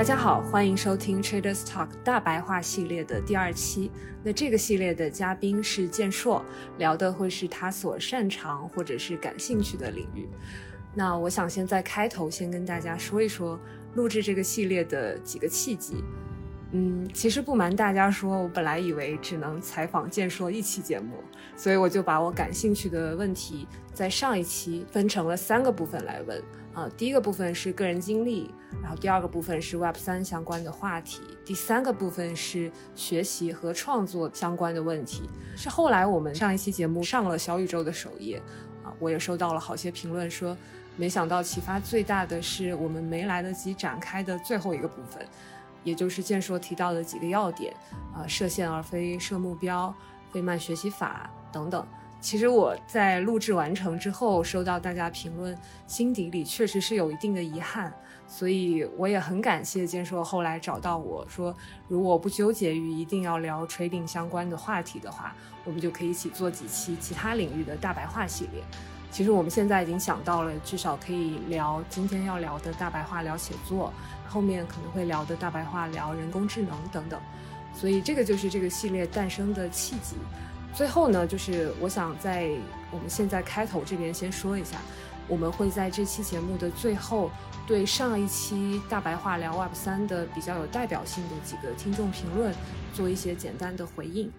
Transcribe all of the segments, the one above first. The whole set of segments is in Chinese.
大家好，欢迎收听 Traders Talk 大白话系列的第二期。那这个系列的嘉宾是建硕，聊的会是他所擅长或者是感兴趣的领域。那我想先在开头先跟大家说一说录制这个系列的几个契机。嗯，其实不瞒大家说，我本来以为只能采访建硕一期节目，所以我就把我感兴趣的问题在上一期分成了三个部分来问。呃，第一个部分是个人经历，然后第二个部分是 Web 三相关的话题，第三个部分是学习和创作相关的问题。是后来我们上一期节目上了小宇宙的首页，啊，我也收到了好些评论说，没想到启发最大的是我们没来得及展开的最后一个部分。也就是建硕提到的几个要点，啊，设限而非设目标，费曼学习法等等。其实我在录制完成之后，收到大家评论，心底里确实是有一定的遗憾。所以我也很感谢建硕后来找到我说，如果不纠结于一定要聊 trading 相关的话题的话，我们就可以一起做几期其他领域的大白话系列。其实我们现在已经想到了，至少可以聊今天要聊的大白话，聊写作。后面可能会聊的大白话，聊人工智能等等，所以这个就是这个系列诞生的契机。最后呢，就是我想在我们现在开头这边先说一下，我们会在这期节目的最后，对上一期大白话聊 Web 三的比较有代表性的几个听众评论做一些简单的回应。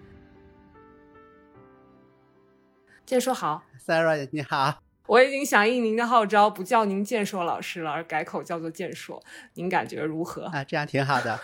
建叔好，Sarah 你好。我已经响应您的号召，不叫您健硕老师了，而改口叫做健硕。您感觉如何啊？这样挺好的，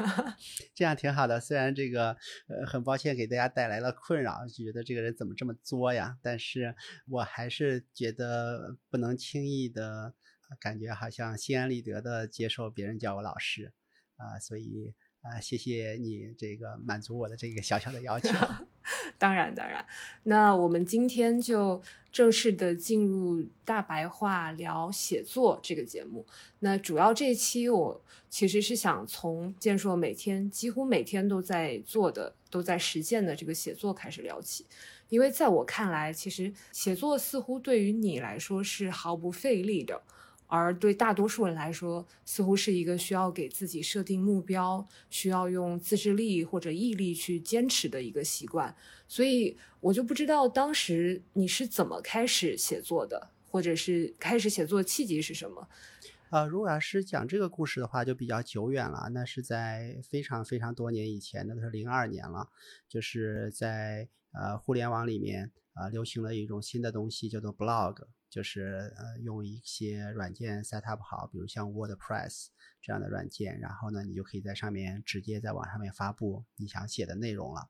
这样挺好的。虽然这个呃，很抱歉给大家带来了困扰，就觉得这个人怎么这么作呀？但是我还是觉得不能轻易的，感觉好像心安理得的接受别人叫我老师啊，所以。啊，谢谢你这个满足我的这个小小的要求。当然，当然。那我们今天就正式的进入大白话聊写作这个节目。那主要这期我其实是想从建硕每天几乎每天都在做的、都在实践的这个写作开始聊起，因为在我看来，其实写作似乎对于你来说是毫不费力的。而对大多数人来说，似乎是一个需要给自己设定目标、需要用自制力或者毅力去坚持的一个习惯。所以，我就不知道当时你是怎么开始写作的，或者是开始写作契机是什么？呃，如果要是讲这个故事的话，就比较久远了。那是在非常非常多年以前，那是零二年了，就是在呃互联网里面啊流行了一种新的东西，叫做 blog。就是呃用一些软件 set up 好，比如像 WordPress 这样的软件，然后呢，你就可以在上面直接在网上面发布你想写的内容了。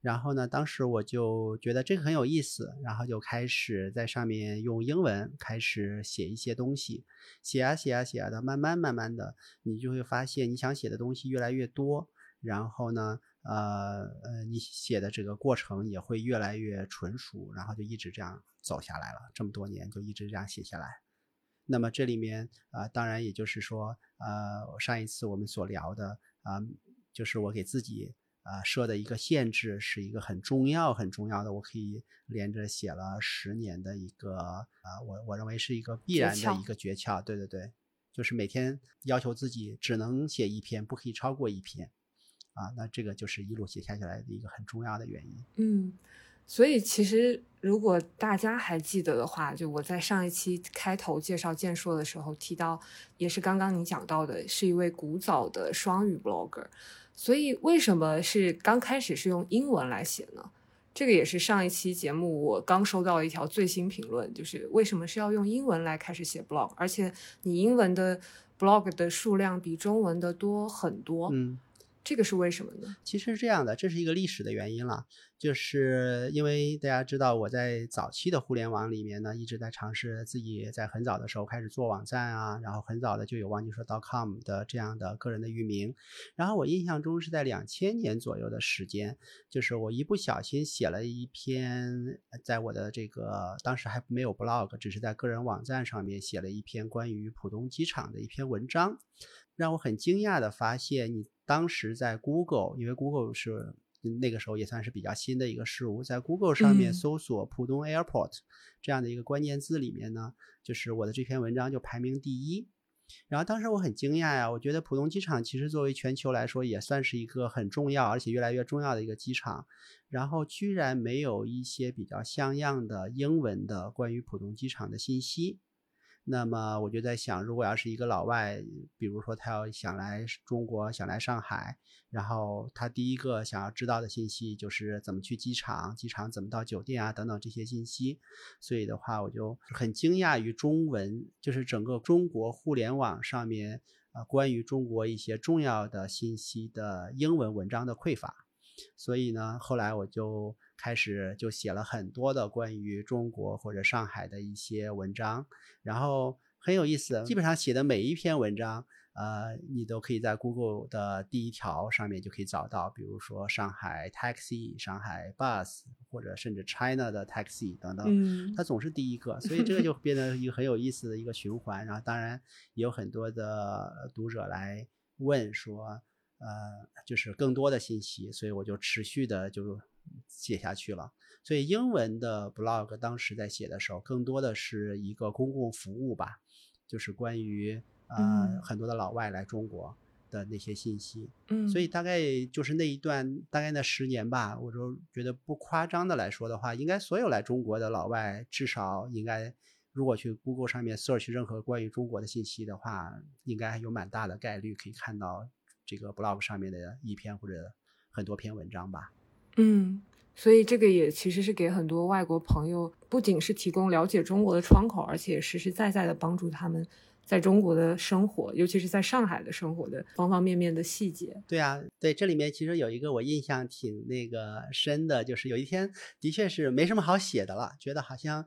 然后呢，当时我就觉得这个很有意思，然后就开始在上面用英文开始写一些东西，写啊写啊写啊的，慢慢慢慢的，你就会发现你想写的东西越来越多，然后呢。呃呃，你写的这个过程也会越来越纯熟，然后就一直这样走下来了。这么多年就一直这样写下来。那么这里面啊，当然也就是说，呃，上一次我们所聊的啊，就是我给自己啊设的一个限制，是一个很重要很重要的，我可以连着写了十年的一个啊，我我认为是一个必然的一个诀窍。对对对，就是每天要求自己只能写一篇，不可以超过一篇。啊，那这个就是一路写下来的一个很重要的原因。嗯，所以其实如果大家还记得的话，就我在上一期开头介绍健硕的时候提到，也是刚刚你讲到的，是一位古早的双语 blogger。所以为什么是刚开始是用英文来写呢？这个也是上一期节目我刚收到一条最新评论，就是为什么是要用英文来开始写 blog，而且你英文的 blog 的数量比中文的多很多。嗯。这个是为什么呢？其实是这样的，这是一个历史的原因了，就是因为大家知道我在早期的互联网里面呢，一直在尝试自己在很早的时候开始做网站啊，然后很早的就有忘记说 .com 的这样的个人的域名，然后我印象中是在两千年左右的时间，就是我一不小心写了一篇，在我的这个当时还没有 blog，只是在个人网站上面写了一篇关于浦东机场的一篇文章，让我很惊讶的发现你。当时在 Google，因为 Google 是那个时候也算是比较新的一个事物，在 Google 上面搜索“浦东 Airport” 这样的一个关键字里面呢，就是我的这篇文章就排名第一。然后当时我很惊讶呀，我觉得浦东机场其实作为全球来说也算是一个很重要而且越来越重要的一个机场，然后居然没有一些比较像样的英文的关于浦东机场的信息。那么我就在想，如果要是一个老外，比如说他要想来中国，想来上海，然后他第一个想要知道的信息就是怎么去机场，机场怎么到酒店啊等等这些信息。所以的话，我就很惊讶于中文，就是整个中国互联网上面啊关于中国一些重要的信息的英文文章的匮乏。所以呢，后来我就开始就写了很多的关于中国或者上海的一些文章，然后很有意思，基本上写的每一篇文章，呃，你都可以在 Google 的第一条上面就可以找到，比如说上海 taxi、上海 bus 或者甚至 China 的 taxi 等等，嗯，它总是第一个，所以这个就 变得一个很有意思的一个循环。然后当然也有很多的读者来问说。呃，就是更多的信息，所以我就持续的就写下去了。所以英文的 blog 当时在写的时候，更多的是一个公共服务吧，就是关于呃很多的老外来中国的那些信息。嗯，所以大概就是那一段，大概那十年吧，我就觉得不夸张的来说的话，应该所有来中国的老外，至少应该如果去 Google 上面 search 任何关于中国的信息的话，应该有蛮大的概率可以看到。这个 blog 上面的一篇或者很多篇文章吧。嗯，所以这个也其实是给很多外国朋友，不仅是提供了解中国的窗口，而且实实在在的帮助他们在中国的生活，尤其是在上海的生活的方方面面的细节。对啊，对，这里面其实有一个我印象挺那个深的，就是有一天的确是没什么好写的了，觉得好像。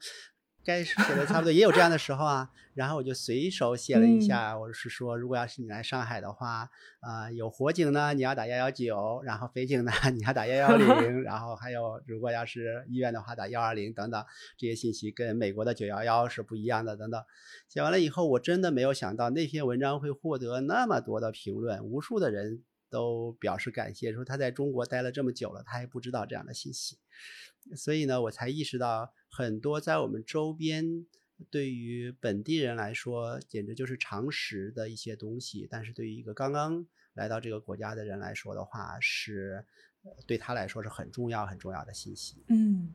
该写的差不多，也有这样的时候啊。然后我就随手写了一下，我是说，如果要是你来上海的话，啊，有火警呢，你要打幺幺九；然后匪警呢，你要打幺幺零；然后还有，如果要是医院的话，打幺二零等等。这些信息跟美国的九幺幺是不一样的，等等。写完了以后，我真的没有想到那篇文章会获得那么多的评论，无数的人都表示感谢，说他在中国待了这么久了，他还不知道这样的信息。所以呢，我才意识到很多在我们周边，对于本地人来说，简直就是常识的一些东西。但是对于一个刚刚来到这个国家的人来说的话，是对他来说是很重要、很重要的信息。嗯，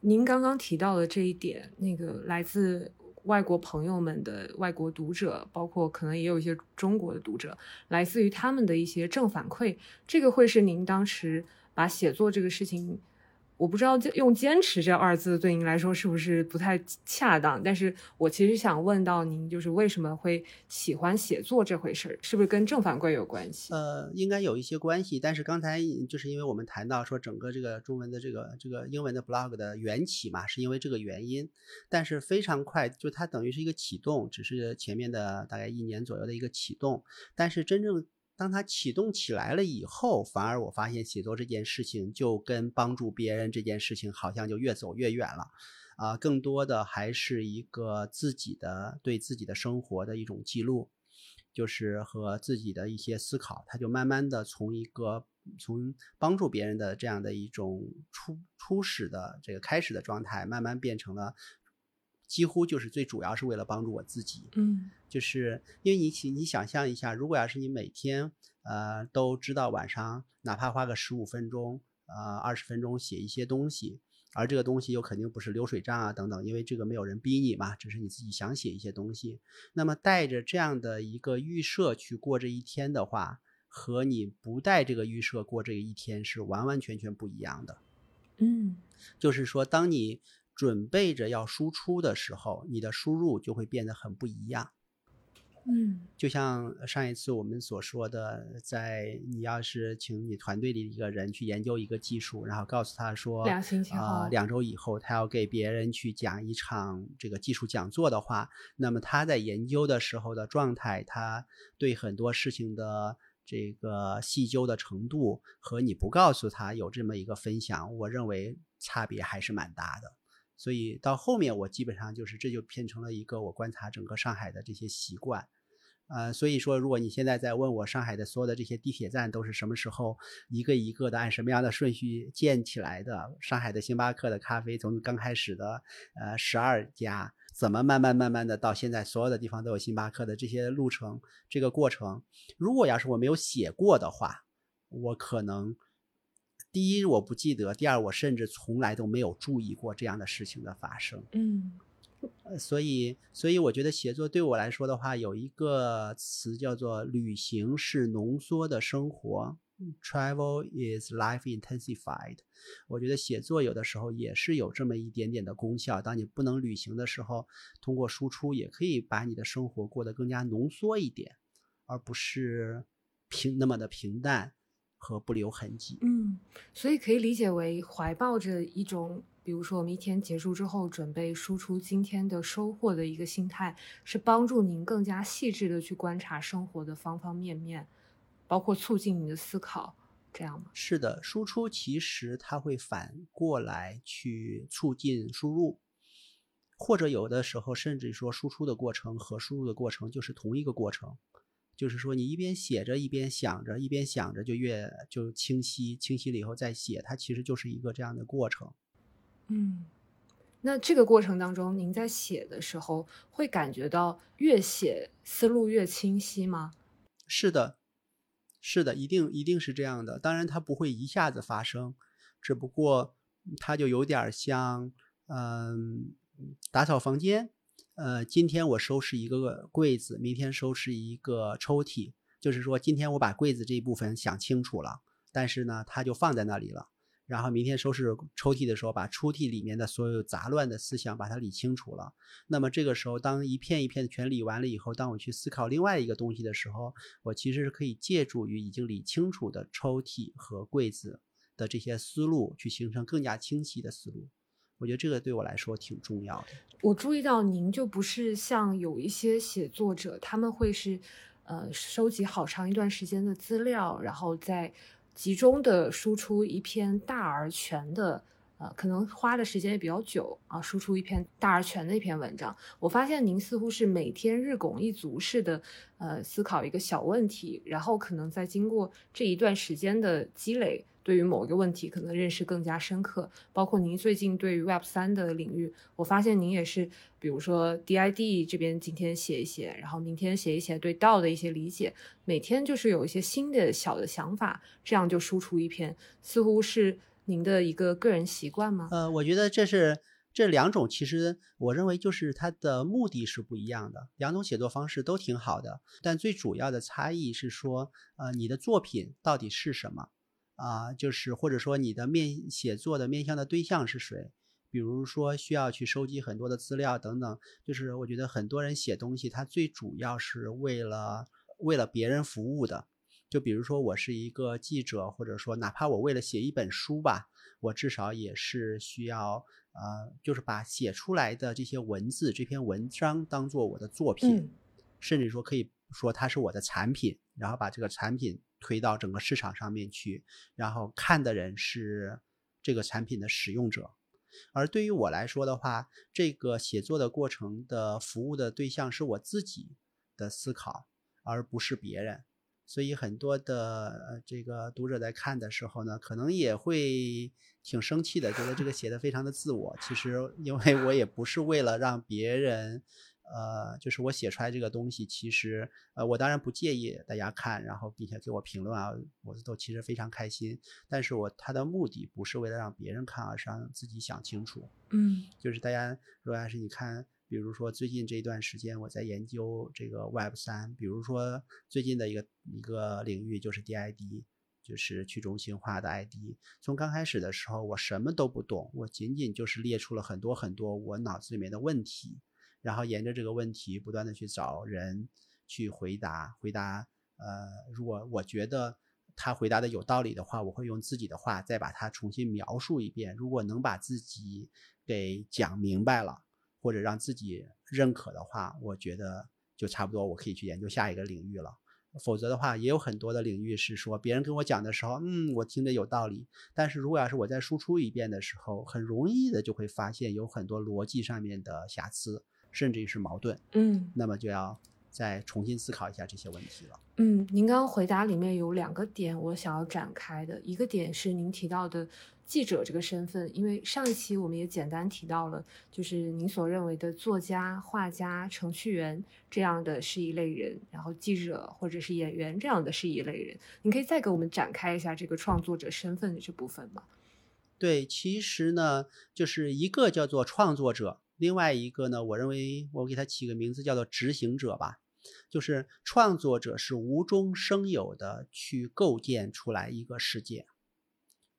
您刚刚提到的这一点，那个来自外国朋友们的外国读者，包括可能也有一些中国的读者，来自于他们的一些正反馈，这个会是您当时把写作这个事情。我不知道用“坚持”这二字对您来说是不是不太恰当，但是我其实想问到您，就是为什么会喜欢写作这回事儿，是不是跟正反馈有关系？呃，应该有一些关系，但是刚才就是因为我们谈到说整个这个中文的这个这个英文的 blog 的缘起嘛，是因为这个原因，但是非常快，就它等于是一个启动，只是前面的大概一年左右的一个启动，但是真正。当它启动起来了以后，反而我发现写作这件事情就跟帮助别人这件事情好像就越走越远了，啊，更多的还是一个自己的对自己的生活的一种记录，就是和自己的一些思考，它就慢慢的从一个从帮助别人的这样的一种初初始的这个开始的状态，慢慢变成了。几乎就是最主要是为了帮助我自己，嗯，就是因为你你想象一下，如果要是你每天呃都知道晚上哪怕花个十五分钟呃二十分钟写一些东西，而这个东西又肯定不是流水账啊等等，因为这个没有人逼你嘛，只是你自己想写一些东西。那么带着这样的一个预设去过这一天的话，和你不带这个预设过这一天是完完全全不一样的。嗯，就是说当你。准备着要输出的时候，你的输入就会变得很不一样。嗯，就像上一次我们所说的，在你要是请你团队里一个人去研究一个技术，然后告诉他说，两星期后，两周以后他要给别人去讲一场这个技术讲座的话，那么他在研究的时候的状态，他对很多事情的这个细究的程度，和你不告诉他有这么一个分享，我认为差别还是蛮大的。所以到后面，我基本上就是这就变成了一个我观察整个上海的这些习惯，呃，所以说如果你现在在问我上海的所有的这些地铁站都是什么时候一个一个的按什么样的顺序建起来的，上海的星巴克的咖啡从刚开始的呃十二家怎么慢慢慢慢的到现在所有的地方都有星巴克的这些路程，这个过程，如果要是我没有写过的话，我可能第一我不记得，第二我甚至从来都没有注意过这样的事情的发生。嗯。呃，所以，所以我觉得写作对我来说的话，有一个词叫做“旅行是浓缩的生活 ”，Travel is life intensified。我觉得写作有的时候也是有这么一点点的功效。当你不能旅行的时候，通过输出也可以把你的生活过得更加浓缩一点，而不是平那么的平淡和不留痕迹。嗯，所以可以理解为怀抱着一种。比如说，我们一天结束之后，准备输出今天的收获的一个心态，是帮助您更加细致的去观察生活的方方面面，包括促进你的思考，这样吗？是的，输出其实它会反过来去促进输入，或者有的时候甚至说，输出的过程和输入的过程就是同一个过程，就是说你一边写着一边想着，一边想着就越就清晰，清晰了以后再写，它其实就是一个这样的过程。嗯，那这个过程当中，您在写的时候会感觉到越写思路越清晰吗？是的，是的，一定一定是这样的。当然，它不会一下子发生，只不过它就有点像，嗯，打扫房间。呃，今天我收拾一个柜子，明天收拾一个抽屉，就是说今天我把柜子这一部分想清楚了，但是呢，它就放在那里了。然后明天收拾抽屉的时候，把抽屉里面的所有杂乱的思想把它理清楚了。那么这个时候，当一片一片的全理完了以后，当我去思考另外一个东西的时候，我其实是可以借助于已经理清楚的抽屉和柜子的这些思路，去形成更加清晰的思路。我觉得这个对我来说挺重要的。我注意到您就不是像有一些写作者，他们会是呃收集好长一段时间的资料，然后再。集中的输出一篇大而全的，呃，可能花的时间也比较久啊，输出一篇大而全的一篇文章。我发现您似乎是每天日拱一卒似的，呃，思考一个小问题，然后可能在经过这一段时间的积累。对于某一个问题，可能认识更加深刻。包括您最近对于 Web 三的领域，我发现您也是，比如说 DID 这边今天写一写，然后明天写一写对道的一些理解，每天就是有一些新的小的想法，这样就输出一篇，似乎是您的一个个人习惯吗？呃，我觉得这是这两种，其实我认为就是它的目的是不一样的，两种写作方式都挺好的，但最主要的差异是说，呃，你的作品到底是什么？啊，就是或者说你的面写作的面向的对象是谁？比如说需要去收集很多的资料等等。就是我觉得很多人写东西，他最主要是为了为了别人服务的。就比如说我是一个记者，或者说哪怕我为了写一本书吧，我至少也是需要呃，就是把写出来的这些文字、这篇文章当做我的作品，甚至说可以说它是我的产品，然后把这个产品。推到整个市场上面去，然后看的人是这个产品的使用者，而对于我来说的话，这个写作的过程的服务的对象是我自己的思考，而不是别人。所以很多的这个读者在看的时候呢，可能也会挺生气的，觉得这个写的非常的自我。其实因为我也不是为了让别人。呃，就是我写出来这个东西，其实呃，我当然不介意大家看，然后并且给我评论啊，我都其实非常开心。但是我他的目的不是为了让别人看，而是让自己想清楚。嗯，就是大家如果要是你看，比如说最近这一段时间我在研究这个 Web 三，比如说最近的一个一个领域就是 DID，就是去中心化的 ID。从刚开始的时候我什么都不懂，我仅仅就是列出了很多很多我脑子里面的问题。然后沿着这个问题不断的去找人去回答，回答，呃，如果我觉得他回答的有道理的话，我会用自己的话再把它重新描述一遍。如果能把自己给讲明白了，或者让自己认可的话，我觉得就差不多，我可以去研究下一个领域了。否则的话，也有很多的领域是说别人跟我讲的时候，嗯，我听着有道理。但是如果要是我再输出一遍的时候，很容易的就会发现有很多逻辑上面的瑕疵。甚至于是矛盾，嗯，那么就要再重新思考一下这些问题了。嗯，您刚刚回答里面有两个点我想要展开的，一个点是您提到的记者这个身份，因为上一期我们也简单提到了，就是您所认为的作家、画家、程序员这样的是一类人，然后记者或者是演员这样的是一类人，您可以再给我们展开一下这个创作者身份的这部分吗？对，其实呢，就是一个叫做创作者，另外一个呢，我认为我给它起个名字叫做执行者吧。就是创作者是无中生有的去构建出来一个世界，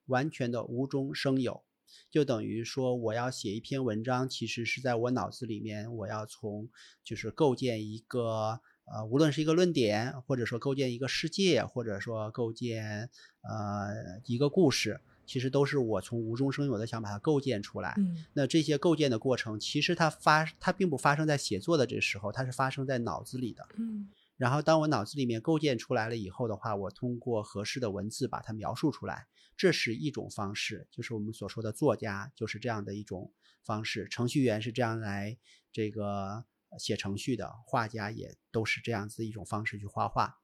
完全的无中生有，就等于说我要写一篇文章，其实是在我脑子里面，我要从就是构建一个呃，无论是一个论点，或者说构建一个世界，或者说构建呃一个故事。其实都是我从无中生有的想把它构建出来。嗯，那这些构建的过程，其实它发它并不发生在写作的这时候，它是发生在脑子里的。嗯，然后当我脑子里面构建出来了以后的话，我通过合适的文字把它描述出来，这是一种方式，就是我们所说的作家就是这样的一种方式，程序员是这样来这个写程序的，画家也都是这样子一种方式去画画。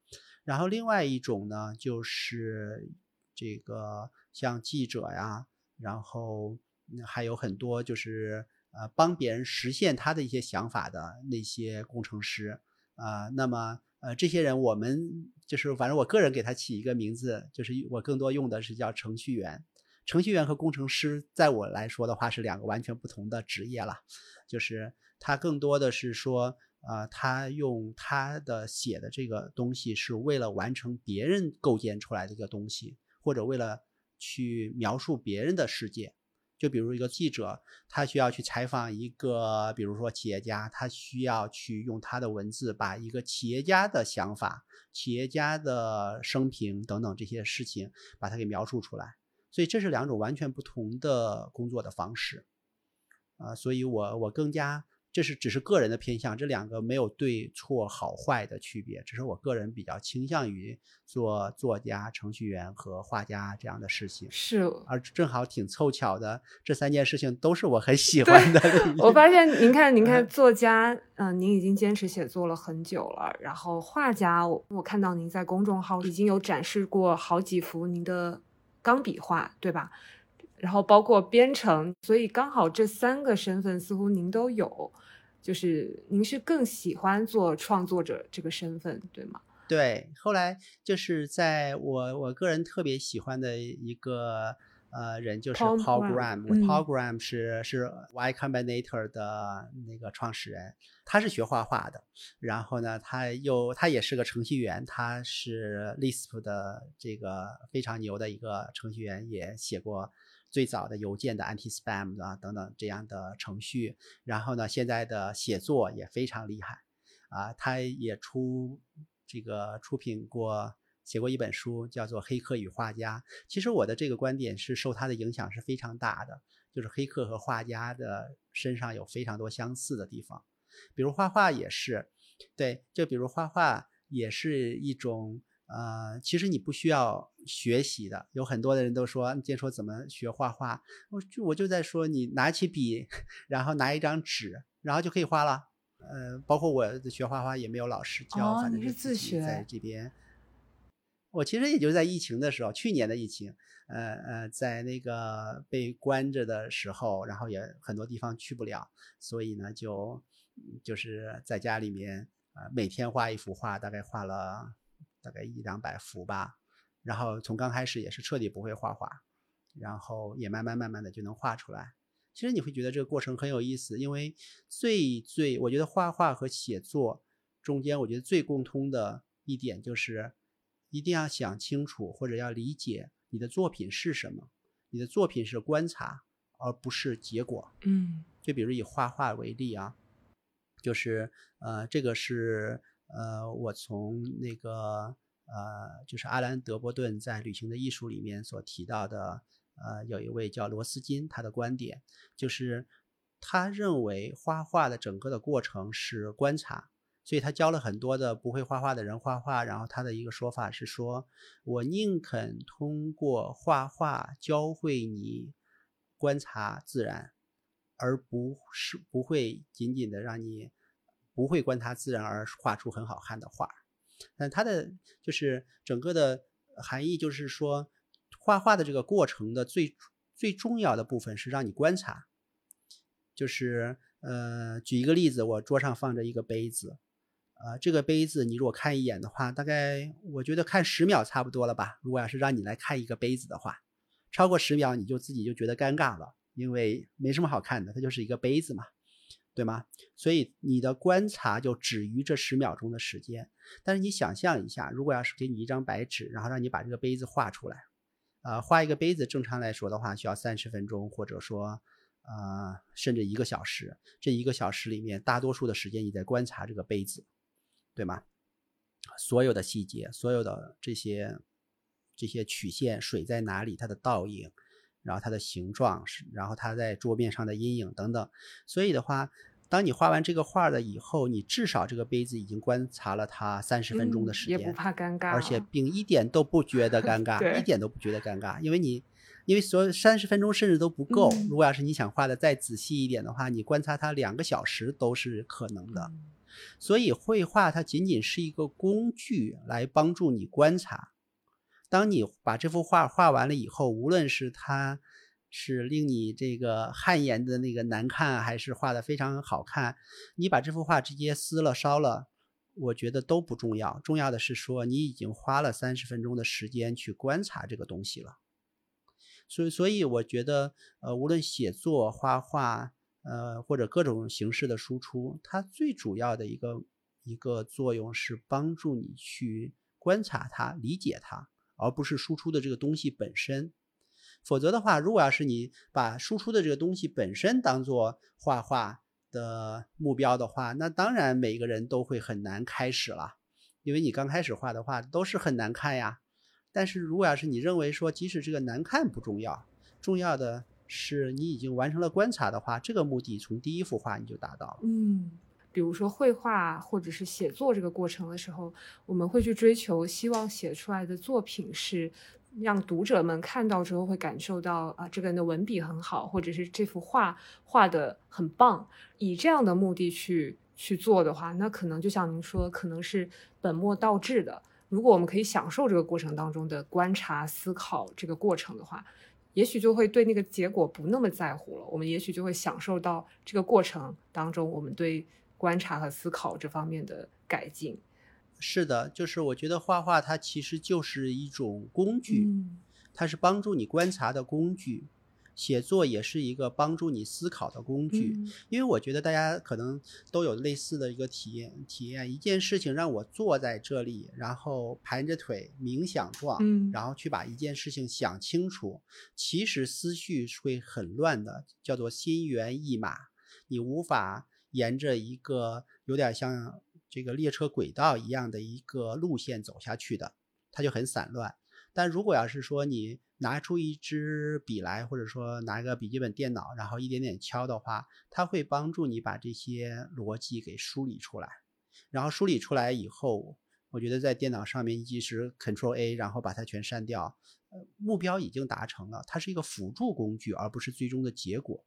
然后另外一种呢，就是这个。像记者呀，然后还有很多就是呃帮别人实现他的一些想法的那些工程师啊，那么呃这些人我们就是反正我个人给他起一个名字，就是我更多用的是叫程序员。程序员和工程师在我来说的话是两个完全不同的职业了，就是他更多的是说啊，他用他的写的这个东西是为了完成别人构建出来的一个东西，或者为了。去描述别人的世界，就比如一个记者，他需要去采访一个，比如说企业家，他需要去用他的文字把一个企业家的想法、企业家的生平等等这些事情把它给描述出来。所以这是两种完全不同的工作的方式，啊，所以我我更加。这是只是个人的偏向，这两个没有对错好坏的区别，只是我个人比较倾向于做作家、程序员和画家这样的事情。是，而正好挺凑巧的，这三件事情都是我很喜欢的。我发现，您看，您看，作家，嗯，您已经坚持写作了很久了。然后画家，我我看到您在公众号已经有展示过好几幅您的钢笔画，对吧？然后包括编程，所以刚好这三个身份似乎您都有，就是您是更喜欢做创作者这个身份，对吗？对，后来就是在我我个人特别喜欢的一个呃人就是 Paul Graham，Paul Graham 是是 Y Combinator 的那个创始人，他是学画画的，然后呢他又他也是个程序员，他是 Lisp 的这个非常牛的一个程序员，也写过。最早的邮件的 anti-spam 啊等等这样的程序，然后呢，现在的写作也非常厉害，啊，他也出这个出品过写过一本书，叫做《黑客与画家》。其实我的这个观点是受他的影响是非常大的，就是黑客和画家的身上有非常多相似的地方，比如画画也是，对，就比如画画也是一种。呃，其实你不需要学习的，有很多的人都说，你说怎么学画画？我就我就在说，你拿起笔，然后拿一张纸，然后就可以画了。呃，包括我学画画也没有老师教，反正是自学在这边。我其实也就在疫情的时候，去年的疫情，呃呃，在那个被关着的时候，然后也很多地方去不了，所以呢，就就是在家里面，呃，每天画一幅画，大概画了。大概一两百幅吧，然后从刚开始也是彻底不会画画，然后也慢慢慢慢的就能画出来。其实你会觉得这个过程很有意思，因为最最我觉得画画和写作中间，我觉得最共通的一点就是一定要想清楚或者要理解你的作品是什么。你的作品是观察，而不是结果。嗯，就比如以画画为例啊，就是呃这个是。呃，我从那个呃，就是阿兰·德波顿在《旅行的艺术》里面所提到的，呃，有一位叫罗斯金，他的观点就是他认为画画的整个的过程是观察，所以他教了很多的不会画画的人画画。然后他的一个说法是说，我宁肯通过画画教会你观察自然，而不是不会仅仅的让你。不会观察自然而画出很好看的画。但它的就是整个的含义就是说，画画的这个过程的最最重要的部分是让你观察。就是呃，举一个例子，我桌上放着一个杯子，呃，这个杯子你如果看一眼的话，大概我觉得看十秒差不多了吧。如果要是让你来看一个杯子的话，超过十秒你就自己就觉得尴尬了，因为没什么好看的，它就是一个杯子嘛。对吗？所以你的观察就止于这十秒钟的时间。但是你想象一下，如果要是给你一张白纸，然后让你把这个杯子画出来，呃，画一个杯子，正常来说的话需要三十分钟，或者说，呃，甚至一个小时。这一个小时里面，大多数的时间你在观察这个杯子，对吗？所有的细节，所有的这些这些曲线，水在哪里，它的倒影。然后它的形状是，然后它在桌面上的阴影等等，所以的话，当你画完这个画了以后，你至少这个杯子已经观察了它三十分钟的时间，也不怕尴尬，而且并一点都不觉得尴尬，一点都不觉得尴尬，因为你，因为所有三十分钟甚至都不够，如果要是你想画的再仔细一点的话，你观察它两个小时都是可能的，所以绘画它仅仅是一个工具来帮助你观察。当你把这幅画画完了以后，无论是它是令你这个汗颜的那个难看，还是画的非常好看，你把这幅画直接撕了烧了，我觉得都不重要。重要的是说，你已经花了三十分钟的时间去观察这个东西了。所以，所以我觉得，呃，无论写作、画画，呃，或者各种形式的输出，它最主要的一个一个作用是帮助你去观察它、理解它。而不是输出的这个东西本身，否则的话，如果要是你把输出的这个东西本身当做画画的目标的话，那当然每个人都会很难开始了，因为你刚开始画的话都是很难看呀。但是如果要是你认为说，即使这个难看不重要，重要的是你已经完成了观察的话，这个目的从第一幅画你就达到了。嗯。比如说绘画或者是写作这个过程的时候，我们会去追求，希望写出来的作品是让读者们看到之后会感受到啊，这个人的文笔很好，或者是这幅画画的很棒。以这样的目的去去做的话，那可能就像您说，可能是本末倒置的。如果我们可以享受这个过程当中的观察、思考这个过程的话，也许就会对那个结果不那么在乎了。我们也许就会享受到这个过程当中，我们对。观察和思考这方面的改进，是的，就是我觉得画画它其实就是一种工具，它是帮助你观察的工具，写作也是一个帮助你思考的工具。因为我觉得大家可能都有类似的一个体验，体验一件事情让我坐在这里，然后盘着腿冥想状，然后去把一件事情想清楚，其实思绪会很乱的，叫做心猿意马，你无法。沿着一个有点像这个列车轨道一样的一个路线走下去的，它就很散乱。但如果要是说你拿出一支笔来，或者说拿个笔记本电脑，然后一点点敲的话，它会帮助你把这些逻辑给梳理出来。然后梳理出来以后，我觉得在电脑上面一时 Control A，然后把它全删掉。呃目标已经达成了，它是一个辅助工具，而不是最终的结果。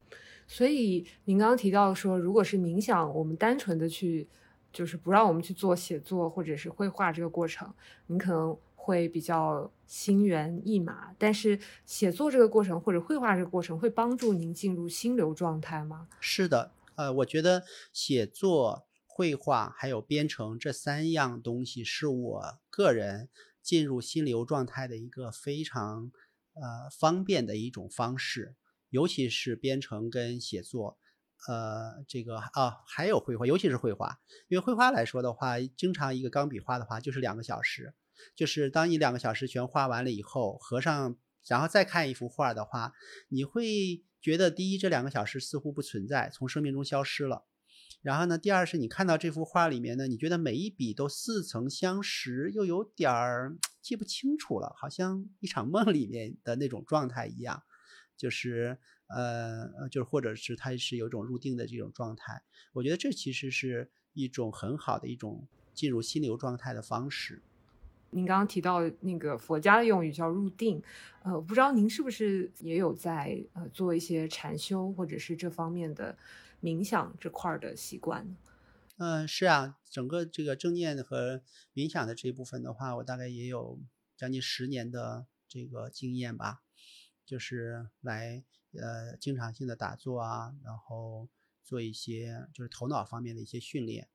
所以您刚刚提到说，如果是冥想，我们单纯的去，就是不让我们去做写作或者是绘画这个过程，您可能会比较心猿意马。但是写作这个过程或者绘画这个过程，会帮助您进入心流状态吗？是的，呃，我觉得写作、绘画还有编程这三样东西，是我个人。进入心流状态的一个非常呃方便的一种方式，尤其是编程跟写作，呃，这个啊还有绘画，尤其是绘画，因为绘画来说的话，经常一个钢笔画的话就是两个小时，就是当你两个小时全画完了以后，合上然后再看一幅画的话，你会觉得第一这两个小时似乎不存在，从生命中消失了。然后呢？第二是你看到这幅画里面呢，你觉得每一笔都似曾相识，又有点儿记不清楚了，好像一场梦里面的那种状态一样，就是呃，就是或者是它是有一种入定的这种状态。我觉得这其实是一种很好的一种进入心流状态的方式。您刚刚提到那个佛家的用语叫入定，呃，不知道您是不是也有在呃做一些禅修或者是这方面的。冥想这块的习惯，嗯，是啊，整个这个正念和冥想的这一部分的话，我大概也有将近十年的这个经验吧，就是来呃经常性的打坐啊，然后做一些就是头脑方面的一些训练。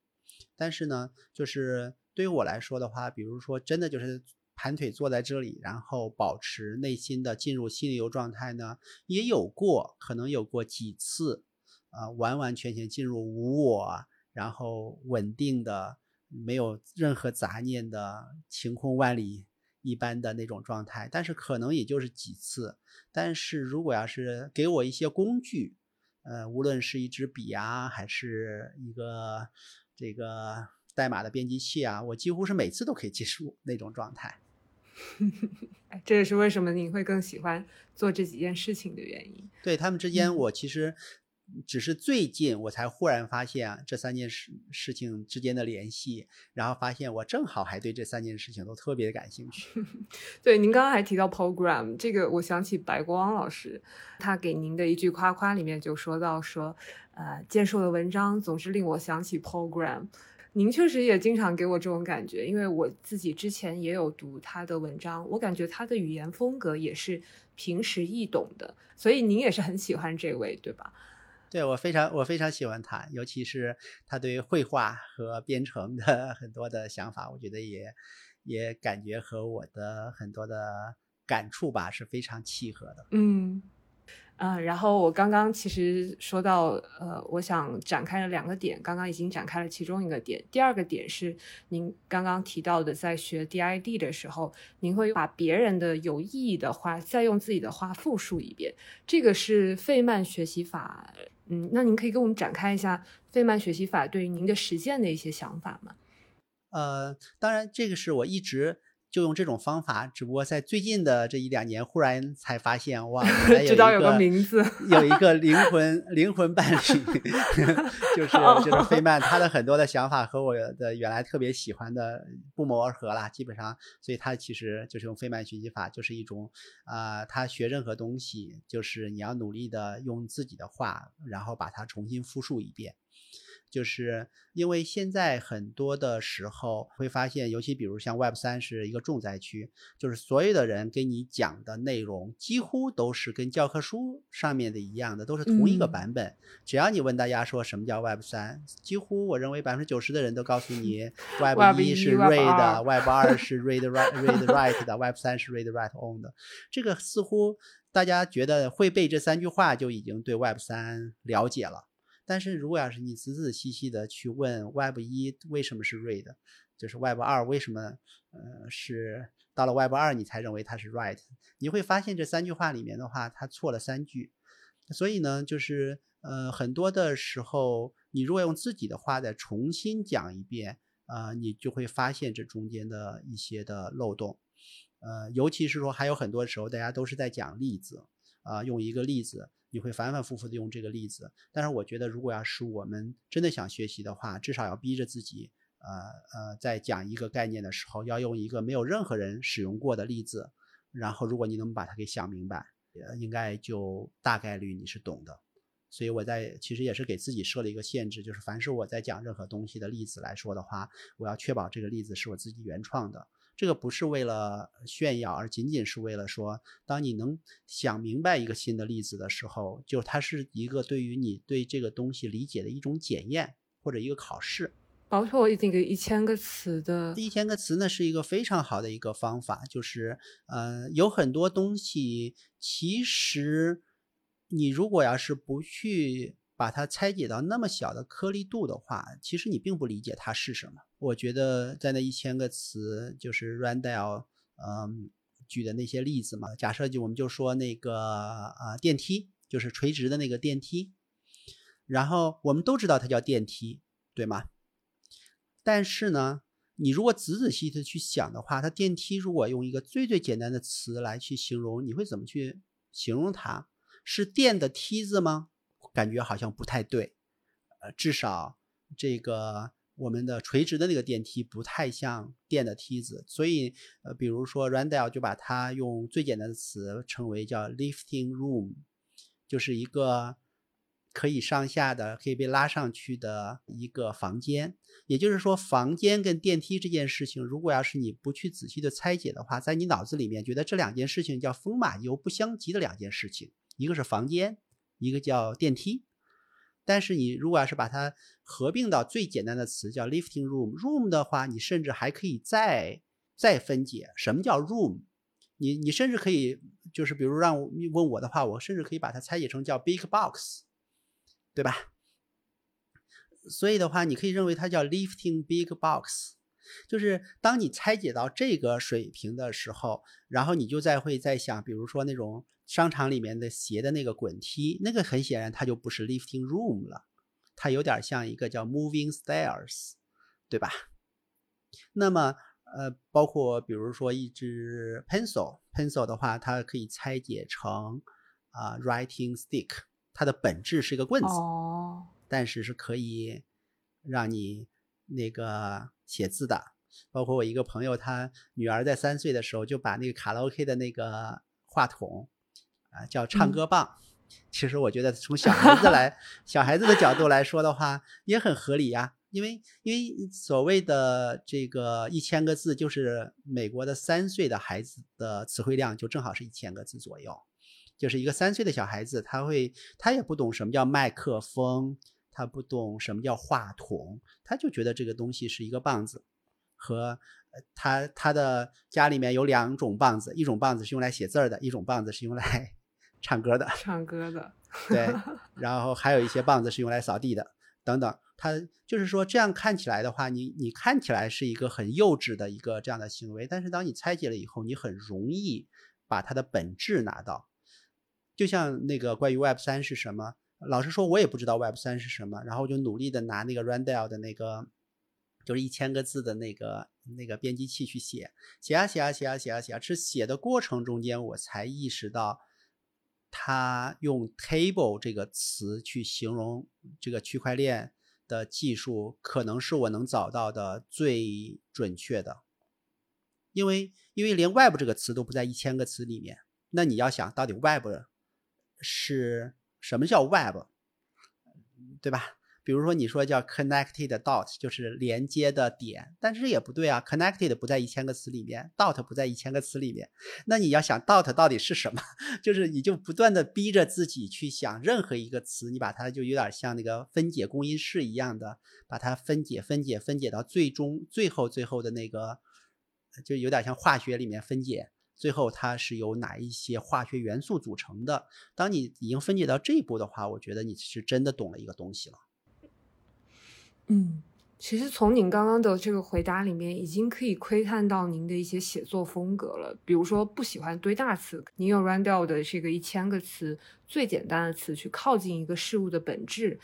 但是呢，就是对于我来说的话，比如说真的就是盘腿坐在这里，然后保持内心的进入心流状态呢，也有过，可能有过几次，啊，完完全全进入无我。然后稳定的，没有任何杂念的晴空万里一般的那种状态，但是可能也就是几次。但是如果要是给我一些工具，呃，无论是一支笔啊，还是一个这个代码的编辑器啊，我几乎是每次都可以进入那种状态。这也是为什么你会更喜欢做这几件事情的原因。对他们之间，我其实。只是最近我才忽然发现这三件事事情之间的联系，然后发现我正好还对这三件事情都特别感兴趣。对，您刚刚还提到 program 这个，我想起白光老师他给您的一句夸夸里面就说到说，呃，建硕的文章总是令我想起 program。您确实也经常给我这种感觉，因为我自己之前也有读他的文章，我感觉他的语言风格也是平时易懂的，所以您也是很喜欢这位，对吧？对我非常我非常喜欢他，尤其是他对于绘画和编程的 很多的想法，我觉得也也感觉和我的很多的感触吧是非常契合的。嗯。啊，然后我刚刚其实说到，呃，我想展开了两个点，刚刚已经展开了其中一个点。第二个点是您刚刚提到的，在学 DID 的时候，您会把别人的有意义的话再用自己的话复述一遍，这个是费曼学习法。嗯，那您可以给我们展开一下费曼学习法对于您的实践的一些想法吗？呃，当然，这个是我一直。就用这种方法，只不过在最近的这一两年，忽然才发现，哇，知道 有个名字，有一个灵魂灵魂伴侣，就是就是费曼，他的很多的想法和我的原来特别喜欢的不谋而合啦，基本上，所以他其实就是用费曼学习法，就是一种啊，他学任何东西，就是你要努力的用自己的话，然后把它重新复述一遍。就是因为现在很多的时候会发现，尤其比如像 Web 三是一个重灾区，就是所有的人给你讲的内容几乎都是跟教科书上面的一样的，都是同一个版本。只要你问大家说什么叫 Web 三，几乎我认为百分之九十的人都告诉你，Web 一是 Read，Web 二 是 Read Write Read Write 的，Web 三是 Read Write On 的。这个似乎大家觉得会背这三句话就已经对 Web 三了解了。但是如果要是你仔仔细细的去问 Web 一为什么是 read，就是 Web 二为什么呃是到了 Web 二你才认为它是 write，你会发现这三句话里面的话，它错了三句。所以呢，就是呃很多的时候，你如果用自己的话再重新讲一遍，啊，你就会发现这中间的一些的漏洞。呃，尤其是说还有很多时候大家都是在讲例子，啊，用一个例子。你会反反复复的用这个例子，但是我觉得，如果要是我们真的想学习的话，至少要逼着自己，呃呃，在讲一个概念的时候，要用一个没有任何人使用过的例子，然后如果你能把它给想明白，应该就大概率你是懂的。所以我在其实也是给自己设了一个限制，就是凡是我在讲任何东西的例子来说的话，我要确保这个例子是我自己原创的。这个不是为了炫耀，而仅仅是为了说，当你能想明白一个新的例子的时候，就它是一个对于你对这个东西理解的一种检验或者一个考试。包括那个一千个词的，一千个词呢是一个非常好的一个方法，就是呃有很多东西，其实你如果要是不去。把它拆解到那么小的颗粒度的话，其实你并不理解它是什么。我觉得在那一千个词，就是 Randall 嗯举的那些例子嘛。假设就我们就说那个啊电梯，就是垂直的那个电梯，然后我们都知道它叫电梯，对吗？但是呢，你如果仔仔细细的去想的话，它电梯如果用一个最最简单的词来去形容，你会怎么去形容它？是电的梯子吗？感觉好像不太对，呃，至少这个我们的垂直的那个电梯不太像电的梯子，所以呃，比如说 Randall 就把它用最简单的词称为叫 lifting room，就是一个可以上下的、可以被拉上去的一个房间。也就是说，房间跟电梯这件事情，如果要是你不去仔细的拆解的话，在你脑子里面觉得这两件事情叫风马牛不相及的两件事情，一个是房间，一个叫电梯。但是你如果要是把它合并到最简单的词叫 lifting room，room 的话，你甚至还可以再再分解什么叫 room。你你甚至可以就是比如让你问我的话，我甚至可以把它拆解成叫 big box，对吧？所以的话，你可以认为它叫 lifting big box，就是当你拆解到这个水平的时候，然后你就再会在想，比如说那种商场里面的鞋的那个滚梯，那个很显然它就不是 lifting room 了，它有点像一个叫 moving stairs，对吧？那么，呃，包括比如说一支 pencil，pencil 的话，它可以拆解成啊 writing stick，它的本质是一个棍子。哦。但是是可以让你那个写字的，包括我一个朋友，他女儿在三岁的时候就把那个卡拉 OK 的那个话筒啊叫唱歌棒。其实我觉得从小孩子来 小孩子的角度来说的话，也很合理呀，因为因为所谓的这个一千个字，就是美国的三岁的孩子的词汇量就正好是一千个字左右，就是一个三岁的小孩子，他会他也不懂什么叫麦克风。他不懂什么叫话筒，他就觉得这个东西是一个棒子，和他他的家里面有两种棒子，一种棒子是用来写字儿的，一种棒子是用来 唱歌的。唱歌的，对，然后还有一些棒子是用来扫地的，等等。他就是说这样看起来的话，你你看起来是一个很幼稚的一个这样的行为，但是当你拆解了以后，你很容易把它的本质拿到。就像那个关于 Web 三是什么？老实说，我也不知道 Web 三是什么，然后我就努力的拿那个 Randall 的那个，就是一千个字的那个那个编辑器去写，写啊写啊写啊写啊写啊，是写的过程中间我才意识到，他用 table 这个词去形容这个区块链的技术，可能是我能找到的最准确的，因为因为连 Web 这个词都不在一千个词里面，那你要想到底 Web 是。什么叫 Web，对吧？比如说你说叫 connected dot，就是连接的点，但是也不对啊。connected 不在一千个词里面，dot 不在一千个词里面。那你要想 dot 到底是什么，就是你就不断的逼着自己去想任何一个词，你把它就有点像那个分解公因式一样的，把它分解、分解、分解到最终、最后、最后的那个，就有点像化学里面分解。最后，它是由哪一些化学元素组成的？当你已经分解到这一步的话，我觉得你是真的懂了一个东西了。嗯，其实从您刚刚的这个回答里面，已经可以窥探到您的一些写作风格了。比如说，不喜欢堆大词，您用 Randall 的这个一千个词最简单的词去靠近一个事物的本质。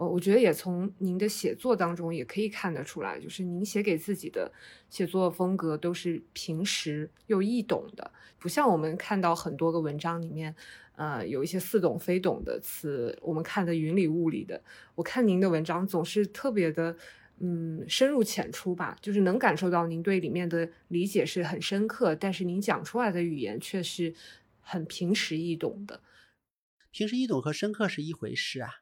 呃，我觉得也从您的写作当中也可以看得出来，就是您写给自己的写作风格都是平实又易懂的，不像我们看到很多个文章里面，呃，有一些似懂非懂的词，我们看的云里雾里的。我看您的文章总是特别的，嗯，深入浅出吧，就是能感受到您对里面的理解是很深刻，但是您讲出来的语言却是很平实易懂的。平实易懂和深刻是一回事啊。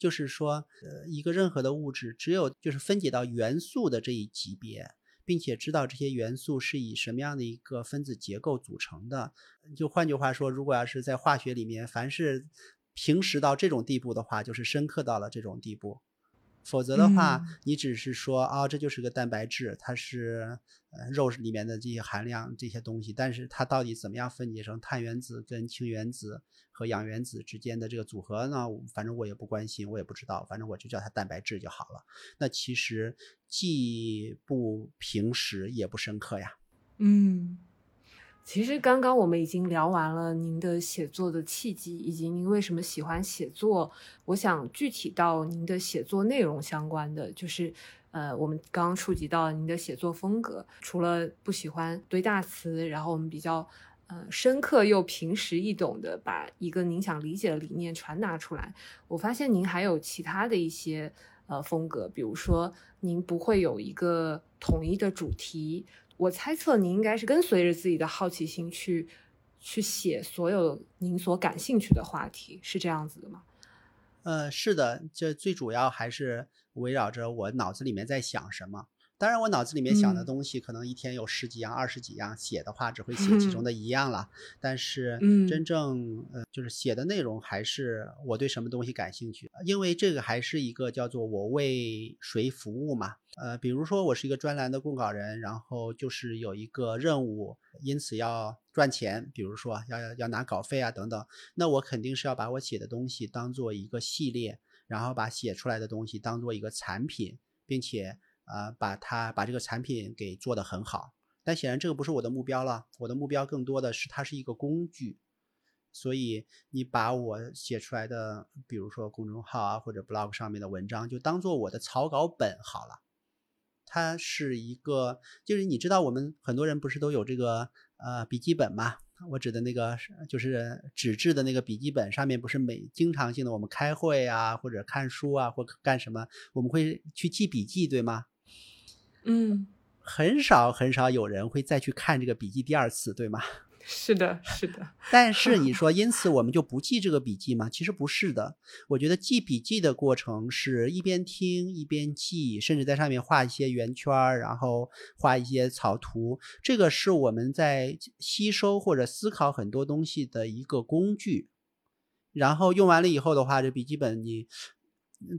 就是说，呃，一个任何的物质，只有就是分解到元素的这一级别，并且知道这些元素是以什么样的一个分子结构组成的。就换句话说，如果要是在化学里面，凡是平时到这种地步的话，就是深刻到了这种地步。否则的话，你只是说啊，这就是个蛋白质，它是呃肉里面的这些含量这些东西，但是它到底怎么样分解成碳原子跟氢原子和氧原子之间的这个组合呢？反正我也不关心，我也不知道，反正我就叫它蛋白质就好了。那其实既不平实也不深刻呀。嗯。其实刚刚我们已经聊完了您的写作的契机，以及您为什么喜欢写作。我想具体到您的写作内容相关的，就是呃，我们刚刚触及到您的写作风格，除了不喜欢堆大词，然后我们比较呃深刻又平实易懂的把一个您想理解的理念传达出来。我发现您还有其他的一些呃风格，比如说您不会有一个统一的主题。我猜测您应该是跟随着自己的好奇心去去写所有您所感兴趣的话题，是这样子的吗？呃，是的，这最主要还是围绕着我脑子里面在想什么。当然，我脑子里面想的东西可能一天有十几样、二十几样，写的话只会写其中的一样了。但是，真正呃，就是写的内容还是我对什么东西感兴趣，因为这个还是一个叫做我为谁服务嘛。呃，比如说我是一个专栏的供稿人，然后就是有一个任务，因此要赚钱，比如说要要拿稿费啊等等，那我肯定是要把我写的东西当做一个系列，然后把写出来的东西当做一个产品，并且。啊，把它把这个产品给做得很好，但显然这个不是我的目标了。我的目标更多的是它是一个工具，所以你把我写出来的，比如说公众号啊或者 blog 上面的文章，就当做我的草稿本好了。它是一个，就是你知道我们很多人不是都有这个呃笔记本吗？我指的那个就是纸质的那个笔记本，上面不是每经常性的我们开会啊或者看书啊或干什么，我们会去记笔记，对吗？嗯，很少很少有人会再去看这个笔记第二次，对吗？是的，是的。但是你说，因此我们就不记这个笔记吗？其实不是的。我觉得记笔记的过程是一边听一边记，甚至在上面画一些圆圈，然后画一些草图。这个是我们在吸收或者思考很多东西的一个工具。然后用完了以后的话，这笔记本你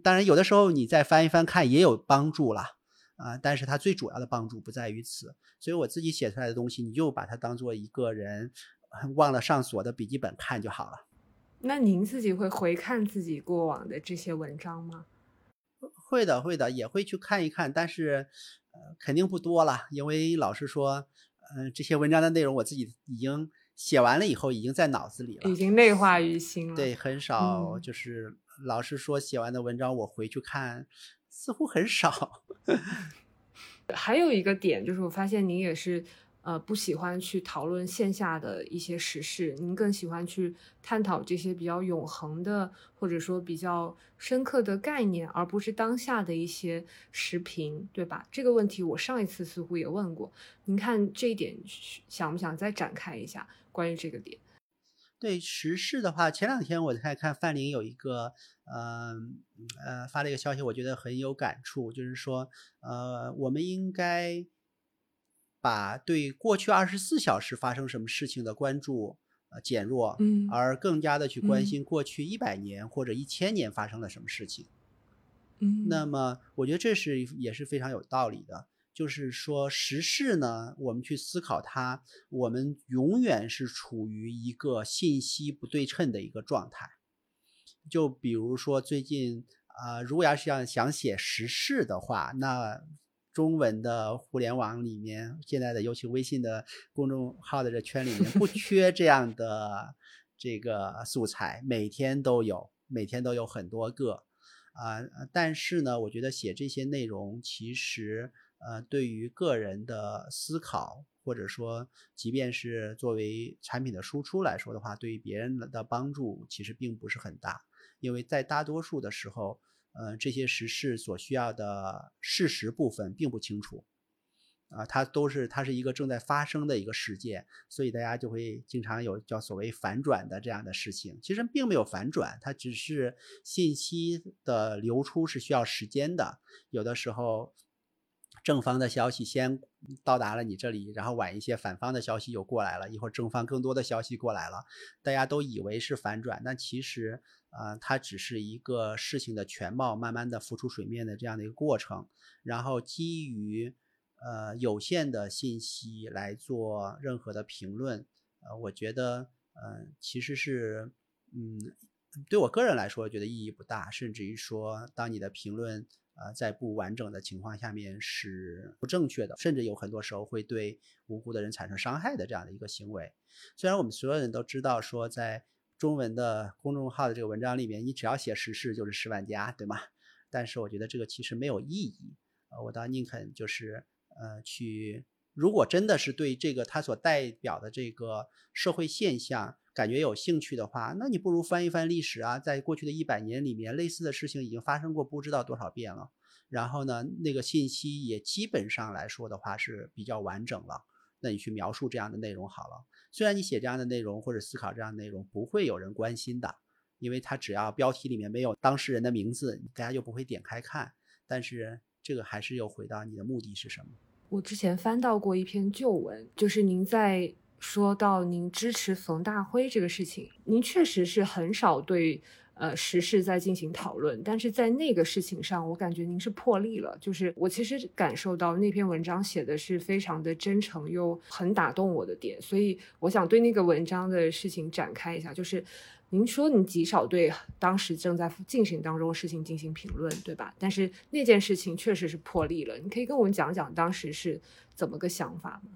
当然有的时候你再翻一翻看也有帮助了。啊，但是它最主要的帮助不在于此，所以我自己写出来的东西，你就把它当做一个人忘了上锁的笔记本看就好了。那您自己会回看自己过往的这些文章吗？会的，会的，也会去看一看，但是呃，肯定不多了，因为老实说，嗯，这些文章的内容我自己已经写完了以后，已经在脑子里了，已经内化于心了。对，很少，就是老师说，写完的文章我回去看。似乎很少。还有一个点就是，我发现您也是呃不喜欢去讨论线下的一些时事，您更喜欢去探讨这些比较永恒的或者说比较深刻的概念，而不是当下的一些时评，对吧？这个问题我上一次似乎也问过，您看这一点想不想再展开一下关于这个点？对时事的话，前两天我在看范林有一个，呃呃发了一个消息，我觉得很有感触，就是说，呃，我们应该把对过去二十四小时发生什么事情的关注呃减弱，嗯，而更加的去关心过去一百年或者一千年发生了什么事情，嗯，那么我觉得这是也是非常有道理的。就是说，时事呢，我们去思考它，我们永远是处于一个信息不对称的一个状态。就比如说最近啊，如果要是要想写时事的话，那中文的互联网里面，现在的尤其微信的公众号的这圈里面，不 缺这样的这个素材，每天都有，每天都有很多个啊。但是呢，我觉得写这些内容其实。呃，对于个人的思考，或者说，即便是作为产品的输出来说的话，对于别人的帮助其实并不是很大，因为在大多数的时候，呃，这些时事所需要的事实部分并不清楚，啊，它都是它是一个正在发生的一个事件，所以大家就会经常有叫所谓反转的这样的事情，其实并没有反转，它只是信息的流出是需要时间的，有的时候。正方的消息先到达了你这里，然后晚一些反方的消息又过来了，一会儿正方更多的消息过来了，大家都以为是反转，但其实啊，它只是一个事情的全貌慢慢的浮出水面的这样的一个过程，然后基于呃有限的信息来做任何的评论，呃，我觉得呃其实是嗯对我个人来说觉得意义不大，甚至于说当你的评论。呃，在不完整的情况下面是不正确的，甚至有很多时候会对无辜的人产生伤害的这样的一个行为。虽然我们所有人都知道说，在中文的公众号的这个文章里面，你只要写时事就是十万加，对吗？但是我觉得这个其实没有意义。呃，我倒宁肯就是呃去，如果真的是对这个它所代表的这个社会现象。感觉有兴趣的话，那你不如翻一翻历史啊，在过去的一百年里面，类似的事情已经发生过不知道多少遍了。然后呢，那个信息也基本上来说的话是比较完整了。那你去描述这样的内容好了。虽然你写这样的内容或者思考这样的内容不会有人关心的，因为它只要标题里面没有当事人的名字，大家就不会点开看。但是这个还是又回到你的目的是什么？我之前翻到过一篇旧文，就是您在说到您支持冯大辉这个事情，您确实是很少对。呃，时事在进行讨论，但是在那个事情上，我感觉您是破例了。就是我其实感受到那篇文章写的是非常的真诚，又很打动我的点，所以我想对那个文章的事情展开一下。就是您说你极少对当时正在进行当中的事情进行评论，对吧？但是那件事情确实是破例了，你可以跟我们讲讲当时是怎么个想法吗？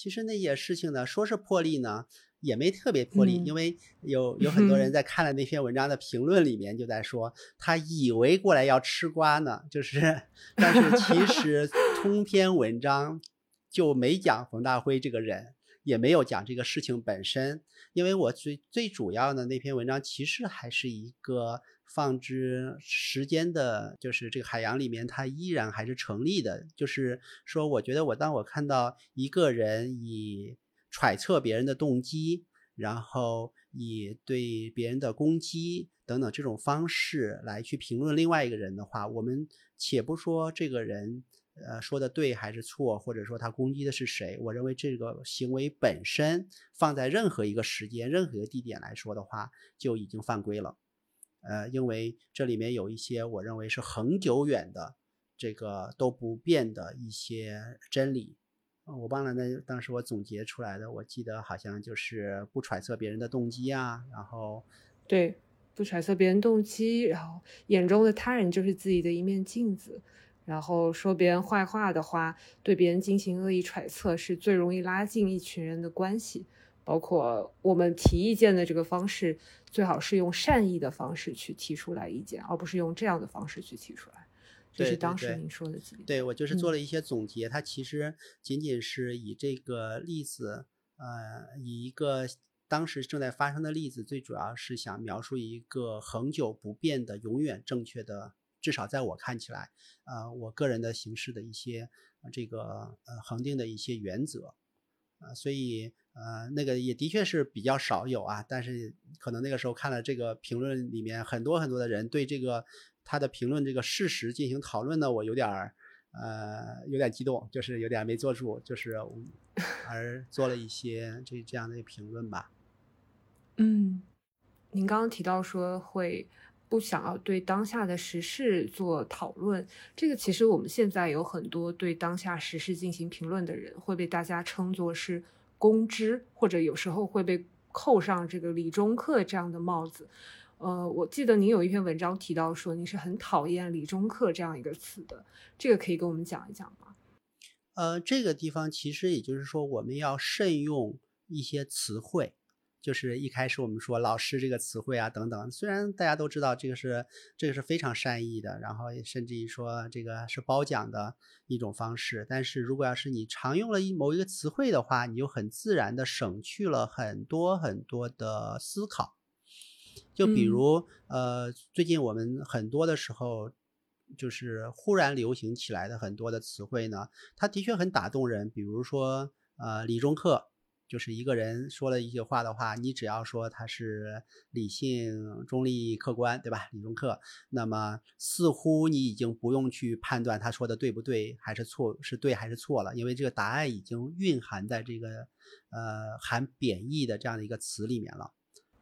其实那些事情呢，说是破例呢。也没特别破例，因为有有很多人在看了那篇文章的评论里面就在说，他以为过来要吃瓜呢，就是，但是其实通篇文章就没讲冯大辉这个人，也没有讲这个事情本身，因为我最最主要的那篇文章其实还是一个放置时间的，就是这个海洋里面它依然还是成立的，就是说，我觉得我当我看到一个人以。揣测别人的动机，然后以对别人的攻击等等这种方式来去评论另外一个人的话，我们且不说这个人呃说的对还是错，或者说他攻击的是谁，我认为这个行为本身放在任何一个时间、任何一个地点来说的话，就已经犯规了。呃，因为这里面有一些我认为是恒久远的这个都不变的一些真理。我忘了那当时我总结出来的，我记得好像就是不揣测别人的动机啊，然后对，不揣测别人动机，然后眼中的他人就是自己的一面镜子，然后说别人坏话的话，对别人进行恶意揣测是最容易拉近一群人的关系，包括我们提意见的这个方式，最好是用善意的方式去提出来意见，而不是用这样的方式去提出来。这是当时您说的几点？对我就是做了一些总结，它其实仅仅是以这个例子，呃，以一个当时正在发生的例子，最主要是想描述一个恒久不变的、永远正确的，至少在我看起来，呃，我个人的形式的一些这个呃恒定的一些原则，啊，所以呃那个也的确是比较少有啊，但是可能那个时候看了这个评论里面很多很多的人对这个。他的评论这个事实进行讨论呢，我有点儿，呃，有点激动，就是有点没坐住，就是 而做了一些这这样的评论吧。嗯，您刚刚提到说会不想要对当下的时事做讨论，这个其实我们现在有很多对当下时事进行评论的人，会被大家称作是公知，或者有时候会被扣上这个理中客这样的帽子。呃，我记得您有一篇文章提到说，你是很讨厌“理中客”这样一个词的，这个可以跟我们讲一讲吗？呃，这个地方其实也就是说，我们要慎用一些词汇，就是一开始我们说“老师”这个词汇啊等等，虽然大家都知道这个是这个是非常善意的，然后甚至于说这个是褒奖的一种方式，但是如果要是你常用了一某一个词汇的话，你就很自然的省去了很多很多的思考。就比如，呃，最近我们很多的时候，就是忽然流行起来的很多的词汇呢，它的确很打动人。比如说，呃，理中客，就是一个人说了一句话的话，你只要说他是理性、中立、客观，对吧？理中客，那么似乎你已经不用去判断他说的对不对，还是错，是对还是错了，因为这个答案已经蕴含在这个，呃，含贬义的这样的一个词里面了。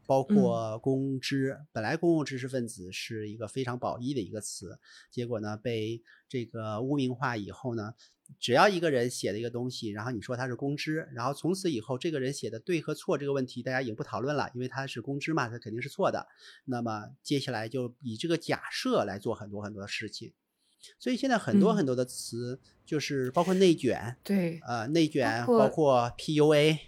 包括公知，本来公共知识分子是一个非常褒义的一个词，结果呢被这个污名化以后呢，只要一个人写的一个东西，然后你说他是公知，然后从此以后这个人写的对和错这个问题，大家也不讨论了，因为他是公知嘛，他肯定是错的。那么接下来就以这个假设来做很多很多的事情，所以现在很多很多的词就是包括内卷，对，呃，内卷包括 PUA。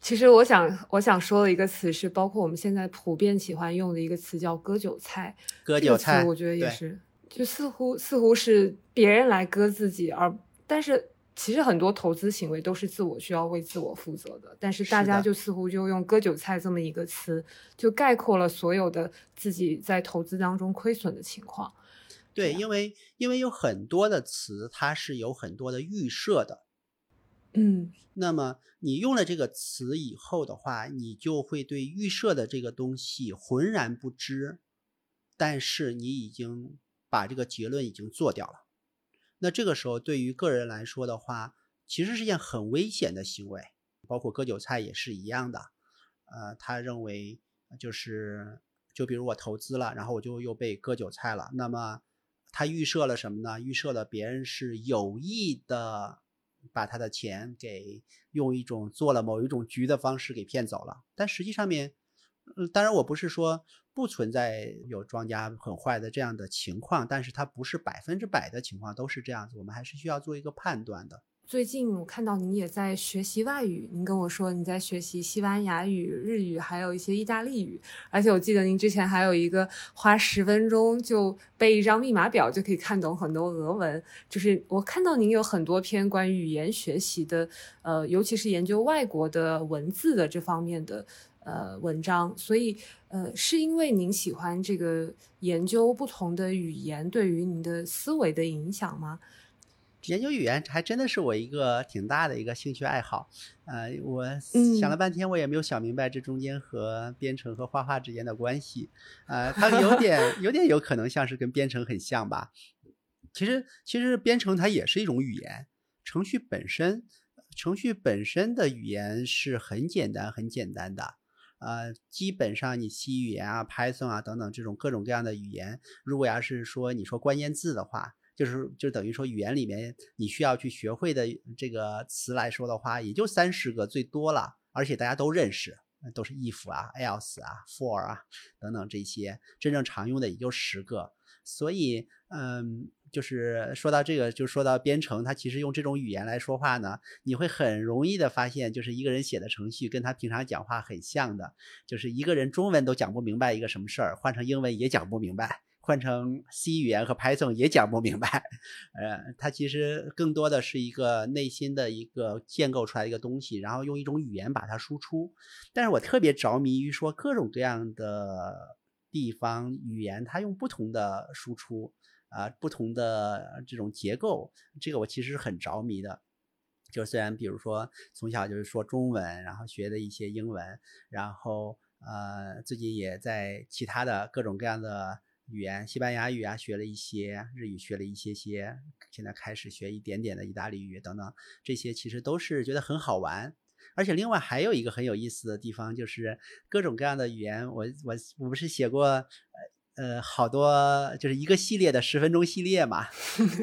其实我想，我想说的一个词是，包括我们现在普遍喜欢用的一个词叫“割韭菜”。割韭菜，我觉得也是，就似乎似乎是别人来割自己，而但是其实很多投资行为都是自我需要为自我负责的。但是大家就似乎就用“割韭菜”这么一个词，就概括了所有的自己在投资当中亏损的情况。对，因为因为有很多的词，它是有很多的预设的。嗯，那么你用了这个词以后的话，你就会对预设的这个东西浑然不知，但是你已经把这个结论已经做掉了。那这个时候对于个人来说的话，其实是件很危险的行为，包括割韭菜也是一样的。呃，他认为就是就比如我投资了，然后我就又被割韭菜了，那么他预设了什么呢？预设了别人是有意的。把他的钱给用一种做了某一种局的方式给骗走了，但实际上面，嗯，当然我不是说不存在有庄家很坏的这样的情况，但是它不是百分之百的情况都是这样子，我们还是需要做一个判断的。最近我看到您也在学习外语，您跟我说你在学习西班牙语、日语，还有一些意大利语。而且我记得您之前还有一个花十分钟就背一张密码表就可以看懂很多俄文。就是我看到您有很多篇关于语言学习的，呃，尤其是研究外国的文字的这方面的呃文章。所以呃，是因为您喜欢这个研究不同的语言对于您的思维的影响吗？研究语言还真的是我一个挺大的一个兴趣爱好，呃，我想了半天，我也没有想明白这中间和编程和画画之间的关系，呃，它有 点有点有可能像是跟编程很像吧。其实其实编程它也是一种语言，程序本身程序本身的语言是很简单很简单的，呃，基本上你 C 语言啊、Python 啊等等这种各种各样的语言，如果要是说你说关键字的话。就是就等于说语言里面你需要去学会的这个词来说的话，也就三十个最多了，而且大家都认识，都是 if 啊、else 啊、for 啊等等这些，真正常用的也就十个。所以，嗯，就是说到这个，就说到编程，它其实用这种语言来说话呢，你会很容易的发现，就是一个人写的程序跟他平常讲话很像的，就是一个人中文都讲不明白一个什么事儿，换成英文也讲不明白。换成 C 语言和 Python 也讲不明白，呃，它其实更多的是一个内心的一个建构出来一个东西，然后用一种语言把它输出。但是我特别着迷于说各种各样的地方语言，它用不同的输出啊，不同的这种结构，这个我其实是很着迷的。就虽然比如说从小就是说中文，然后学的一些英文，然后呃，最近也在其他的各种各样的。语言，西班牙语啊，学了一些日语，学了一些些，现在开始学一点点的意大利语等等，这些其实都是觉得很好玩。而且另外还有一个很有意思的地方，就是各种各样的语言，我我我不是写过呃呃好多，就是一个系列的十分钟系列嘛，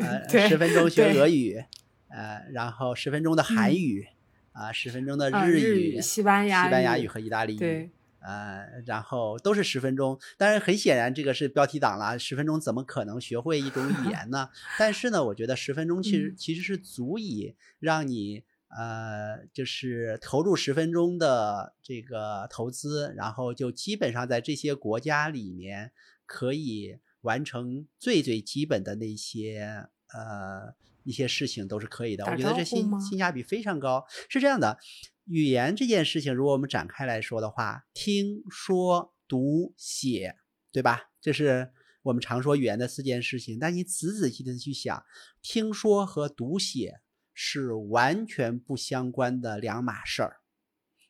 呃 十分钟学俄语，呃然后十分钟的韩语，啊十分钟的日语、西班牙西班牙语和意大利语。呃，然后都是十分钟，当然很显然这个是标题党了。十分钟怎么可能学会一种语言呢？但是呢，我觉得十分钟其实其实是足以让你呃，就是投入十分钟的这个投资，然后就基本上在这些国家里面可以完成最最基本的那些呃一些事情都是可以的。我觉得这性性价比非常高。是这样的。语言这件事情，如果我们展开来说的话，听说读写，对吧？这是我们常说语言的四件事情。但你仔仔细细的去想，听说和读写是完全不相关的两码事儿。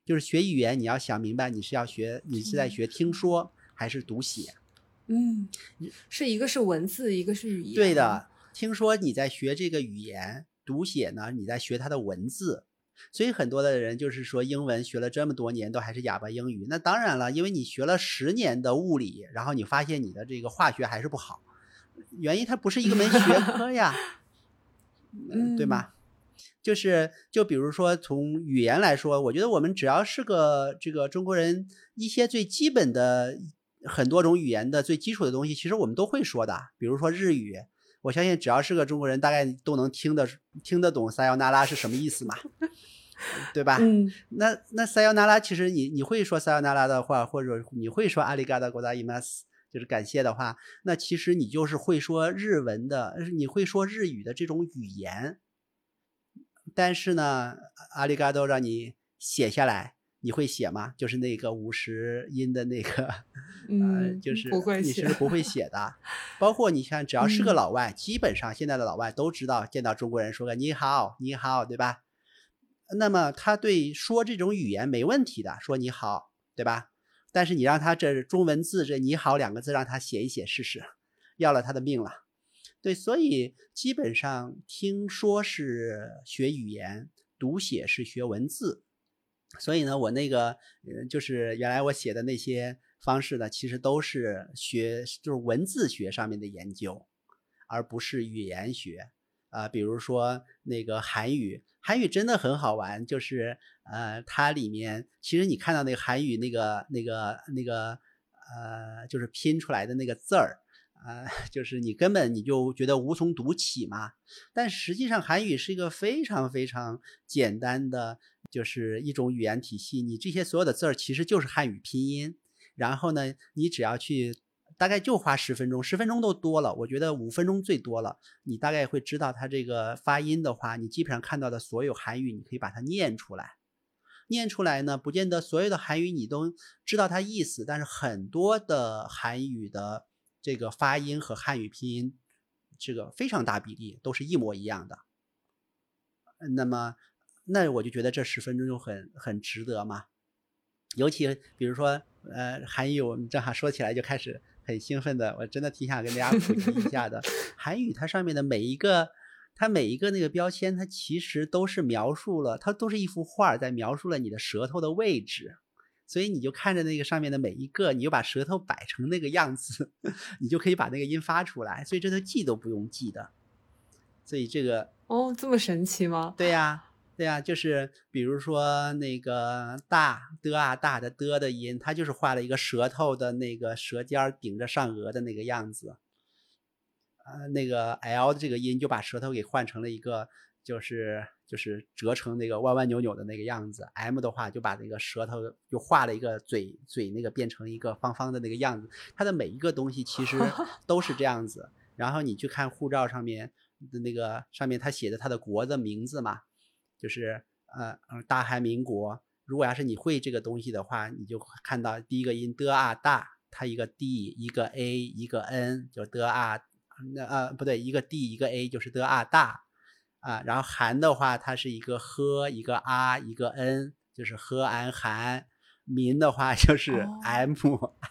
就是学语言，你要想明白，你是要学，你是在学听说还是读写？嗯，是一个是文字，一个是语言。对的，听说你在学这个语言，读写呢，你在学它的文字。所以很多的人就是说，英文学了这么多年都还是哑巴英语。那当然了，因为你学了十年的物理，然后你发现你的这个化学还是不好，原因它不是一个门学科呀，嗯对吗？就是就比如说从语言来说，我觉得我们只要是个这个中国人，一些最基本的很多种语言的最基础的东西，其实我们都会说的。比如说日语，我相信只要是个中国人，大概都能听得听得懂“撒由那拉”是什么意思嘛。对吧？嗯，那那撒由那拉，其实你你会说撒由那拉的话，或者你会说阿里嘎达国达伊玛斯，就是感谢的话，那其实你就是会说日文的，你会说日语的这种语言。但是呢，阿里嘎多让你写下来，你会写吗？就是那个五十音的那个，嗯，就是你是不会写的。包括你看，只要是个老外，基本上现在的老外都知道，见到中国人说个你好，你好，对吧？那么他对说这种语言没问题的，说你好，对吧？但是你让他这中文字这你好两个字让他写一写试试，要了他的命了。对，所以基本上听说是学语言，读写是学文字。所以呢，我那个呃，就是原来我写的那些方式呢，其实都是学就是文字学上面的研究，而不是语言学啊。比如说那个韩语，韩语真的很好玩，就是呃，它里面其实你看到那个韩语那个那个那个呃，就是拼出来的那个字儿。呃，就是你根本你就觉得无从读起嘛，但实际上韩语是一个非常非常简单的，就是一种语言体系。你这些所有的字儿其实就是汉语拼音，然后呢，你只要去，大概就花十分钟，十分钟都多了，我觉得五分钟最多了，你大概会知道它这个发音的话，你基本上看到的所有韩语，你可以把它念出来。念出来呢，不见得所有的韩语你都知道它意思，但是很多的韩语的。这个发音和汉语拼音，这个非常大比例都是一模一样的。那么，那我就觉得这十分钟就很很值得嘛。尤其比如说，呃，韩语我们正好说起来就开始很兴奋的，我真的挺想跟大家普及一下的。韩语它上面的每一个，它每一个那个标签，它其实都是描述了，它都是一幅画在描述了你的舌头的位置。所以你就看着那个上面的每一个，你就把舌头摆成那个样子，你就可以把那个音发出来。所以这都记都不用记的。所以这个哦，这么神奇吗？对呀，对呀，就是比如说那个大的啊大的的的音，它就是画了一个舌头的那个舌尖顶着上颚的那个样子。呃，那个 l 的这个音就把舌头给换成了一个就是。就是折成那个弯弯扭扭的那个样子，M 的话就把那个舌头就画了一个嘴嘴那个变成一个方方的那个样子，它的每一个东西其实 都是这样子。然后你去看护照上面的那个上面，它写的它的国的名字嘛，就是呃大韩民国。如果要是你会这个东西的话，你就看到第一个音的啊大，它一个 D 一个 A 一个 N 就的啊，那呃不对，一个 D 一个 A 就是的啊大。啊，然后韩的话，它是一个 h，一个啊，一个 n，就是 h an 韩。民的话就是 m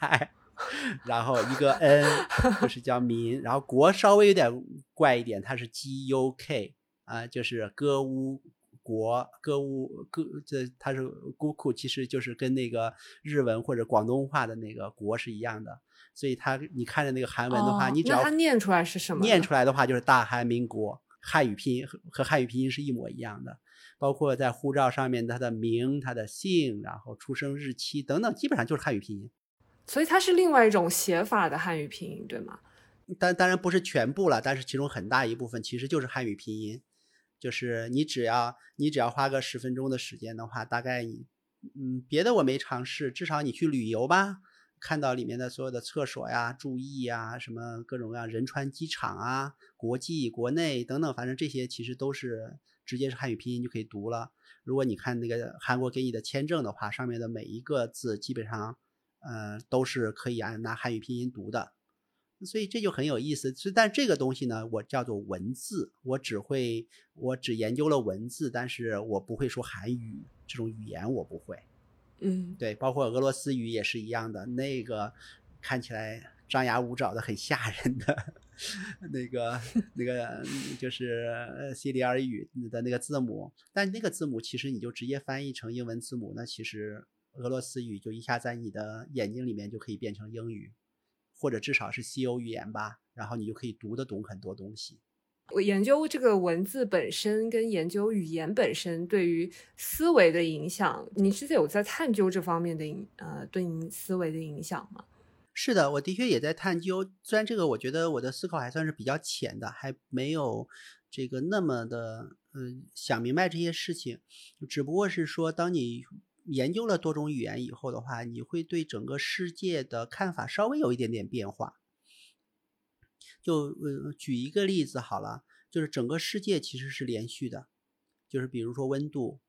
i，然后一个 n，就是叫民。然后国稍微有点怪一点，它是 g u k，啊，就是歌乌国，歌舞歌，这它是孤库，其实就是跟那个日文或者广东话的那个国是一样的。所以它你看着那个韩文的话，你只要它念出来是什么？念出来的话就是大韩民国。汉语拼音和和汉语拼音是一模一样的，包括在护照上面他的名、他的姓，然后出生日期等等，基本上就是汉语拼音。所以它是另外一种写法的汉语拼音，对吗？当当然不是全部了，但是其中很大一部分其实就是汉语拼音。就是你只要你只要花个十分钟的时间的话，大概你嗯别的我没尝试，至少你去旅游吧。看到里面的所有的厕所呀、注意呀、什么各种各样仁川机场啊、国际、国内等等，反正这些其实都是直接是汉语拼音就可以读了。如果你看那个韩国给你的签证的话，上面的每一个字基本上，呃，都是可以按拿汉语拼音读的。所以这就很有意思。但这个东西呢，我叫做文字，我只会，我只研究了文字，但是我不会说韩语这种语言，我不会。嗯，对，包括俄罗斯语也是一样的，那个看起来张牙舞爪的，很吓人的，那个那个就是西里尔语的那个字母，但那个字母其实你就直接翻译成英文字母，那其实俄罗斯语就一下在你的眼睛里面就可以变成英语，或者至少是西欧语言吧，然后你就可以读得懂很多东西。我研究这个文字本身跟研究语言本身对于思维的影响，你是有在探究这方面的影呃对你思维的影响吗？是的，我的确也在探究。虽然这个我觉得我的思考还算是比较浅的，还没有这个那么的嗯想明白这些事情。只不过是说，当你研究了多种语言以后的话，你会对整个世界的看法稍微有一点点变化。就呃举一个例子好了，就是整个世界其实是连续的，就是比如说温度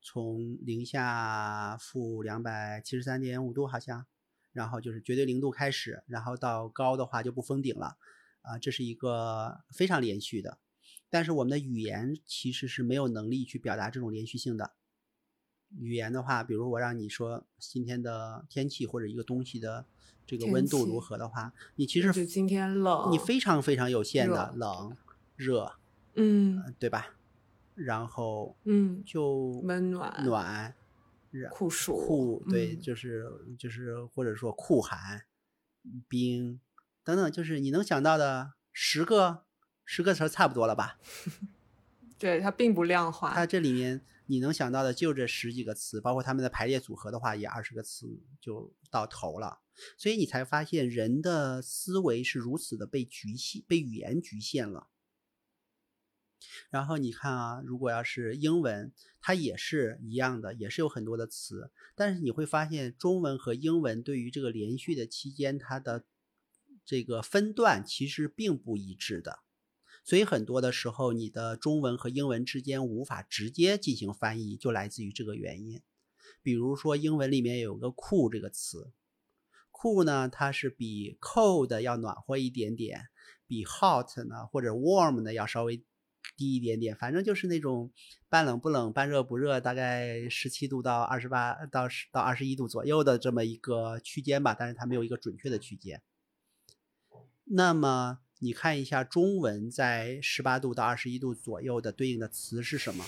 从零下负两百七十三点五度好像，然后就是绝对零度开始，然后到高的话就不封顶了，啊，这是一个非常连续的。但是我们的语言其实是没有能力去表达这种连续性的，语言的话，比如我让你说今天的天气或者一个东西的这个温度如何的话，你其实就今天冷，你非常非常有限的冷、热，嗯呃对吧？然后嗯就温暖暖、然酷暑酷，对，嗯就是就是或者说酷寒、冰等等，就是你能想到的十个十个词儿差不多了吧？对它并不量化，它这里面你能想到的就这十几个词，包括它们的排列组合的话，也二十个词就到头了。所以你才发现人的思维是如此的被局限，被语言局限了。然后你看啊，如果要是英文，它也是一样的，也是有很多的词，但是你会发现中文和英文对于这个连续的期间，它的这个分段其实并不一致的。所以很多的时候，你的中文和英文之间无法直接进行翻译，就来自于这个原因。比如说，英文里面有个 “cool” 这个词，“cool” 呢，它是比 “cold” 要暖和一点点，比 “hot” 呢或者 “warm” 呢要稍微低一点点，反正就是那种半冷不冷、半热不热，大概十七度到二十八到十到二十一度左右的这么一个区间吧，但是它没有一个准确的区间。那么你看一下中文在十八度到二十一度左右的对应的词是什么？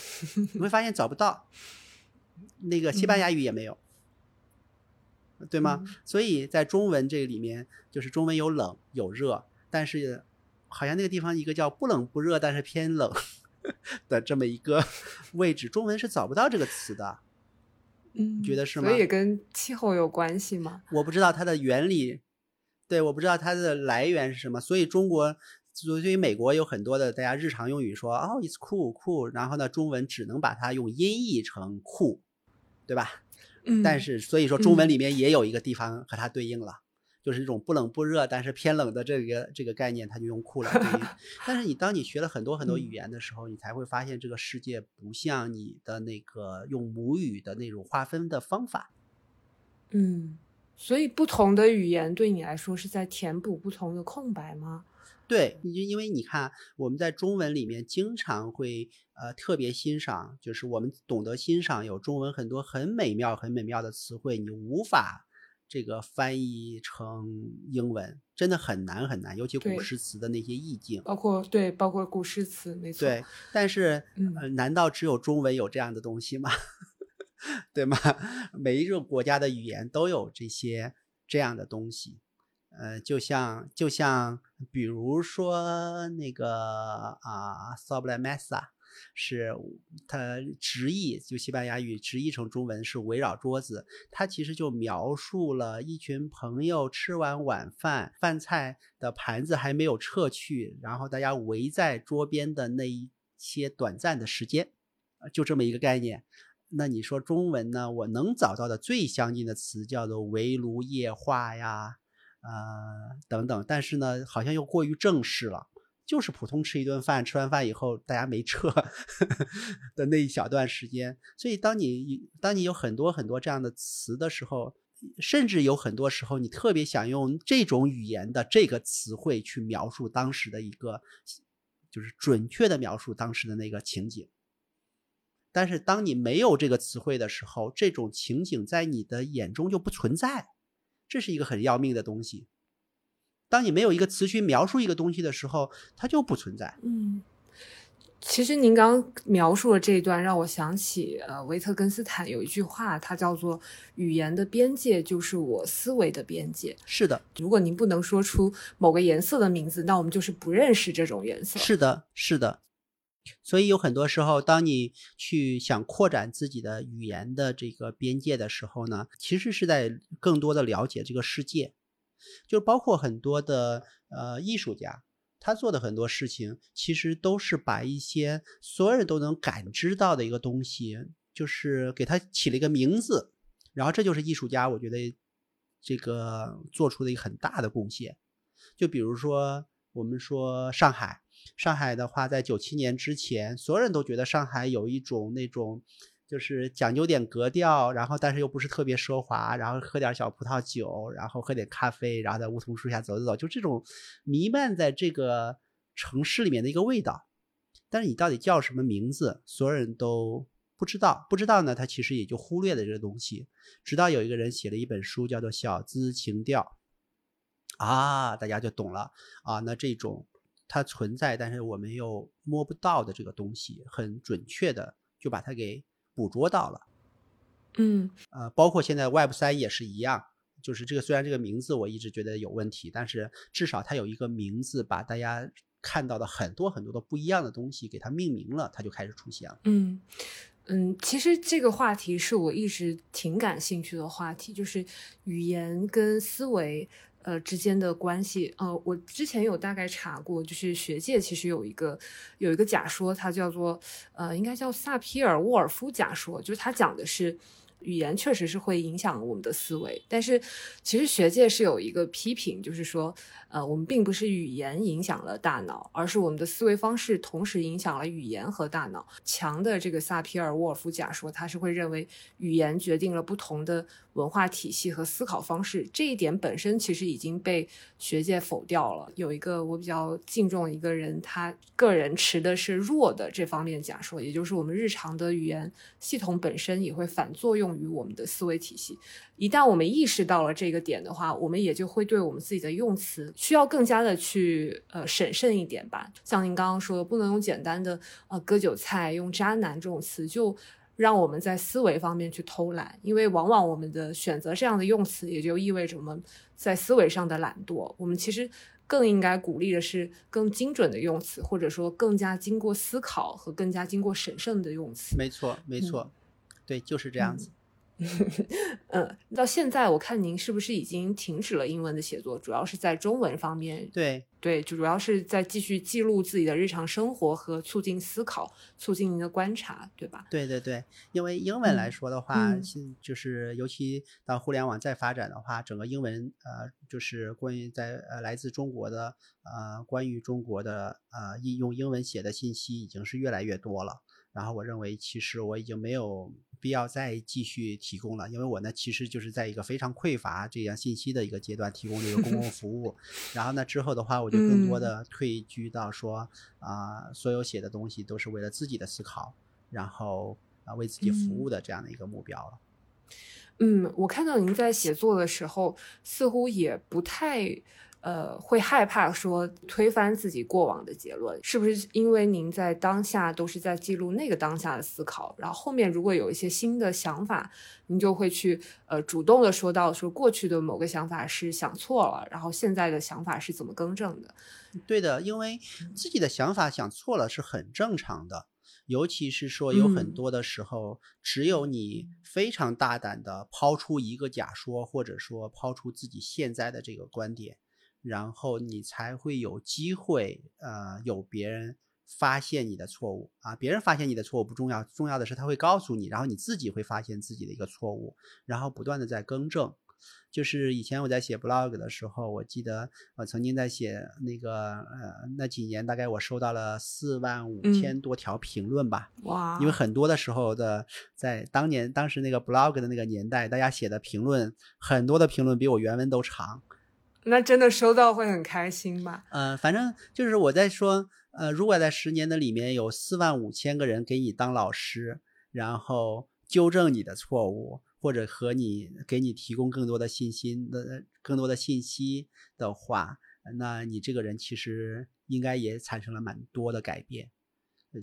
你会发现找不到，那个西班牙语也没有，对吗？嗯所以在中文这个里面，就是中文有冷有热，但是好像那个地方一个叫不冷不热，但是偏冷 的这么一个 位置，中文是找不到这个词的。嗯，觉得是吗所以也跟气候有关系吗？我不知道它的原理，对，我不知道它的来源是什么。所以中国，所以美国有很多的大家日常用语说哦，it's cool cool，然后呢，中文只能把它用音译成酷，对吧？嗯，但是所以说中文嗯里面也有一个地方和它对应了。就是这种不冷不热，但是偏冷的这个这个概念，它就用酷来对应。但是你当你学了很多很多语嗯言的时候，你才会发现这个世界不像你的那个用母语的那种划分的方法。嗯，所以不同的语言对你来说是在填补不同的空白吗？对，你就因为你看，我们在中文里面经常会呃特别欣赏，就是我们懂得欣赏有中文很多很美妙、很美妙的词汇，你无法这个翻译成英文，真的很难很难，尤其古诗词的那些意境。包括对，包括古诗词，没错。对，但是嗯呃，难道只有中文有这样的东西吗？对吗？每一个国家的语言都有这些这样的东西。呃，就像就像比如说那个啊 s o b l a mesa 是它直译，就西班牙语直译成中文是围绕桌子，它其实就描述了一群朋友吃完晚饭，饭菜的盘子还没有撤去，然后大家围在桌边的那一些短暂的时间，呃就这么一个概念。那你说中文呢？我能找到的最相近的词叫做围炉夜话呀，呃等等，但是呢，好像又过于正式了。就是普通吃一顿饭，吃完饭以后大家没撤 的那一小段时间。所以当你当你有很多很多这样的词的时候，甚至有很多时候你特别想用这种语言的这个词汇去描述当时的一个，就是准确的描述当时的那个情景。但是当你没有这个词汇的时候，这种情景在你的眼中就不存在，这是一个很要命的东西。当你没有一个词去描述一个东西的时候，它就不存在。嗯，其实您刚刚描述的这一段让我想起，呃，维特根斯坦有一句话，它叫做“语言的边界就是我思维的边界是的，”。如果您不能说出某个颜色的名字，那我们就是不认识这种颜色。是的，是的。所以有很多时候，当你去想扩展自己的语言的这个边界的时候呢，其实是在更多的了解这个世界。就包括很多的呃艺术家，他做的很多事情，其实都是把一些所有人都能感知到的一个东西，就是给他起了一个名字，然后这就是艺术家，我觉得这个做出的一个很大的贡献。就比如说，我们说上海，上海的话，在九七年之前，所有人都觉得上海有一种那种。就是讲究点格调，然后但是又不是特别奢华，然后喝点小葡萄酒，然后喝点咖啡，然后在梧桐树下走走走，就这种弥漫在这个城市里面的一个味道。但是你到底叫什么名字，所有人都不知道，不知道呢，他其实也就忽略了这个东西。直到有一个人写了一本书，叫做《小资情调》，啊，大家就懂了啊。那这种它存在，但是我们又摸不到的这个东西，很准确的就把它给捕捉到了。嗯，呃，包括现在 Web 三也是一样，就是这个虽然这个名字我一直觉得有问题，但是至少它有一个名字，把大家看到的很多很多的不一样的东西给它命名了，它就开始出现了。嗯嗯，其实这个话题是我一直挺感兴趣的话题，就是语言跟思维呃之间的关系。呃，我之前有大概查过，就是学界其实有一个有一个假说，它叫做呃，应该叫萨皮尔沃尔夫假说，就是它讲的是。语言确实是会影响我们的思维，但是其实学界是有一个批评，就是说，呃，我们并不是语言影响了大脑，而是我们的思维方式同时影响了语言和大脑。强的这个萨皮尔沃尔夫假说，他是会认为语言决定了不同的文化体系和思考方式，这一点本身其实已经被学界否掉了。有一个我比较敬重一个人，他个人持的是弱的这方面假说，也就是我们日常的语言系统本身也会反作用。于我们的思维体系，一旦我们意识到了这个点的话，我们也就会对我们自己的用词需要更加的去呃审慎一点吧。像您刚刚说的，不能用简单的呃割韭菜、用渣男这种词，就让我们在思维方面去偷懒，因为往往我们的选择这样的用词，也就意味着我们在思维上的懒惰。我们其实更应该鼓励的是更精准的用词，或者说更加经过思考和更加经过审慎的用词。没错，没错，对，就是这样子。嗯，到现在我看您是不是已经停止了英文的写作，主要是在中文方面。对对，就主要是在继续记录自己的日常生活和促进思考，促进您的观察，对吧？对对对，因为英文来说的话，就是尤其到互联网再发展的话，整个英文呃，就是关于在呃来自中国的呃关于中国的呃应用英文写的信息已经是越来越多了。然后我认为，其实我已经没有必要再继续提供了，因为我呢，其实就是在一个非常匮乏这样信息的一个阶段提供这个公共 服务。然后呢，之后的话，我就更多的退居到说啊，所有写的东西都是为了自己的思考，然后啊为自己服务的这样的一个目标了。嗯，我看到您在写作的时候，似乎也不太。呃，会害怕说推翻自己过往的结论，是不是因为您在当下都是在记录那个当下的思考，然后后面如果有一些新的想法，您就会去呃主动的说到说过去的某个想法是想错了，然后现在的想法是怎么更正的？对的，因为自己的想法想错了是很正常的，尤其是说有很多的时候，只有你非常大胆的抛出一个假说，或者说抛出自己现在的这个观点。然后你才会有机会，呃，有别人发现你的错误啊。别人发现你的错误不重要，重要的是他会告诉你，然后你自己会发现自己的一个错误，然后不断的在更正。就是以前我在写 blog 的时候，我记得我曾经在写那个呃那几年，大概我收到了四万五千多条评论吧。哇！因为很多的时候的在当年当时那个 blog 的那个年代，大家写的评论很多的评论比我原文都长。那真的收到会很开心吧？嗯，反正就是我在说，呃，如果在十年的里面有四万五千个人给你当老师，然后纠正你的错误，或者和你给你提供更多的信心的更多的信息的话，那你这个人其实应该也产生了蛮多的改变。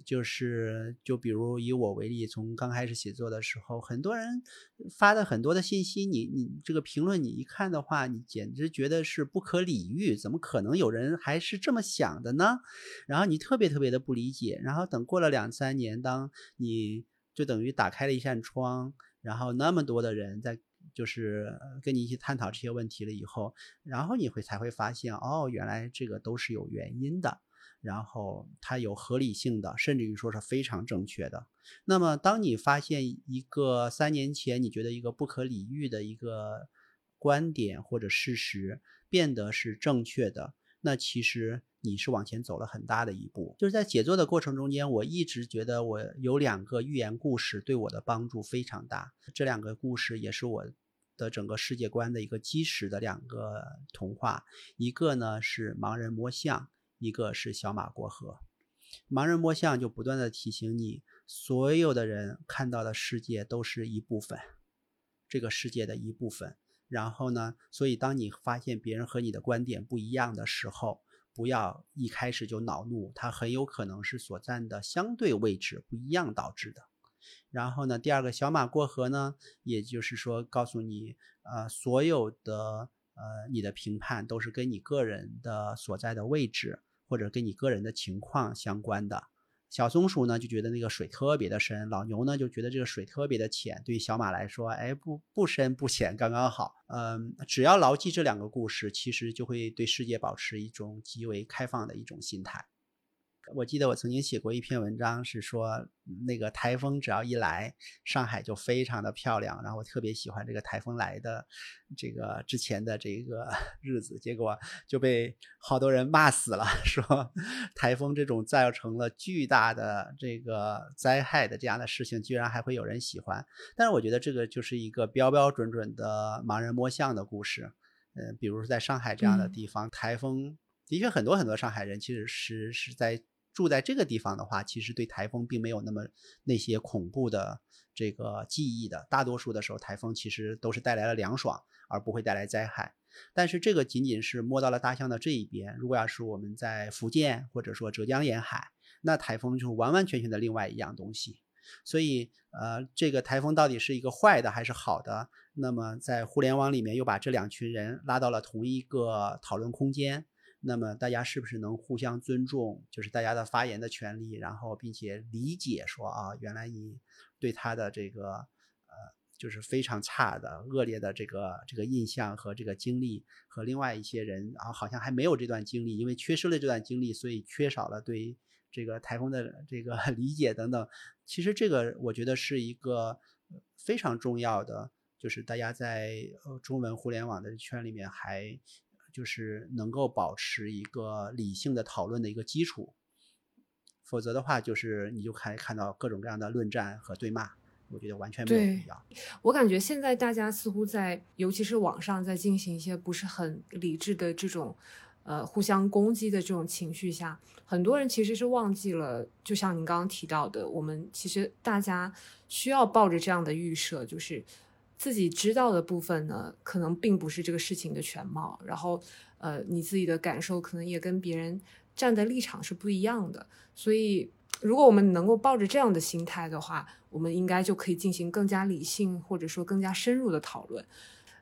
就是，就比如以我为例，从刚开始写作的时候，很多人发的很多的信息，你你这个评论你一看的话，你简直觉得是不可理喻，怎么可能有人还是这么想的呢？然后你特别特别的不理解，然后等过了两三年，当你就等于打开了一扇窗，然后那么多的人在就是跟你一起探讨这些问题了以后，然后你会才会发现，哦，原来这个都是有原因的。然后它有合理性的，甚至于说是非常正确的。那么，当你发现一个三年前你觉得一个不可理喻的一个观点或者事实变得是正确的，那其实你是往前走了很大的一步。就是在写作的过程中间，我一直觉得我有两个寓言故事对我的帮助非常大。这两个故事也是我的整个世界观的一个基石的两个童话。一个呢是盲人摸象。一个是小马过河，盲人摸象就不断的提醒你，所有的人看到的世界都是一部分，这个世界的一部分。然后呢，所以当你发现别人和你的观点不一样的时候，不要一开始就恼怒，它很有可能是所占的相对位置不一样导致的。然后呢，第二个小马过河呢，也就是说告诉你，呃，所有的呃你的评判都是跟你个人的所在的位置或者跟你个人的情况相关的。小松鼠呢就觉得那个水特别的深，老牛呢就觉得这个水特别的浅。对于小马来说，哎，不不深不浅，刚刚好。嗯，只要牢记这两个故事，其实就会对世界保持一种极为开放的一种心态。我记得我曾经写过一篇文章，是说那个台风只要一来，上海就非常的漂亮。然后我特别喜欢这个台风来的这个之前的这个 日子，结果就被好多人骂死了，说台风这种造成了巨大的这个灾害的这样的事情，居然还会有人喜欢。但是我觉得这个就是一个标标准准的盲人摸象的故事。嗯，比如说在上海这样的地方，台风的确很多很多上海人其实是是在。住在这个地方的话，其实对台风并没有那么那些恐怖的这个记忆的。大多数的时候，台风其实都是带来了凉爽，而不会带来灾害。但是这个仅仅是摸到了大象的这一边。如果要是我们在福建或者说浙江沿海，那台风就是完完全全的另外一样东西。所以，呃，这个台风到底是一个坏的还是好的？那么在互联网里面又把这两群人拉到了同一个讨论空间。那么大家是不是能互相尊重，就是大家的发言的权利，然后并且理解说啊，原来你对他的这个呃，就是非常差的、恶劣的这个这个印象和这个经历，和另外一些人啊，好像还没有这段经历，因为缺失了这段经历，所以缺少了对这个台风的这个 理解等等。其实这个我觉得是一个非常重要的，就是大家在呃中文互联网的圈里面还。就是能够保持一个理性的讨论的一个基础，否则的话，就是你就看看到各种各样的论战和对骂，我觉得完全没有必要。我感觉现在大家似乎在，尤其是网上在进行一些不是很理智的这种，呃，互相攻击的这种情绪下，很多人其实是忘记了，就像您刚刚提到的，我们其实大家需要抱着这样的预设，就是。自己知道的部分呢，可能并不是这个事情的全貌。然后，呃，你自己的感受可能也跟别人站的立场是不一样的。所以，如果我们能够抱着这样的心态的话，我们应该就可以进行更加理性或者说更加深入的讨论。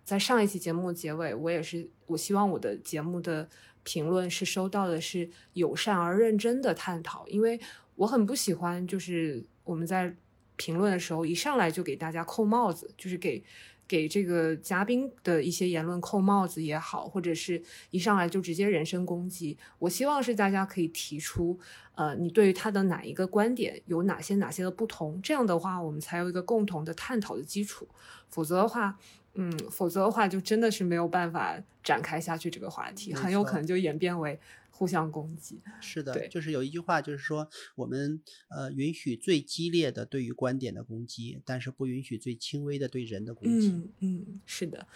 在上一期节目结尾，我也是，我希望我的节目的评论是收到的是友善而认真的探讨，因为我很不喜欢就是我们在。评论的时候，一上来就给大家扣帽子，就是给给这个嘉宾的一些言论扣帽子也好，或者是一上来就直接人身攻击。我希望是大家可以提出，呃，你对于他的哪一个观点有哪些哪些的不同，这样的话我们才有一个共同的探讨的基础。否则的话，嗯，否则的话就真的是没有办法展开下去这个话题，很有可能就演变为。互相攻击是的，就是有一句话，就是说我们呃允许最激烈的对于观点的攻击，但是不允许最轻微的对人的攻击。嗯嗯，是的，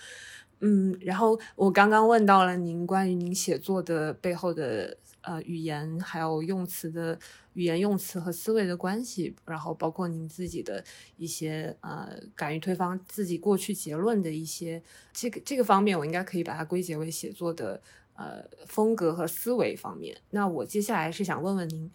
嗯。然后我刚刚问到了您关于您写作的背后的呃语言，还有用词的语言用词和思维的关系，然后包括您自己的一些呃敢于推翻自己过去结论的一些这个这个方面，我应该可以把它归结为写作的。呃，风格和思维方面，那我接下来是想问问您，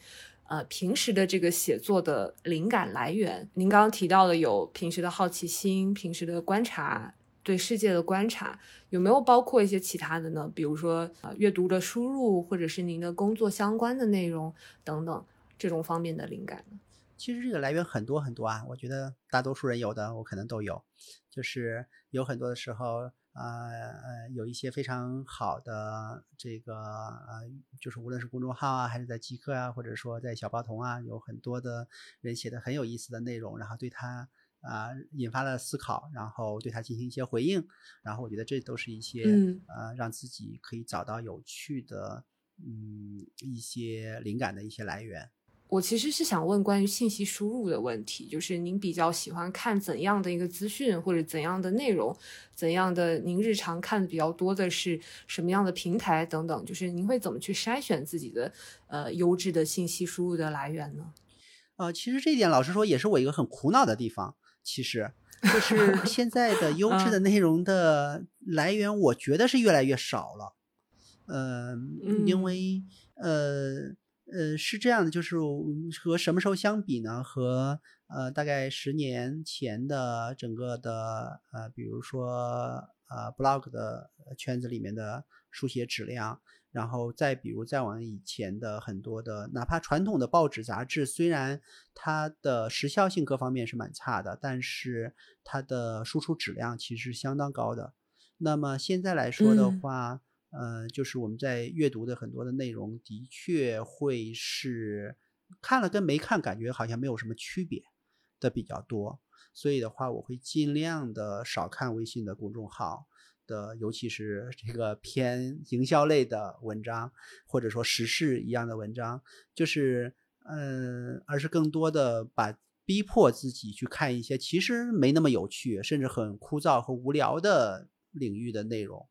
呃，平时的这个写作的灵感来源，您刚刚提到的有平时的好奇心、平时的观察、对世界的观察，有没有包括一些其他的呢？比如说呃，阅读的输入，或者是您的工作相关的内容等等这种方面的灵感呢？其实这个来源很多很多啊，我觉得大多数人有的，我可能都有，就是有很多的时候。呃有一些非常好的这个呃，就是无论是公众号啊，还是在极客啊，或者说在小报童啊，有很多的人写的很有意思的内容，然后对他啊引发了思考，然后对他进行一些回应，然后我觉得这都是一些呃让自己可以找到有趣的嗯一些灵感的一些来源。我其实是想问关于信息输入的问题，就是您比较喜欢看怎样的一个资讯，或者怎样的内容，怎样的您日常看的比较多的是什么样的平台等等，就是您会怎么去筛选自己的呃优质的信息输入的来源呢？呃，其实这一点老实说也是我一个很苦恼的地方，其实 就是现在的优质的内容的来源，我觉得是越来越少了。呃，因为呃。呃，是这样的，就是和什么时候相比呢？和呃，大概十年前的整个的呃，比如说呃，blog 的圈子里面的书写质量，然后再比如再往以前的很多的，哪怕传统的报纸杂志，虽然它的时效性各方面是蛮差的，但是它的输出质量其实相当高的。那么现在来说的话。呃，就是我们在阅读的很多的内容，的确会是看了跟没看感觉好像没有什么区别的比较多，所以的话，我会尽量的少看微信的公众号的，尤其是这个偏营销类的文章，或者说时事一样的文章，就是嗯，而是更多的把逼迫自己去看一些其实没那么有趣，甚至很枯燥和无聊的领域的内容。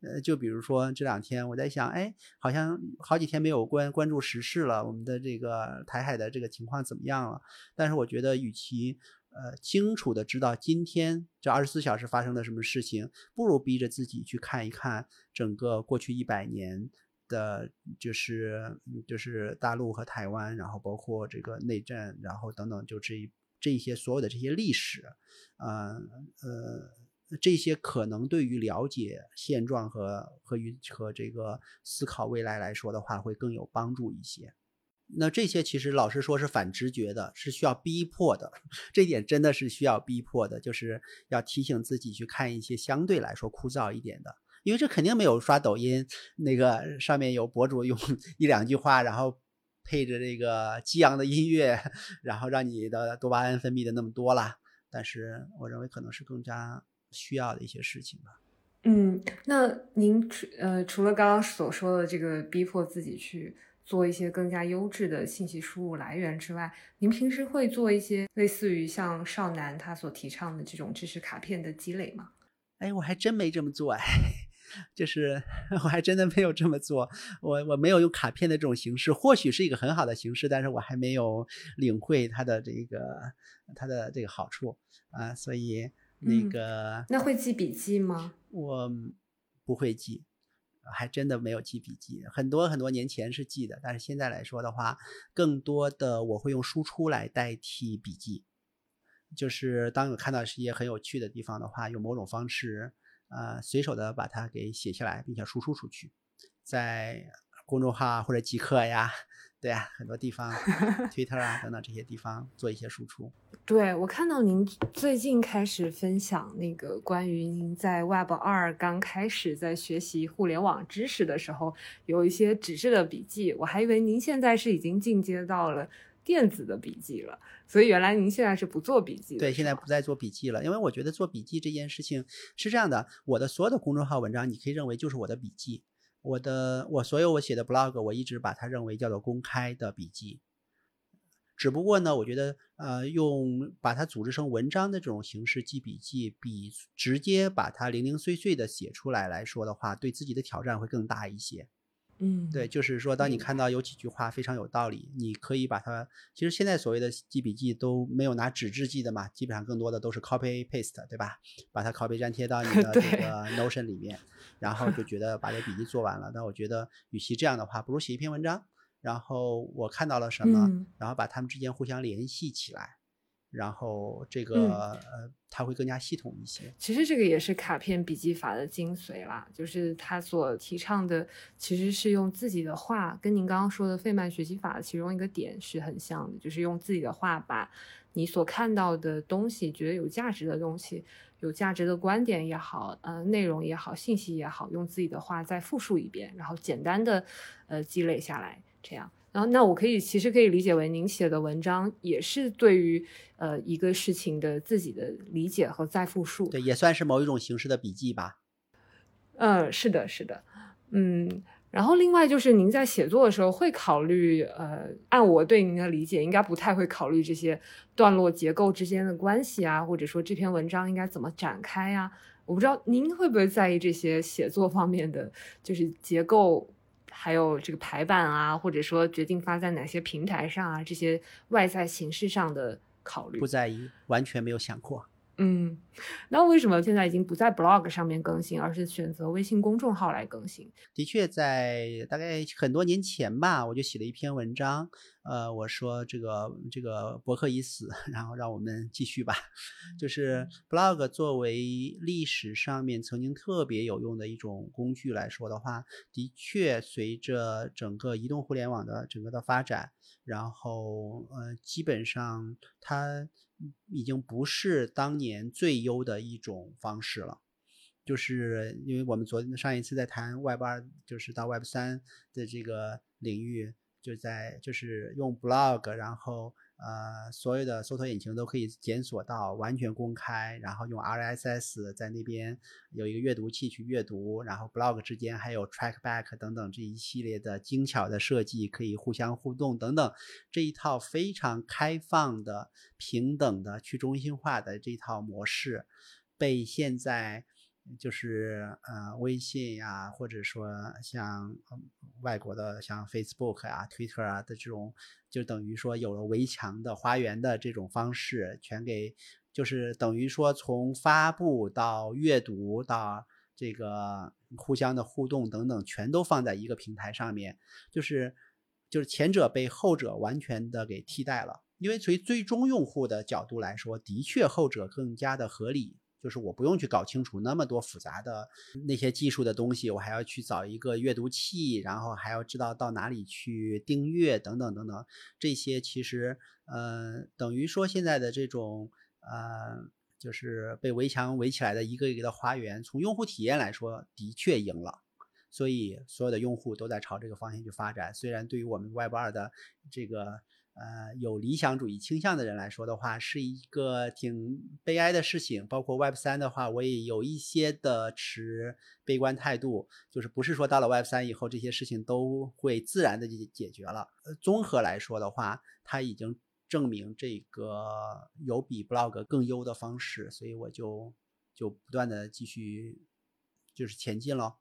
呃，就比如说这两天我在想，哎，好像好几天没有关关注时事了，我们的这个台海的这个情况怎么样了？但是我觉得，与其呃清楚的知道今天这二十四小时发生了什么事情，不如逼着自己去看一看整个过去一百年的，就是就是大陆和台湾，然后包括这个内战，然后等等，就这这一些所有的这些历史，啊呃。这些可能对于了解现状和和与和这个思考未来来说的话，会更有帮助一些。那这些其实老实说是反直觉的，是需要逼迫的。这点真的是需要逼迫的，就是要提醒自己去看一些相对来说枯燥一点的，因为这肯定没有刷抖音那个上面有博主用一两句话，然后配着这个激昂的音乐，然后让你的多巴胺分泌的那么多啦。但是我认为可能是更加。需要的一些事情吧。嗯，那您除呃除了刚刚所说的这个逼迫自己去做一些更加优质的信息输入来源之外，您平时会做一些类似于像少男他所提倡的这种知识卡片的积累吗？哎，我还真没这么做哎，就是 我还真的没有这么做，我我没有用卡片的这种形式，或许是一个很好的形式，但是我还没有领会它的这个它的这个好处啊，所以。那个，那会记笔记吗？我不会记，还真的没有记笔记。很多很多年前是记的，但是现在来说的话，更多的我会用输出来代替笔记。就是当我看到一些很有趣的地方的话，用某种方式，呃，随手的把它给写下来，并且输出出去，在公众号或者极客呀。对啊，很多地方，Twitter 啊等等这些地方做一些输出。对我看到您最近开始分享那个关于您在 Web 二刚开始在学习互联网知识的时候，有一些纸质的笔记，我还以为您现在是已经进阶到了电子的笔记了。所以原来您现在是不做笔记的。对，现在不再做笔记了，因为我觉得做笔记这件事情是这样的，我的所有的公众号文章，你可以认为就是我的笔记。我的我所有我写的 blog，我一直把它认为叫做公开的笔记。只不过呢，我觉得呃，用把它组织成文章的这种形式记笔记，比直接把它零零碎碎的写出来来说的话，对自己的挑战会更大一些。嗯，对，就是说，当你看到有几句话非常有道理，你可以把它。其实现在所谓的记笔记都没有拿纸质记的嘛，基本上更多的都是 copy paste，对吧？把它 copy 粘贴到你的 这个 Notion 里面，然后就觉得把这笔记做完了。那我觉得，与其这样的话，不如写一篇文章，然后我看到了什么，然后把它们之间互相联系起来。然后这个呃，它会更加系统一些。其实这个也是卡片笔记法的精髓啦，就是他所提倡的，其实是用自己的话，跟您刚刚说的费曼学习法其中一个点是很像的，就是用自己的话把你所看到的东西，觉得有价值的东西，有价值的观点也好，呃，内容也好，信息也好，用自己的话再复述一遍，然后简单的呃积累下来，这样。然后，那我可以其实可以理解为，您写的文章也是对于呃一个事情的自己的理解和再复述，对，也算是某一种形式的笔记吧。嗯，是的，是的，嗯，然后另外就是您在写作的时候会考虑，呃，按我对您的理解，应该不太会考虑这些段落结构之间的关系啊，或者说这篇文章应该怎么展开呀？我不知道您会不会在意这些写作方面的，就是结构，还有这个排版啊，或者说决定发在哪些平台上啊，这些外在形式上的考虑。不在意，完全没有想过。嗯，那为什么现在已经不在 blog 上面更新，而是选择微信公众号来更新？的确，在大概很多年前吧，我就写了一篇文章，呃，我说这个这个博客已死，然后让我们继续吧。就是 blog 作为历史上面曾经特别有用的一种工具来说的话，的确随着整个移动互联网的整个的发展，然后呃，基本上它。已经不是当年最优的一种方式了，就是因为我们昨天上一次在谈 Web 二，就是到 Web 三的这个领域，就在就是用 Blog，然后。呃，所有的搜索引擎都可以检索到，完全公开，然后用 RSS 在那边有一个阅读器去阅读，然后 blog 之间还有 trackback 等等这一系列的精巧的设计，可以互相互动等等，这一套非常开放的、平等的、去中心化的这套模式，被现在。就是呃，微信呀，或者说像外国的像 Facebook 啊、Twitter 啊的这种，就等于说有了围墙的花园的这种方式，全给就是等于说从发布到阅读到这个互相的互动等等，全都放在一个平台上面，就是就是前者被后者完全的给替代了，因为从最终用户的角度来说，的确后者更加的合理。就是我不用去搞清楚那么多复杂的那些技术的东西，我还要去找一个阅读器，然后还要知道到哪里去订阅等等等等。这些其实，呃，等于说现在的这种，呃，就是被围墙围起来的一个一个的花园，从用户体验来说，的确赢了。所以所有的用户都在朝这个方向去发展。虽然对于我们 Web 二的这个。呃，有理想主义倾向的人来说的话，是一个挺悲哀的事情。包括 Web 三的话，我也有一些的持悲观态度，就是不是说到了 Web 三以后，这些事情都会自然的解解决了。呃，综合来说的话，它已经证明这个有比 Blog 更优的方式，所以我就就不断的继续就是前进了。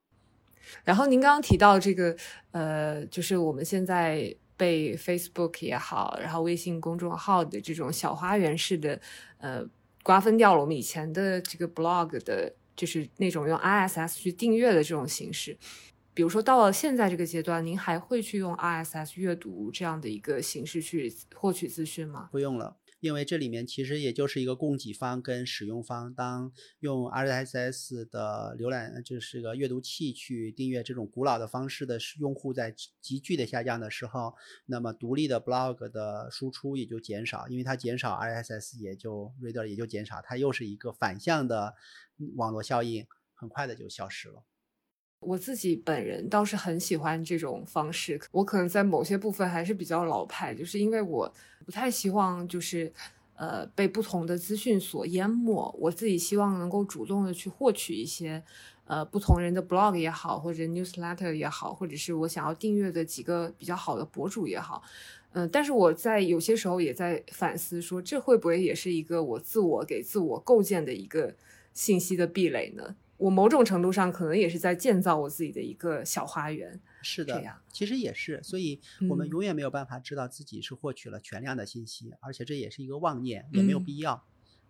然后您刚刚提到这个，呃，就是我们现在。被 Facebook 也好，然后微信公众号的这种小花园式的，呃，瓜分掉了我们以前的这个 blog 的，就是那种用 RSS 去订阅的这种形式。比如说到了现在这个阶段，您还会去用 RSS 阅读这样的一个形式去获取资讯吗？不用了。因为这里面其实也就是一个供给方跟使用方，当用 RSS 的浏览就是个阅读器去订阅这种古老的方式的用户在急剧的下降的时候，那么独立的 blog 的输出也就减少，因为它减少 RSS 也就 reader 也就减少，它又是一个反向的网络效应，很快的就消失了。我自己本人倒是很喜欢这种方式，我可能在某些部分还是比较老派，就是因为我不太希望就是呃被不同的资讯所淹没，我自己希望能够主动的去获取一些呃不同人的 blog 也好，或者 newsletter 也好，或者是我想要订阅的几个比较好的博主也好，嗯，但是我在有些时候也在反思，说这会不会也是一个我自我给自我构建的一个信息的壁垒呢？我某种程度上可能也是在建造我自己的一个小花园，是的，其实也是，所以我们永远没有办法知道自己是获取了全量的信息，而且这也是一个妄念，也没有必要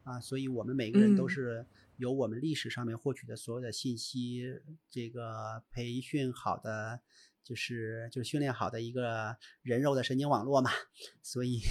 啊。所以我们每个人都是由我们历史上面获取的所有的信息，这个培训好的。就是就是训练好的一个人肉的神经网络嘛，所以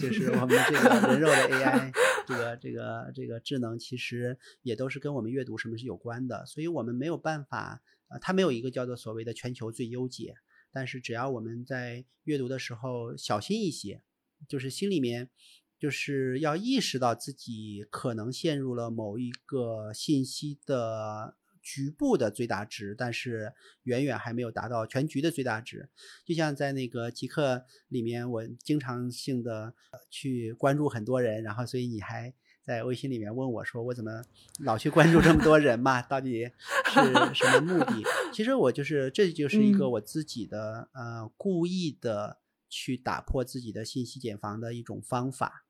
就是我们这个人肉的 AI，这个这个这个智能其实也都是跟我们阅读什么是有关的，所以我们没有办法，呃，它没有一个叫做所谓的全球最优解，但是只要我们在阅读的时候小心一些，就是心里面就是要意识到自己可能陷入了某一个信息的。局部的最大值，但是远远还没有达到全局的最大值。就像在那个极客里面，我经常性的去关注很多人，然后所以你还在微信里面问我说：“我怎么老去关注这么多人嘛？到底是什么目的？”其实我就是这就是一个我自己的呃故意的去打破自己的信息茧房的一种方法，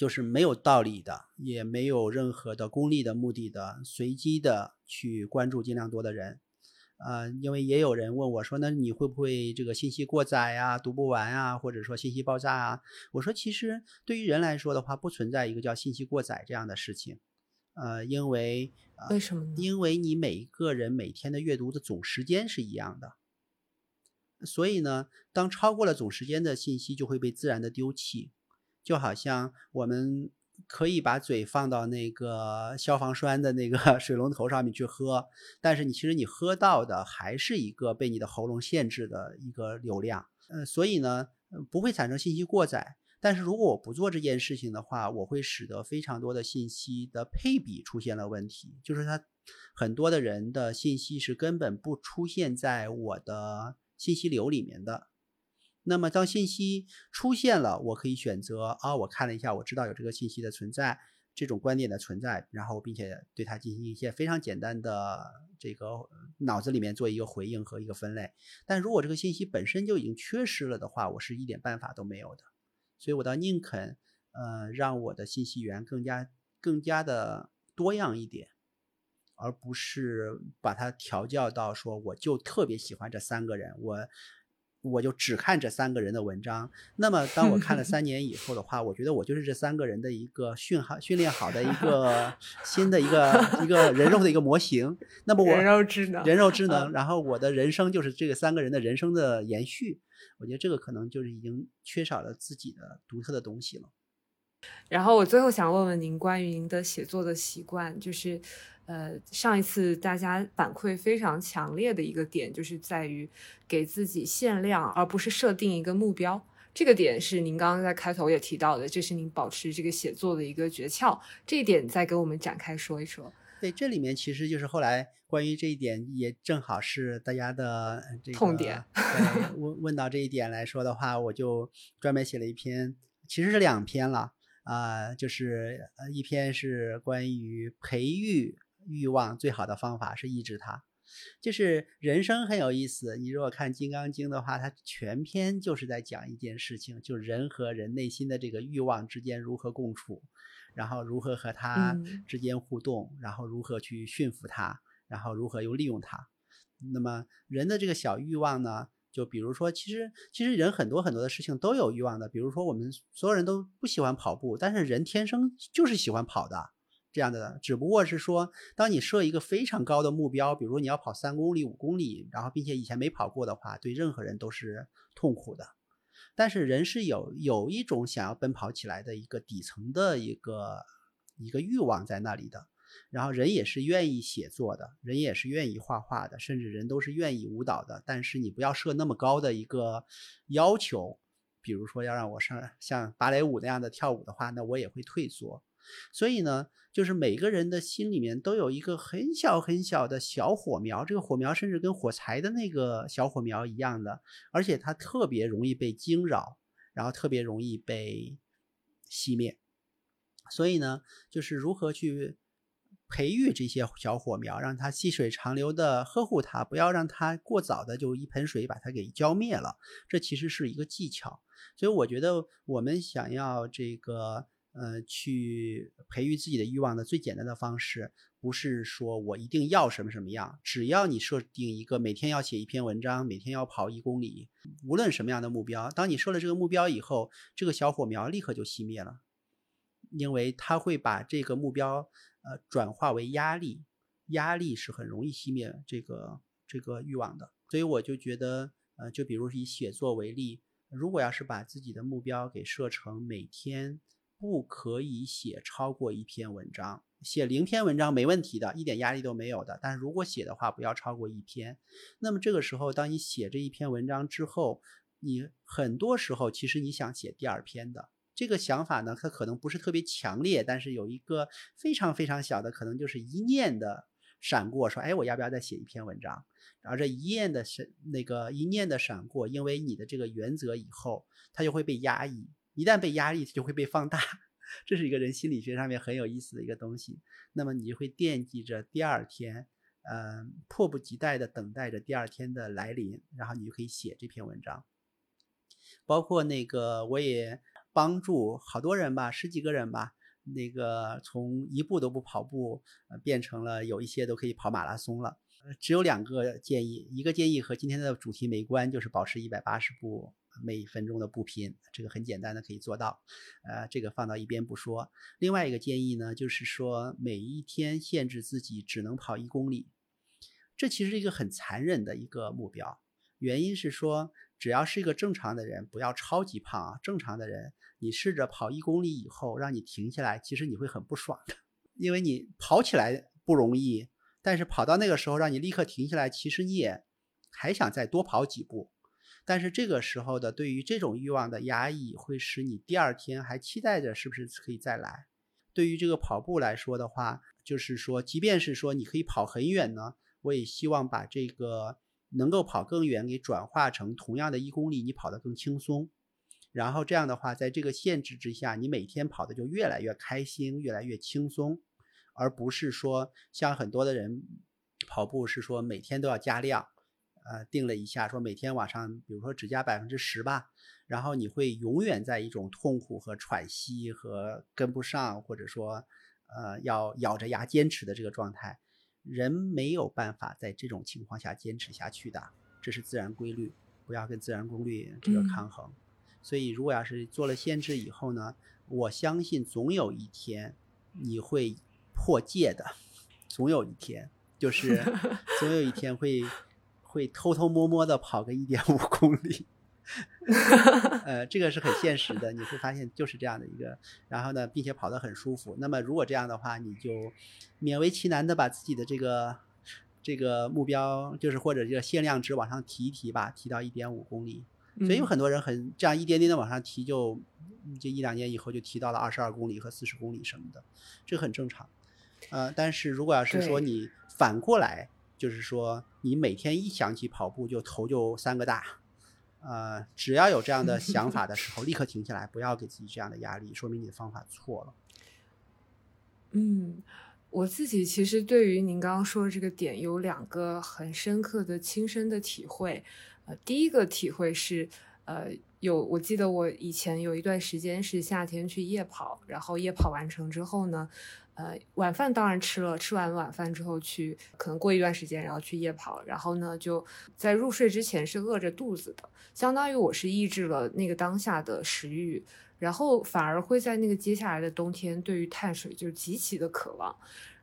就是没有道理的，也没有任何的功利的目的的，随机的去关注尽量多的人。呃，因为也有人问我说，那你会不会这个信息过载啊，读不完啊，或者说信息爆炸啊？我说，其实对于人来说的话，不存在一个叫信息过载这样的事情。呃，因为为什么呢？因为你每一个人每天的阅读的总时间是一样的，所以呢，当超过了总时间的信息就会被自然的丢弃，就好像我们。可以把嘴放到那个消防栓的那个 水龙头上面去喝，但是你其实你喝到的还是一个被你的喉咙限制的一个流量，呃，所以呢，不会产生信息过载。但是如果我不做这件事情的话，我会使得非常多的信息的配比出现了问题，就是它很多的人的信息是根本不出现在我的信息流里面的。那么，当信息出现了，我可以选择啊，我看了一下，我知道有这个信息的存在，这种观点的存在，然后并且对它进行一些非常简单的这个脑子里面做一个回应和一个分类。但如果这个信息本身就已经缺失了的话，我是一点办法都没有的。所以我倒宁肯呃让我的信息源更加更加的多样一点，而不是把它调教到说我就特别喜欢这三个人，我。我就只看这三个人的文章。那么，当我看了三年以后的话，我觉得我就是这三个人的一个训好、训练好的一个 新的一个一个人肉的一个模型。那么，我人肉智能，人肉智能。然后，我的人生就是这个三个人的人生的延续。我觉得这个可能就是已经缺少了自己的独特的东西了。然后，我最后想问问您关于您的写作的习惯，就是。呃，上一次大家反馈非常强烈的一个点，就是在于给自己限量，而不是设定一个目标。这个点是您刚刚在开头也提到的，这是您保持这个写作的一个诀窍。这一点再给我们展开说一说。对，这里面其实就是后来关于这一点，也正好是大家的这个痛点。问问到这一点来说的话，我就专门写了一篇，其实是两篇了啊，就是呃，一篇是关于培育。欲望最好的方法是抑制它，就是人生很有意思。你如果看《金刚经》的话，它全篇就是在讲一件事情，就人和人内心的这个欲望之间如何共处，然后如何和它之间互动，然后如何去驯服它，然后如何又利用它。那么人的这个小欲望呢，就比如说，其实其实人很多很多的事情都有欲望的。比如说，我们所有人都不喜欢跑步，但是人天生就是喜欢跑的。这样的，只不过是说，当你设一个非常高的目标，比如你要跑三公里、五公里，然后并且以前没跑过的话，对任何人都是痛苦的。但是人是有有一种想要奔跑起来的一个底层的一个一个欲望在那里的。然后人也是愿意写作的，人也是愿意画画的，甚至人都是愿意舞蹈的。但是你不要设那么高的一个要求，比如说要让我上像芭蕾舞那样的跳舞的话，那我也会退缩。所以呢。就是每个人的心里面都有一个很小很小的小火苗，这个火苗甚至跟火柴的那个小火苗一样的，而且它特别容易被惊扰，然后特别容易被熄灭。所以呢，就是如何去培育这些小火苗，让它细水长流的呵护它，不要让它过早的就一盆水把它给浇灭了。这其实是一个技巧。所以我觉得我们想要这个。呃，去培育自己的欲望的最简单的方式，不是说我一定要什么什么样，只要你设定一个每天要写一篇文章，每天要跑一公里，无论什么样的目标，当你设了这个目标以后，这个小火苗立刻就熄灭了，因为它会把这个目标呃转化为压力，压力是很容易熄灭这个这个欲望的，所以我就觉得，呃，就比如以写作为例，如果要是把自己的目标给设成每天。不可以写超过一篇文章，写零篇文章没问题的，一点压力都没有的。但是如果写的话，不要超过一篇。那么这个时候，当你写这一篇文章之后，你很多时候其实你想写第二篇的这个想法呢，它可能不是特别强烈，但是有一个非常非常小的可能，就是一念的闪过，说，哎，我要不要再写一篇文章？然后这一念的闪，那个一念的闪过，因为你的这个原则以后，它就会被压抑。一旦被压抑，就会被放大。这是一个人心理学上面很有意思的一个东西。那么你就会惦记着第二天，嗯，迫不及待的等待着第二天的来临，然后你就可以写这篇文章。包括那个，我也帮助好多人吧，十几个人吧，那个从一步都不跑步，变成了有一些都可以跑马拉松了。只有两个建议，一个建议和今天的主题没关，就是保持一百八十步每一分钟的步频，这个很简单的可以做到，呃，这个放到一边不说。另外一个建议呢，就是说每一天限制自己只能跑一公里，这其实是一个很残忍的一个目标。原因是说，只要是一个正常的人，不要超级胖啊，正常的人，你试着跑一公里以后，让你停下来，其实你会很不爽的，因为你跑起来不容易。但是跑到那个时候，让你立刻停下来，其实你也还想再多跑几步。但是这个时候的对于这种欲望的压抑，会使你第二天还期待着是不是可以再来。对于这个跑步来说的话，就是说，即便是说你可以跑很远呢，我也希望把这个能够跑更远给转化成同样的一公里，你跑得更轻松。然后这样的话，在这个限制之下，你每天跑的就越来越开心，越来越轻松。而不是说像很多的人跑步是说每天都要加量，呃，定了一下说每天晚上比如说只加百分之十吧，然后你会永远在一种痛苦和喘息和跟不上，或者说呃要咬着牙坚持的这个状态，人没有办法在这种情况下坚持下去的，这是自然规律，不要跟自然规律这个抗衡。所以如果要是做了限制以后呢，我相信总有一天你会。破戒的，总有一天，就是 总有一天会会偷偷摸摸的跑个一点五 公里，呃，这个是很现实的，你会发现就是这样的一个，然后呢，并且跑得很舒服。那么如果这样的话，你就勉为其难的把自己的这个这个目标，就是或者这个限量值往上提一提吧，提到一点五公里。所以有很多人很这样一点点的往上提，就这一两年以后就提到了二十二公里和四十公里什么的，这个很正常。呃，但是如果要是说你反过来，就是说你每天一想起跑步就头就三个大，呃，只要有这样的想法的时候，立刻停下来，不要给自己这样的压力，说明你的方法错了。嗯，我自己其实对于您刚刚说的这个点有两个很深刻的亲身的体会。呃，第一个体会是，呃，有我记得我以前有一段时间是夏天去夜跑，然后夜跑完成之后呢。呃，晚饭当然吃了，吃完晚饭之后去，可能过一段时间，然后去夜跑，然后呢，就在入睡之前是饿着肚子的，相当于我是抑制了那个当下的食欲，然后反而会在那个接下来的冬天，对于碳水就极其的渴望。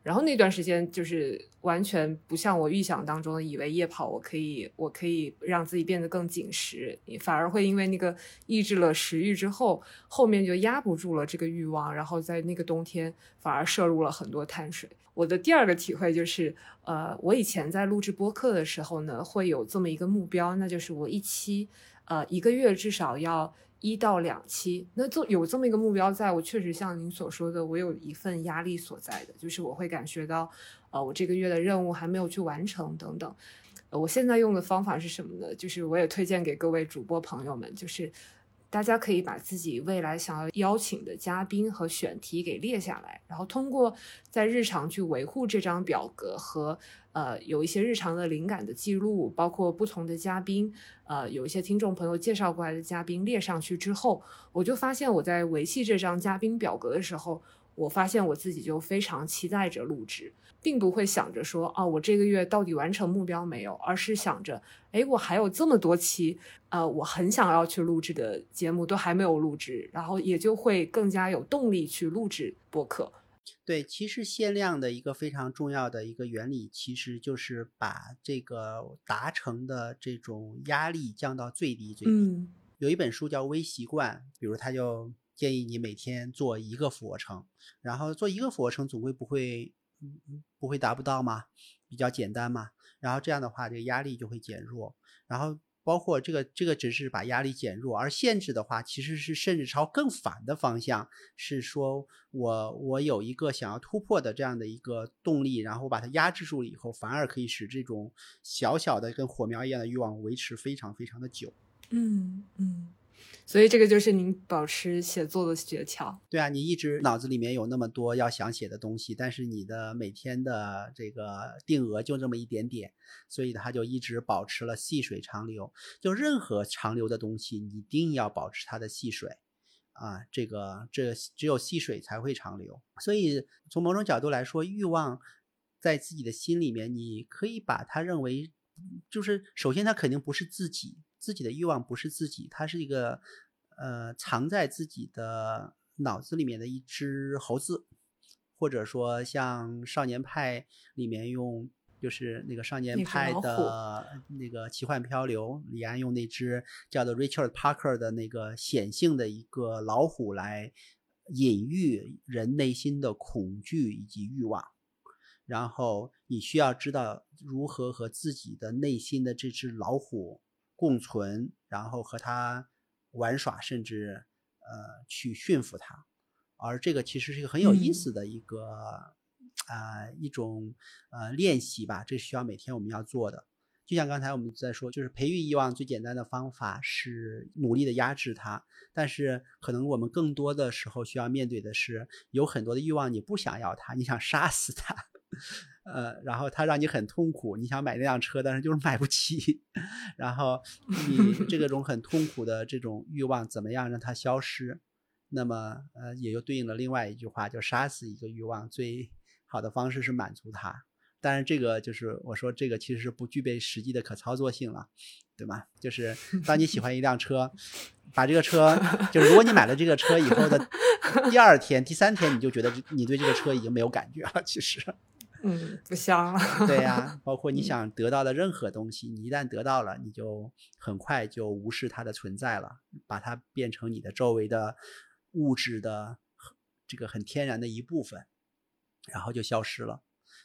然后那段时间就是完全不像我预想当中的，以为夜跑我可以，我可以让自己变得更紧实，反而会因为那个抑制了食欲之后，后面就压不住了这个欲望，然后在那个冬天反而摄入了很多碳水。我的第二个体会就是，呃，我以前在录制播客的时候呢，会有这么一个目标，那就是我一期，呃，一个月至少要。一到两期，那这有这么一个目标，在我确实像您所说的，我有一份压力所在的，就是我会感觉到，呃，我这个月的任务还没有去完成等等。呃我现在用的方法是什么呢？就是我也推荐给各位主播朋友们，就是。大家可以把自己未来想要邀请的嘉宾和选题给列下来，然后通过在日常去维护这张表格和呃有一些日常的灵感的记录，包括不同的嘉宾，呃有一些听众朋友介绍过来的嘉宾列上去之后，我就发现我在维系这张嘉宾表格的时候。我发现我自己就非常期待着录制，并不会想着说，哦，我这个月到底完成目标没有，而是想着，哎，我还有这么多期，呃，我很想要去录制的节目都还没有录制，然后也就会更加有动力去录制播客。对，其实限量的一个非常重要的一个原理，其实就是把这个达成的这种压力降到最低最低。嗯，有一本书叫《微习惯》，比如他就。建议你每天做一个俯卧撑，然后做一个俯卧撑总归不会，不会达不到吗？比较简单嘛。然后这样的话，这个压力就会减弱。然后包括这个，这个只是把压力减弱，而限制的话，其实是甚至朝更反的方向，是说我我有一个想要突破的这样的一个动力，然后把它压制住了以后，反而可以使这种小小的跟火苗一样的欲望维持非常非常的久。嗯嗯。所以这个就是您保持写作的诀窍。对啊，你一直脑子里面有那么多要想写的东西，但是你的每天的这个定额就这么一点点，所以它就一直保持了细水长流。就任何长流的东西，你一定要保持它的细水啊，这个这只有细水才会长流。所以从某种角度来说，欲望在自己的心里面，你可以把它认为，就是首先他肯定不是自己。自己的欲望不是自己，他是一个呃藏在自己的脑子里面的一只猴子，或者说像少年派里面用，就是那个少年派的那个奇幻漂流，李安用那只叫做 Richard Parker 的那个显性的一个老虎来隐喻人内心的恐惧以及欲望，然后你需要知道如何和自己的内心的这只老虎。共存，然后和它玩耍，甚至呃去驯服它，而这个其实是一个很有意思的一个啊一种呃练习吧，这需要每天我们要做的。就像刚才我们在说，就是培育欲望最简单的方法是努力的压制它，但是可能我们更多的时候需要面对的是，有很多的欲望你不想要它，你想杀死它。呃，然后他让你很痛苦，你想买那辆车，但是就是买不起。然后你这个种很痛苦的这种欲望，怎么样让它消失？那么，呃，也就对应了另外一句话，就杀死一个欲望最好的方式是满足它。但是，这个就是我说这个其实是不具备实际的可操作性了，对吗？就是当你喜欢一辆车，把这个车，就是如果你买了这个车以后的第二天、第三天，你就觉得你对这个车已经没有感觉了，其实。嗯，不香了。对呀，包括你想得到的任何东西，你一旦得到了，你就很快就无视它的存在了，把它变成你的周围的物质的这个很天然的一部分，然后就消失了。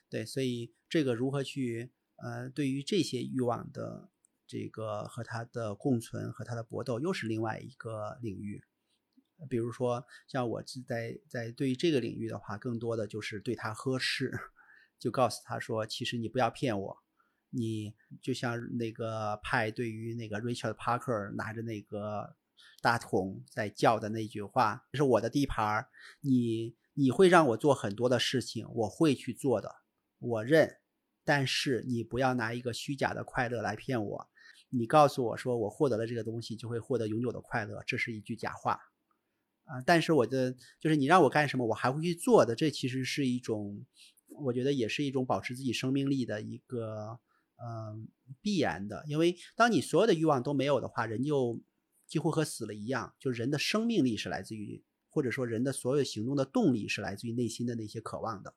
对，所以这个如何去呃，对于这些欲望的这个和它的共存和它的搏斗，又是另外一个领域。比如说，像我在在对于这个领域的话，更多的就是对它呵斥。就告诉他说：“其实你不要骗我，你就像那个派对于那个 Richard Parker 拿着那个大桶在叫的那句话，这是我的地盘你你会让我做很多的事情，我会去做的，我认。但是你不要拿一个虚假的快乐来骗我。你告诉我说我获得了这个东西就会获得永久的快乐，这是一句假话啊！但是我的就是你让我干什么，我还会去做的。这其实是一种。”我觉得也是一种保持自己生命力的一个，嗯，必然的。因为当你所有的欲望都没有的话，人就几乎和死了一样。就人的生命力是来自于，或者说人的所有行动的动力是来自于内心的那些渴望的。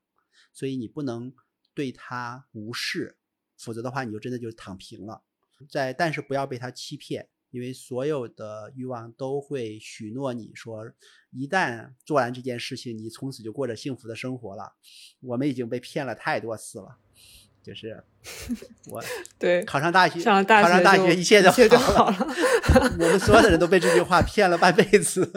所以你不能对他无视，否则的话你就真的就躺平了。在，但是不要被他欺骗。因为所有的欲望都会许诺你说，一旦做完这件事情，你从此就过着幸福的生活了。我们已经被骗了太多次了，就是 我 对考上大学，考上大学一切就好了。我们所有的人都被这句话骗了半辈子。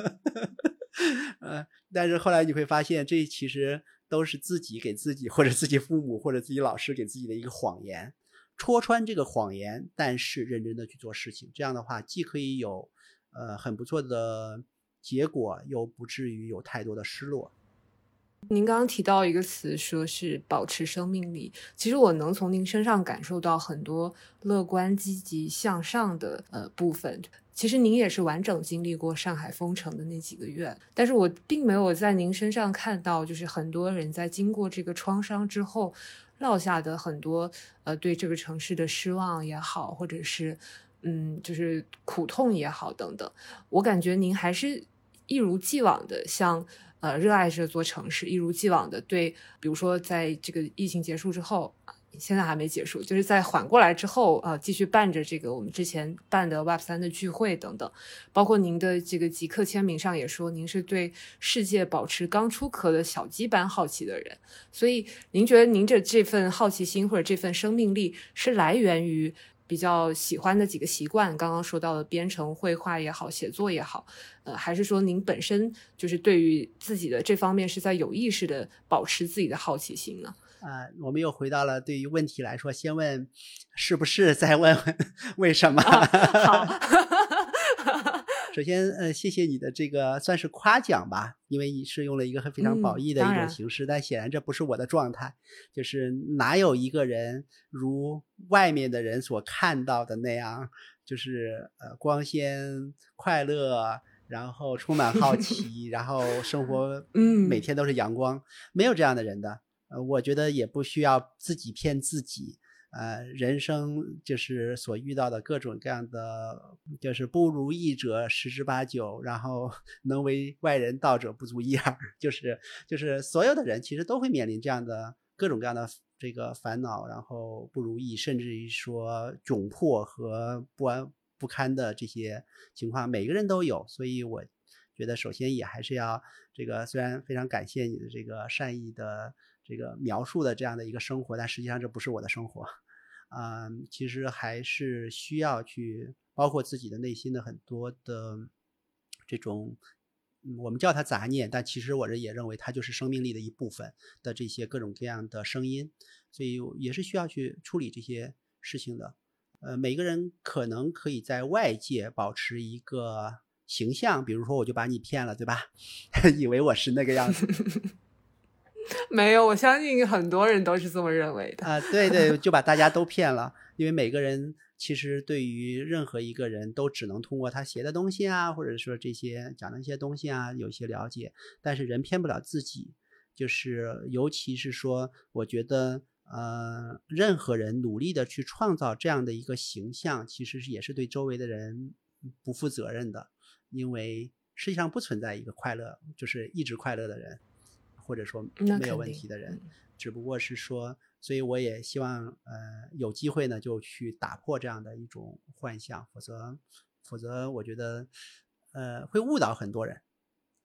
嗯，但是后来你会发现，这其实都是自己给自己，或者自己父母，或者自己老师给自己的一个谎言。戳穿这个谎言，但是认真的去做事情，这样的话既可以有呃很不错的结果，又不至于有太多的失落。您刚刚提到一个词，说是保持生命力，其实我能从您身上感受到很多乐观、积极向上的呃部分。其实您也是完整经历过上海封城的那几个月，但是我并没有在您身上看到，就是很多人在经过这个创伤之后。落下的很多，呃，对这个城市的失望也好，或者是，嗯，就是苦痛也好，等等，我感觉您还是一如既往的像，呃，热爱这座城市，一如既往的对，比如说在这个疫情结束之后。现在还没结束，就是在缓过来之后，呃，继续办着这个我们之前办的 Web 三的聚会等等，包括您的这个极客签名上也说，您是对世界保持刚出壳的小鸡般好奇的人，所以您觉得您的这份好奇心或者这份生命力是来源于比较喜欢的几个习惯，刚刚说到的编程、绘画也好，写作也好，呃，还是说您本身就是对于自己的这方面是在有意识的保持自己的好奇心呢？啊，我们又回到了对于问题来说，先问是不是，再问问 为什么。好，首先，呃，谢谢你的这个算是夸奖吧，因为你是用了一个非常褒义的一种形式，但显然这不是我的状态。就是哪有一个人如外面的人所看到的那样，就是呃光鲜快乐，然后充满好 奇，然后生活嗯每天都是阳光，没有这样的人的。呃，我觉得也不需要自己骗自己。呃，人生就是所遇到的各种各样的，就是不如意者十之八九，然后 能为外人道者不足一二，就是就是所有的人其实都会面临这样的各种各样的这个烦恼，然后不如意，甚至于说窘迫和不安不堪的这些情况，每个人都有。所以我觉得，首先也还是要这个，虽然非常感谢你的这个善意的。这个描述的这样的一个生活，但实际上这不是我的生活，啊，其实还是需要去包括自己的内心的很多的这种，我们叫它杂念，但其实我这也认为它就是生命力的一部分的这些各种各样的声音，所以也是需要去处理这些事情的。呃，每个人可能可以在外界保持一个形象，比如说我就把你骗了，对吧？以为我是那个样子。没有，我相信很多人都是这么认为的啊！对对，就把大家都骗了，因为每个人其实对于任何一个人都只能通过他写的东西啊，或者说这些讲的一些东西啊，有些了解。但是人骗不了自己，就是尤其是说，我觉得呃，任何人努力的去创造这样的一个形象，其实是也是对周围的人不负责任的，因为实际上不存在一个快乐，就是一直快乐的人。或者说没有问题的人，只不过是说，所以我也希望，呃，有机会呢就去打破这样的一种幻象，否则，否则我觉得，呃，会误导很多人。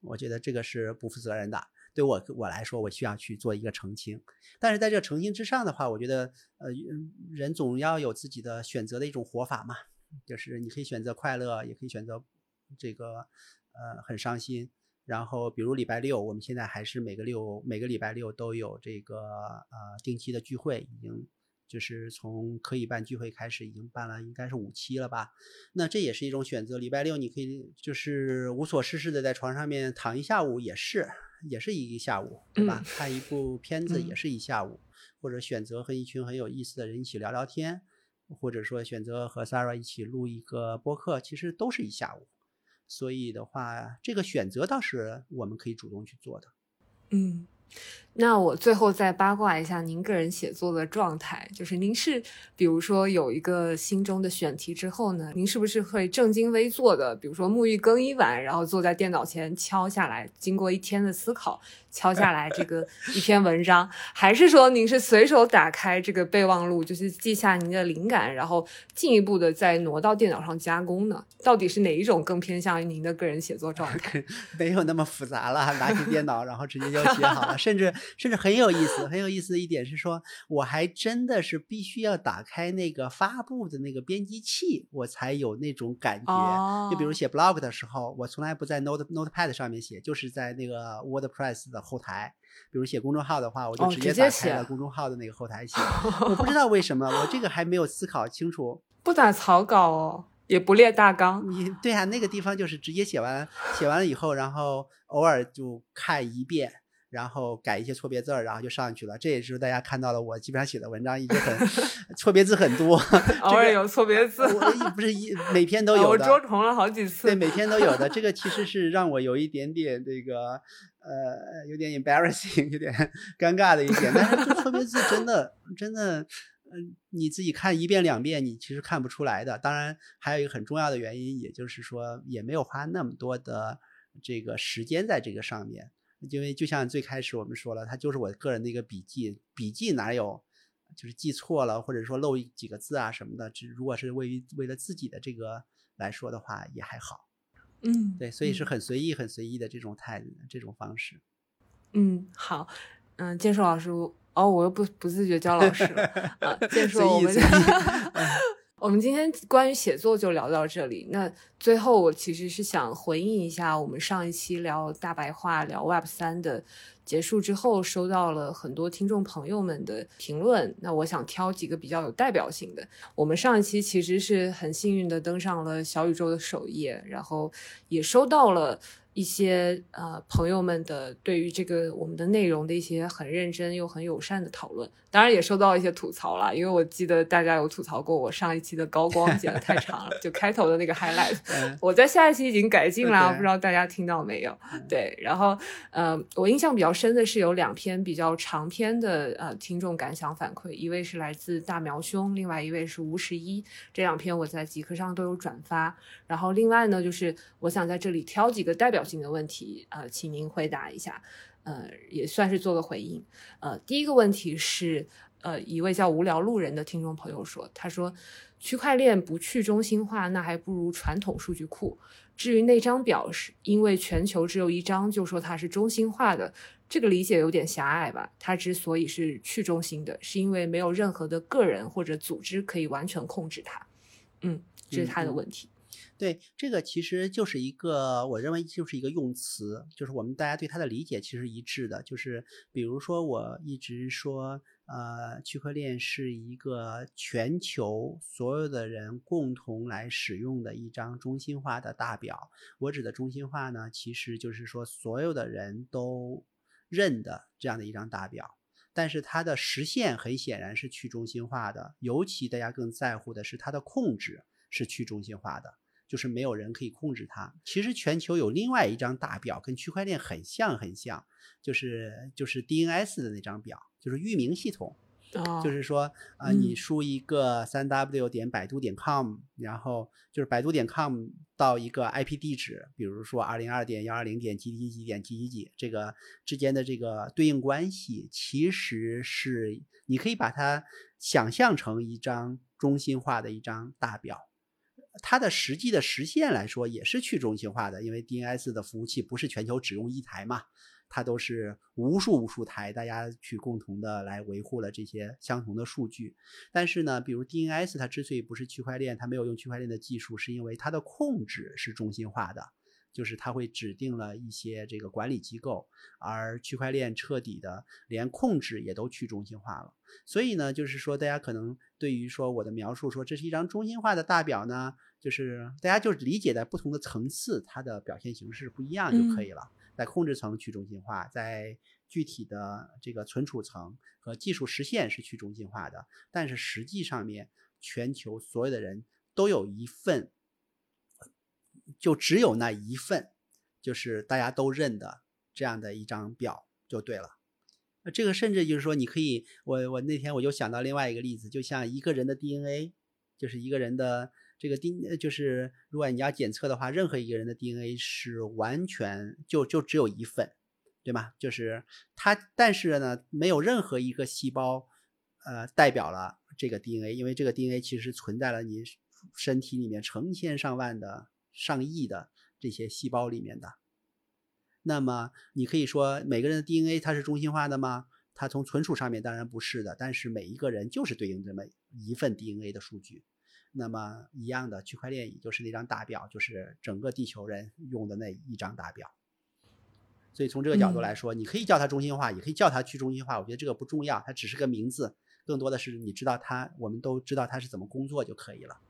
我觉得这个是不负责任的。对我我来说，我需要去做一个澄清。但是在这澄清之上的话，我觉得，呃，人总要有自己的选择的一种活法嘛，就是你可以选择快乐，也可以选择这个，呃，很伤心。然后，比如礼拜六，我们现在还是每个六每个礼拜六都有这个呃定期的聚会，已经就是从可以办聚会开始，已经办了应该是五期了吧。那这也是一种选择。礼拜六你可以就是无所事事的在床上面躺一下午，也是也是一个下午，对吧？看一部片子也是一下午，或者选择和一群很有意思的人一起聊聊天，或者说选择和 Sarah 一起录一个播客，其实都是一下午。所以的话，这个选择倒是我们可以主动去做的。嗯。那我最后再八卦一下您个人写作的状态，就是您是比如说有一个心中的选题之后呢，您是不是会正襟危坐的，比如说沐浴更衣完，然后坐在电脑前敲下来，经过一天的思考敲下来这个一篇文章，还是说您是随手打开这个备忘录，就是记下您的灵感，然后进一步的再挪到电脑上加工呢？到底是哪一种更偏向于您的个人写作状态？没有那么复杂了，拿起电脑然后直接就写好了，甚至。甚至很有意思，很有意思的一点是说，我还真的是必须要打开那个发布的那个编辑器，我才有那种感觉。就比如写 blog 的时候，我从来不在 note notepad 上面写，就是在那个 wordpress 的后台。比如写公众号的话，我就直接打开了公众号的那个后台写。我不知 道为什么，我这个还没有思考清楚。不打草稿哦，也不列大纲。你对啊，那个地方就是直接写完，写完了以后，然后偶尔就看一遍。然后改一些错别字儿，然后就上去了。这也是大家看到了我基本上写的文章一直很 错别字很多，偶尔有错别字，我不是一每篇都有的。我捉虫了好几次。对，每篇都有的。这个其实 是让我有一点点这个呃，有点 embarrassing，有点尴尬的一点。但是这错别字真的真的，嗯，你自己看一遍两遍，你其实看不出来的。当然，还有一个很重要的原因，也就是说也没有花那么多的这个时间在这个上面。因为就像最开始我们说了，它就是我个人的一个笔记，笔记哪有就是记错了，或者说漏几个字啊什么的，只如果是为于为了自己的这个来说的话，也还好。嗯，对，所以是很随意、很随意的这种态度这种方式。嗯，好，嗯，建硕老师，哦，我又不不自觉教老师了 啊，建硕，我们。我们今天关于写作就聊到这里。那最后，我其实是想回应一下我们上一期聊大白话、聊 Web 三的结束之后，收到了很多听众朋友们的评论。那我想挑几个比较有代表性的。我们上一期其实是很幸运的登上了小宇宙的首页，然后也收到了。一些呃朋友们的对于这个我们的内容的一些很认真又很友善的讨论，当然也收到一些吐槽啦，因为我记得大家有吐槽过我上一期的高光剪的太长了，就开头的那个 highlight，我在下一期已经改进了，不知道大家听到没有？对，然后呃，我印象比较深的是有两篇比较长篇的呃听众感想反馈，一位是来自大苗兄，另外一位是吴十一，这两篇我在极客上都有转发，然后另外呢，就是我想在这里挑几个代表。性的问题，呃，请您回答一下，呃，也算是做个回应。呃，第一个问题是，呃，一位叫无聊路人的听众朋友说，他说，区块链不去中心化，那还不如传统数据库。至于那张表，是因为全球只有一张，就说它是中心化的，这个理解有点狭隘吧？它之所以是去中心的，是因为没有任何的个人或者组织可以完全控制它。嗯，这是他的问题。对，这个其实就是一个，我认为就是一个用词，就是我们大家对它的理解其实一致的，就是比如说我一直说，呃，区块链是一个全球所有的人共同来使用的一张中心化的大表。我指的中心化呢，其实就是说所有的人都认的这样的一张大表，但是它的实现很显然是去中心化的，尤其大家更在乎的是它的控制是去中心化的。就是没有人可以控制它。其实全球有另外一张大表，跟区块链很像很像，就是就是 DNS 的那张表，就是域名系统。就是说啊，你输一个三 w 点百度点 com，然后就是百度点 com 到一个 IP 地址，比如说二零二点幺二零点几几几点几几几，这个之间的这个对应关系，其实是你可以把它想象成一张中心化的一张大表。它的实际的实现来说也是去中心化的，因为 DNS 的服务器不是全球只用一台嘛，它都是无数无数台，大家去共同的来维护了这些相同的数据。但是呢，比如 DNS 它之所以不是区块链，它没有用区块链的技术，是因为它的控制是中心化的。就是它会指定了一些这个管理机构，而区块链彻底的连控制也都去中心化了。所以呢，就是说大家可能对于说我的描述说这是一张中心化的大表呢，就是大家就理解在不同的层次，它的表现形式不一样就可以了。在控制层去中心化，在具体的这个存储层和技术实现是去中心化的，但是实际上面全球所有的人都有一份。就只有那一份，就是大家都认的这样的一张表就对了。这个甚至就是说，你可以，我我那天我就想到另外一个例子，就像一个人的 DNA，就是一个人的这个 DNA，就是如果你要检测的话，任何一个人的 DNA 是完全就就只有一份，对吗？就是它，但是呢，没有任何一个细胞，呃，代表了这个 DNA，因为这个 DNA 其实存在了你身体里面成千上万的。上亿的这些细胞里面的，那么你可以说每个人的 DNA 它是中心化的吗？它从存储上面当然不是的，但是每一个人就是对应这么一份 DNA 的数据。那么一样的区块链也就是那张大表，就是整个地球人用的那一张大表。所以从这个角度来说，你可以叫它中心化，也可以叫它去中心化。我觉得这个不重要，它只是个名字，更多的是你知道它，我们都知道它是怎么工作就可以了。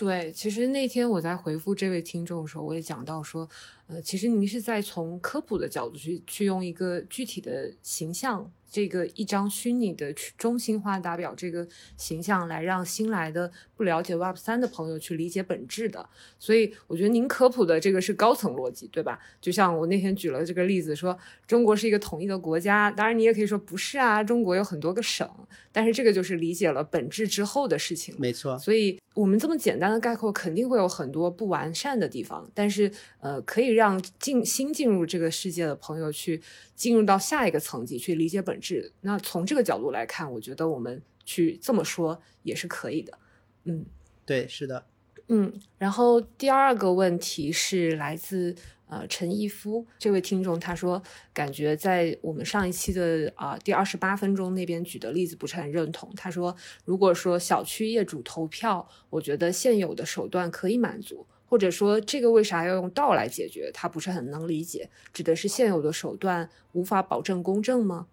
对，其实那天我在回复这位听众的时候，我也讲到说，呃，其实您是在从科普的角度去去用一个具体的形象。这个一张虚拟的中心化打表这个形象，来让新来的不了解 Web 三的朋友去理解本质的。所以我觉得您科普的这个是高层逻辑，对吧？就像我那天举了这个例子，说中国是一个统一的国家，当然你也可以说不是啊，中国有很多个省。但是这个就是理解了本质之后的事情。没错。所以我们这么简单的概括，肯定会有很多不完善的地方。但是呃，可以让进新进入这个世界的朋友去。进入到下一个层级去理解本质，那从这个角度来看，我觉得我们去这么说也是可以的。嗯，对，是的。嗯，然后第二个问题是来自呃陈毅夫这位听众，他说感觉在我们上一期的啊第二十八分钟那边举的例子不是很认同。他说，如果说小区业主投票，我觉得现有的手段可以满足。或者说这个为啥要用道来解决？他不是很能理解，指的是现有的手段无法保证公正吗？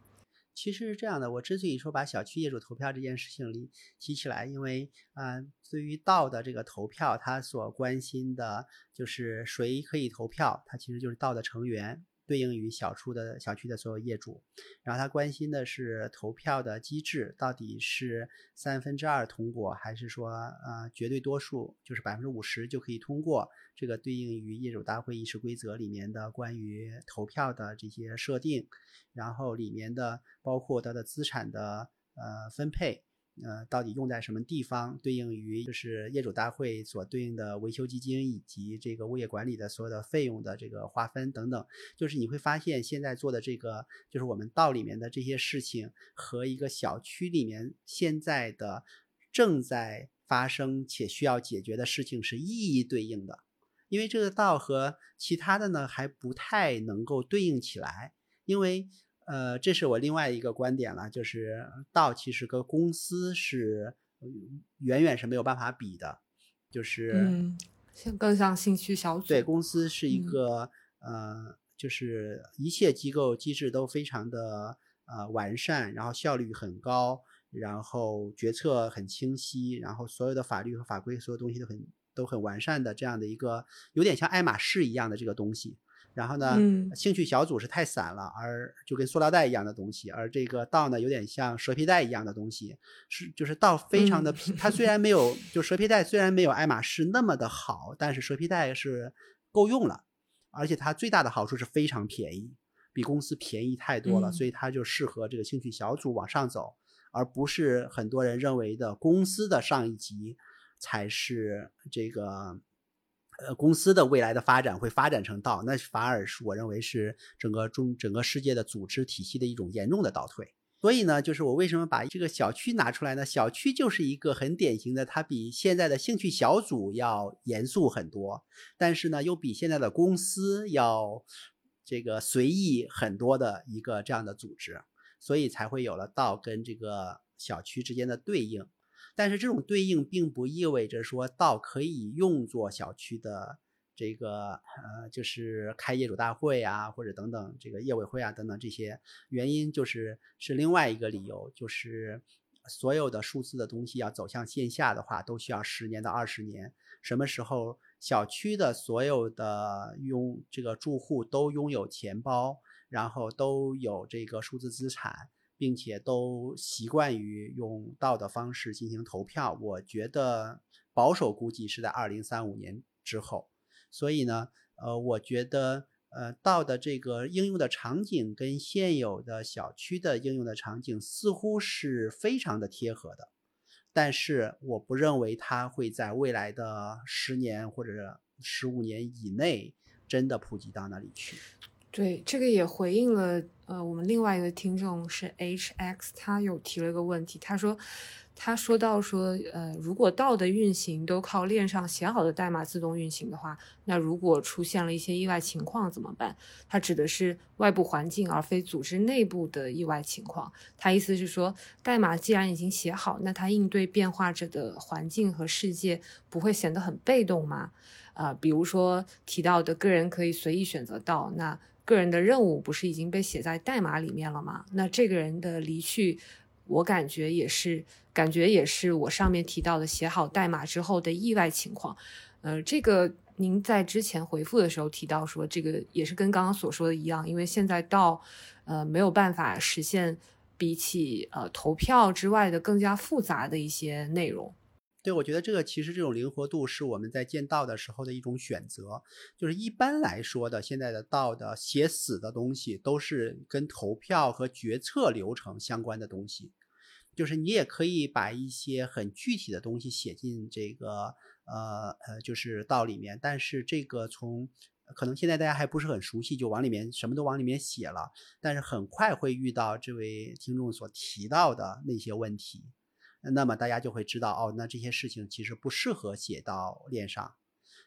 其实是这样的，我之所以说把小区业主投票这件事情里提起来，因为啊，对于道的这个投票，他所关心的就是谁可以投票，他其实就是道的成员。对应于小区的小区的所有业主，然后他关心的是投票的机制到底是三分之二通过，还是说呃绝对多数就是百分之五十就可以通过？这个对应于业主大会议事规则里面的关于投票的这些设定，然后里面的包括它的资产的呃分配。呃，到底用在什么地方？对应于就是业主大会所对应的维修基金以及这个物业管理的所有的费用的这个划分等等，就是你会发现现在做的这个，就是我们道里面的这些事情和一个小区里面现在的正在发生且需要解决的事情是一一对应的，因为这个道和其他的呢还不太能够对应起来，因为。呃，这是我另外一个观点了，就是道其实跟公司是远远是没有办法比的，就是嗯，像更像兴趣小组。对，公司是一个呃，就是一切机构机制都非常的呃完善，然后效率很高，然后决策很清晰，然后所有的法律和法规所有东西都很都很完善的这样的一个，有点像爱马仕一样的这个东西。然后呢，兴趣小组是太散了，而就跟塑料袋一样的东西，而这个道呢，有点像蛇皮袋一样的东西，是就是道非常的，它虽然没有就蛇皮袋虽然没有爱马仕那么的好，但是蛇皮袋是够用了，而且它最大的好处是非常便宜，比公司便宜太多了，所以它就适合这个兴趣小组往上走，而不是很多人认为的公司的上一级才是这个。呃，公司的未来的发展会发展成道，那反而是我认为是整个中整个世界的组织体系的一种严重的倒退。所以呢，就是我为什么把这个小区拿出来呢？小区就是一个很典型的，它比现在的兴趣小组要严肃很多，但是呢，又比现在的公司要这个随意很多的一个这样的组织，所以才会有了道跟这个小区之间的对应。但是这种对应并不意味着说道可以用作小区的这个呃，就是开业主大会啊，或者等等这个业委会啊等等这些原因，就是是另外一个理由，就是所有的数字的东西要走向线下的话，都需要十年到二十年。什么时候小区的所有的拥这个住户都拥有钱包，然后都有这个数字资产？并且都习惯于用道的方式进行投票，我觉得保守估计是在二零三五年之后。所以呢，呃，我觉得呃道的这个应用的场景跟现有的小区的应用的场景似乎是非常的贴合的，但是我不认为它会在未来的十年或者十五年以内真的普及到那里去。对，这个也回应了，呃，我们另外一个听众是 H X，他有提了一个问题，他说，他说到说，呃，如果道的运行都靠链上写好的代码自动运行的话，那如果出现了一些意外情况怎么办？他指的是外部环境而非组织内部的意外情况。他意思是说，代码既然已经写好，那它应对变化着的环境和世界不会显得很被动吗？啊，比如说提到的个人可以随意选择道，那。个人的任务不是已经被写在代码里面了吗？那这个人的离去，我感觉也是，感觉也是我上面提到的写好代码之后的意外情况。呃，这个您在之前回复的时候提到说，这个也是跟刚刚所说的一样，因为现在到呃没有办法实现比起呃投票之外的更加复杂的一些内容。对，我觉得这个其实这种灵活度是我们在建道的时候的一种选择。就是一般来说的，现在的道的写死的东西都是跟投票和决策流程相关的东西。就是你也可以把一些很具体的东西写进这个呃呃，就是道里面。但是这个从可能现在大家还不是很熟悉，就往里面什么都往里面写了，但是很快会遇到这位听众所提到的那些问题。那么大家就会知道哦，那这些事情其实不适合写到链上。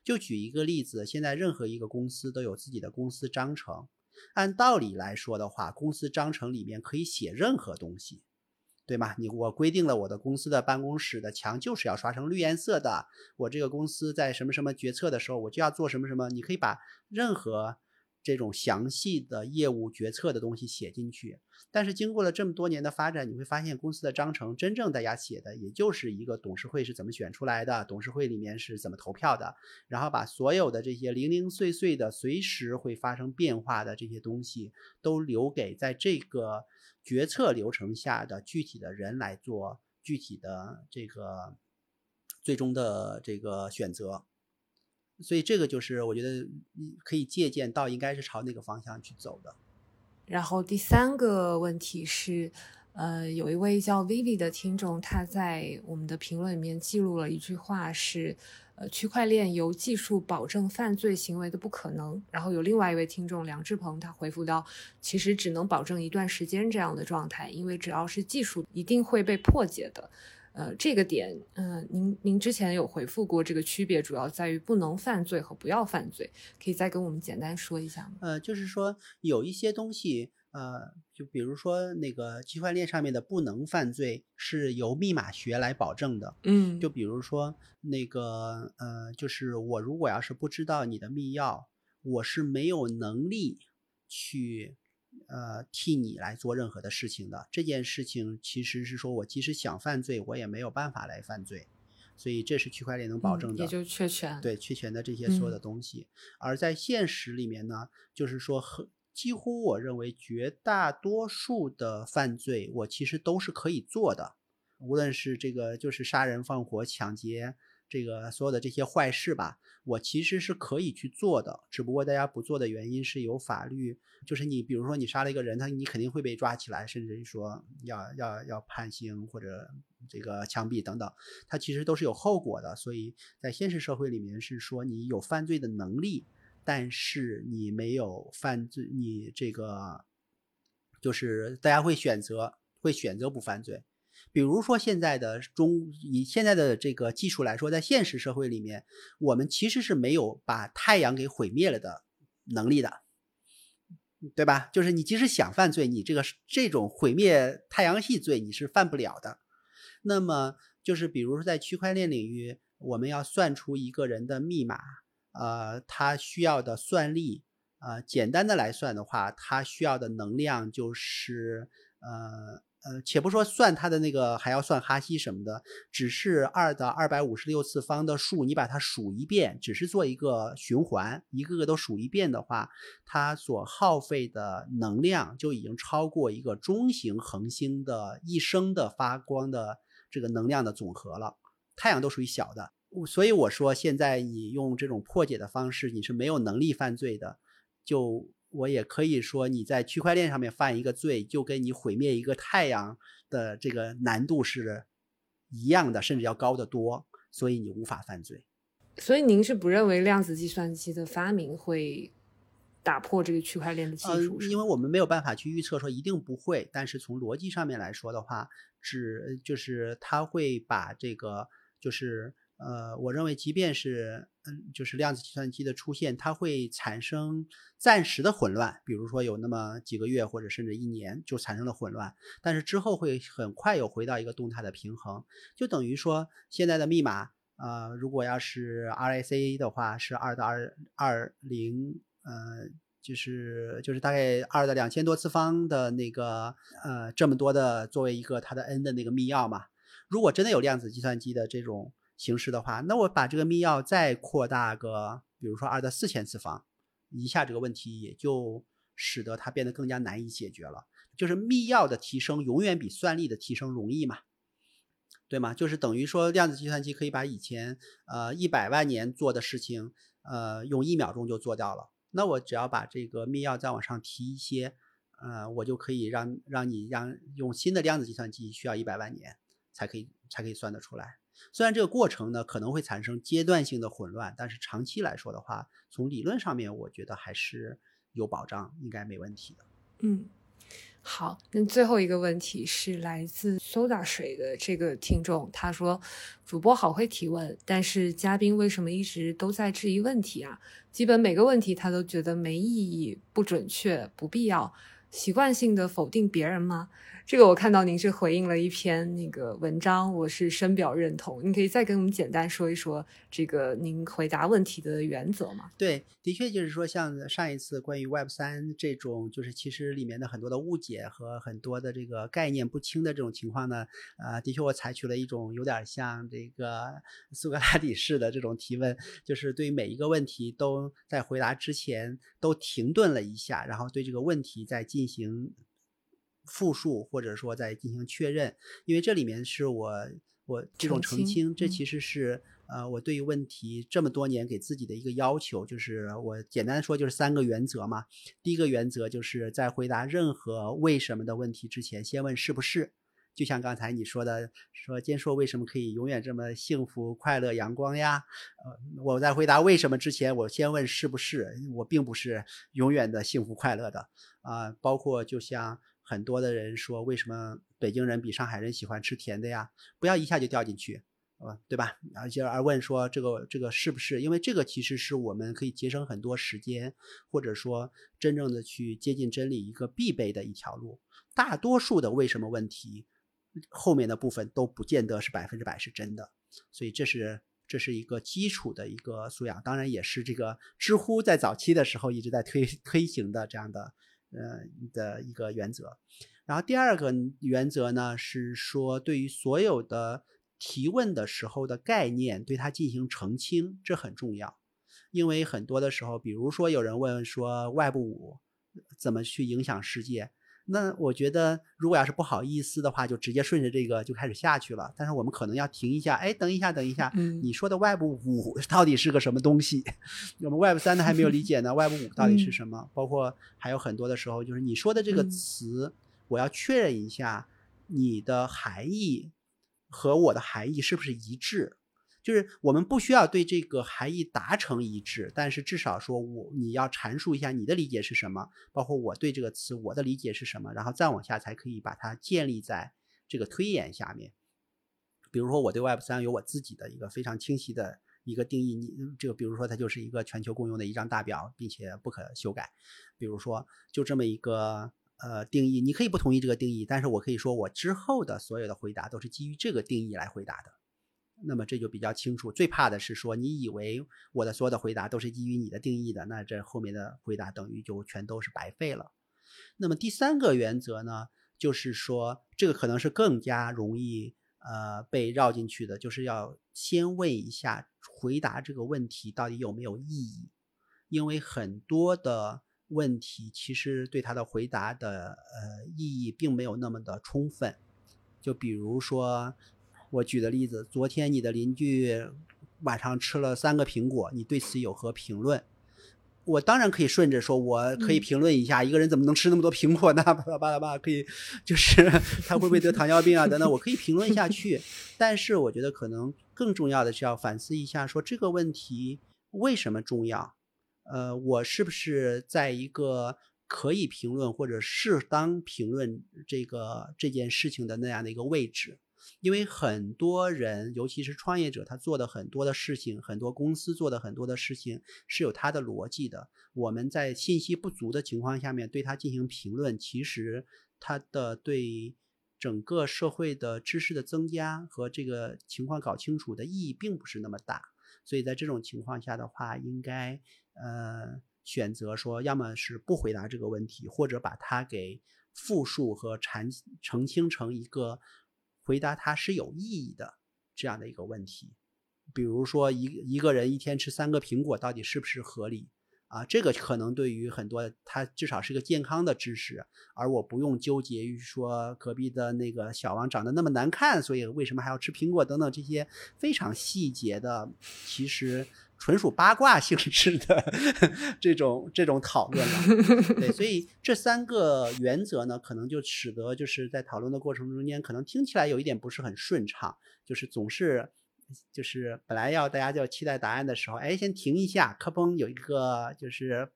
就举一个例子，现在任何一个公司都有自己的公司章程。按道理来说的话，公司章程里面可以写任何东西，对吗？你我规定了我的公司的办公室的墙就是要刷成绿颜色的，我这个公司在什么什么决策的时候，我就要做什么什么。你可以把任何这种详细的业务决策的东西写进去。但是经过了这么多年的发展，你会发现公司的章程真正大家写的，也就是一个董事会是怎么选出来的，董事会里面是怎么投票的，然后把所有的这些零零碎碎的、随时会发生变化的这些东西，都留给在这个。决策流程下的具体的人来做具体的这个最终的这个选择，所以这个就是我觉得可以借鉴到，应该是朝那个方向去走的。然后第三个问题是，呃，有一位叫 Vivi 的听众，他在我们的评论里面记录了一句话是。呃，区块链由技术保证犯罪行为的不可能。然后有另外一位听众梁志鹏，他回复到，其实只能保证一段时间这样的状态，因为只要是技术，一定会被破解的。呃，这个点，嗯，您您之前有回复过，这个区别主要在于不能犯罪和不要犯罪，可以再跟我们简单说一下吗？呃，就是说有一些东西。呃，就比如说那个区块链上面的不能犯罪是由密码学来保证的。嗯，就比如说那个呃，就是我如果要是不知道你的密钥，我是没有能力去呃替你来做任何的事情的。这件事情其实是说我即使想犯罪，我也没有办法来犯罪。所以这是区块链能保证的，也就确权。对确权的这些所有的东西。而在现实里面呢，就是说很。几乎我认为绝大多数的犯罪，我其实都是可以做的。无论是这个就是杀人放火、抢劫，这个所有的这些坏事吧，我其实是可以去做的。只不过大家不做的原因是有法律，就是你比如说你杀了一个人，他你肯定会被抓起来，甚至于说要要要判刑或者这个枪毙等等，它其实都是有后果的。所以在现实社会里面是说你有犯罪的能力。但是你没有犯罪，你这个就是大家会选择会选择不犯罪。比如说现在的中以现在的这个技术来说，在现实社会里面，我们其实是没有把太阳给毁灭了的能力的，对吧？就是你即使想犯罪，你这个这种毁灭太阳系罪你是犯不了的。那么就是比如说在区块链领域，我们要算出一个人的密码。呃，他需要的算力，呃，简单的来算的话，它需要的能量就是，呃呃，且不说算它的那个，还要算哈希什么的，只是二的二百五十六次方的数，你把它数一遍，只是做一个循环，一个个都数一遍的话，它所耗费的能量就已经超过一个中型恒星的一生的发光的这个能量的总和了。太阳都属于小的。所以我说，现在你用这种破解的方式，你是没有能力犯罪的。就我也可以说，你在区块链上面犯一个罪，就跟你毁灭一个太阳的这个难度是一样的，甚至要高得多。所以你无法犯罪。所以您是不认为量子计算机的发明会打破这个区块链的技术？因为我们没有办法去预测说一定不会。但是从逻辑上面来说的话，只就是它会把这个就是。呃，我认为，即便是嗯，就是量子计算机的出现，它会产生暂时的混乱，比如说有那么几个月或者甚至一年就产生了混乱，但是之后会很快又回到一个动态的平衡，就等于说现在的密码，呃，如果要是 RSA 的话，是二的二二零，呃，就是就是大概二的两千多次方的那个呃这么多的作为一个它的 n 的那个密钥嘛，如果真的有量子计算机的这种。形式的话，那我把这个密钥再扩大个，比如说二的四千次方，一下这个问题也就使得它变得更加难以解决了。就是密钥的提升永远比算力的提升容易嘛，对吗？就是等于说量子计算机可以把以前呃一百万年做的事情，呃用一秒钟就做掉了。那我只要把这个密钥再往上提一些，呃，我就可以让让你让用新的量子计算机需要一百万年才可以才可以算得出来。虽然这个过程呢可能会产生阶段性的混乱，但是长期来说的话，从理论上面我觉得还是有保障，应该没问题的。嗯，好，那最后一个问题是来自 Soda 水的这个听众，他说：“主播好会提问，但是嘉宾为什么一直都在质疑问题啊？基本每个问题他都觉得没意义、不准确、不必要。习惯性的否定别人吗？这个我看到您是回应了一篇那个文章，我是深表认同。您可以再跟我们简单说一说这个您回答问题的原则吗？对，的确就是说，像上一次关于 Web 三这种，就是其实里面的很多的误解和很多的这个概念不清的这种情况呢，呃，的确我采取了一种有点像这个 苏格拉底式的这种提问，就是对每一个问题都在回答之前都停顿了一下，然后对这个问题再进行。复述或者说再进行确认，因为这里面是我我这种澄清，这其实是呃我对于问题这么多年给自己的一个要求，就是我简单说就是三个原则嘛。第一个原则就是在回答任何为什么的问题之前，先问是不是。就像刚才你说的，说坚硕为什么可以永远这么幸福、快乐、阳光呀？呃，我在回答为什么之前，我先问是不是，我并不是永远的幸福快乐的啊。包括就像。很多的人说，为什么北京人比上海人喜欢吃甜的呀？不要一下就掉进去，呃，对吧？而且而问说这个这个是不是？因为这个其实是我们可以节省很多时间，或者说真正的去接近真理一个必备的一条路。大多数的为什么问题后面的部分都不见得是百分之百是真的，所以这是这是一个基础的一个素养，当然也是这个知乎在早期的时候一直在推推行的这样的。呃的一个原则，然后第二个原则呢是说，对于所有的提问的时候的概念，对它进行澄清，这很重要。因为很多的时候，比如说有人问说外部怎么去影响世界？那我觉得，如果要是不好意思的话，就直接顺着这个就开始下去了。但是我们可能要停一下，哎，等一下，等一下，你说的 Web 五到底是个什么东西？我们 Web 三的还没有理解呢，Web 五到底是什么？包括还有很多的时候，就是你说的这个词，我要确认一下你的含义和我的含义是不是一致。就是我们不需要对这个含义达成一致，但是至少说我你要阐述一下你的理解是什么，包括我对这个词我的理解是什么，然后再往下才可以把它建立在这个推演下面。比如说我对 Web 三有我自己的一个非常清晰的一个定义，你这个比如说它就是一个全球共用的一张大表，并且不可修改。比如说就这么一个呃定义，你可以不同意这个定义，但是我可以说我之后的所有的回答都是基于这个定义来回答的。那么这就比较清楚。最怕的是说，你以为我的所有的回答都是基于你的定义的，那这后面的回答等于就全都是白费了。那么第三个原则呢，就是说这个可能是更加容易呃被绕进去的，就是要先问一下回答这个问题到底有没有意义，因为很多的问题其实对他的回答的呃意义并没有那么的充分。就比如说。我举的例子，昨天你的邻居晚上吃了三个苹果，你对此有何评论？我当然可以顺着说，我可以评论一下，一个人怎么能吃那么多苹果呢？巴拉巴拉巴拉，可以，就是 他会不会得糖尿病啊？等等，我可以评论下去。但是我觉得可能更重要的是要反思一下，说这个问题为什么重要？呃，我是不是在一个可以评论或者适当评论这个这件事情的那样的一个位置？因为很多人，尤其是创业者，他做的很多的事情，很多公司做的很多的事情是有他的逻辑的。我们在信息不足的情况下面对他进行评论，其实他的对整个社会的知识的增加和这个情况搞清楚的意义并不是那么大。所以在这种情况下的话，应该呃选择说，要么是不回答这个问题，或者把它给复述和阐澄清成一个。回答它是有意义的这样的一个问题，比如说一一个人一天吃三个苹果到底是不是合理啊？这个可能对于很多他至少是个健康的知识，而我不用纠结于说隔壁的那个小王长得那么难看，所以为什么还要吃苹果等等这些非常细节的，其实。纯属八卦性质的 这种这种讨论了，对，所以这三个原则呢，可能就使得就是在讨论的过程中间，可能听起来有一点不是很顺畅，就是总是就是本来要大家就期待答案的时候，哎，先停一下，磕嘣有一个就是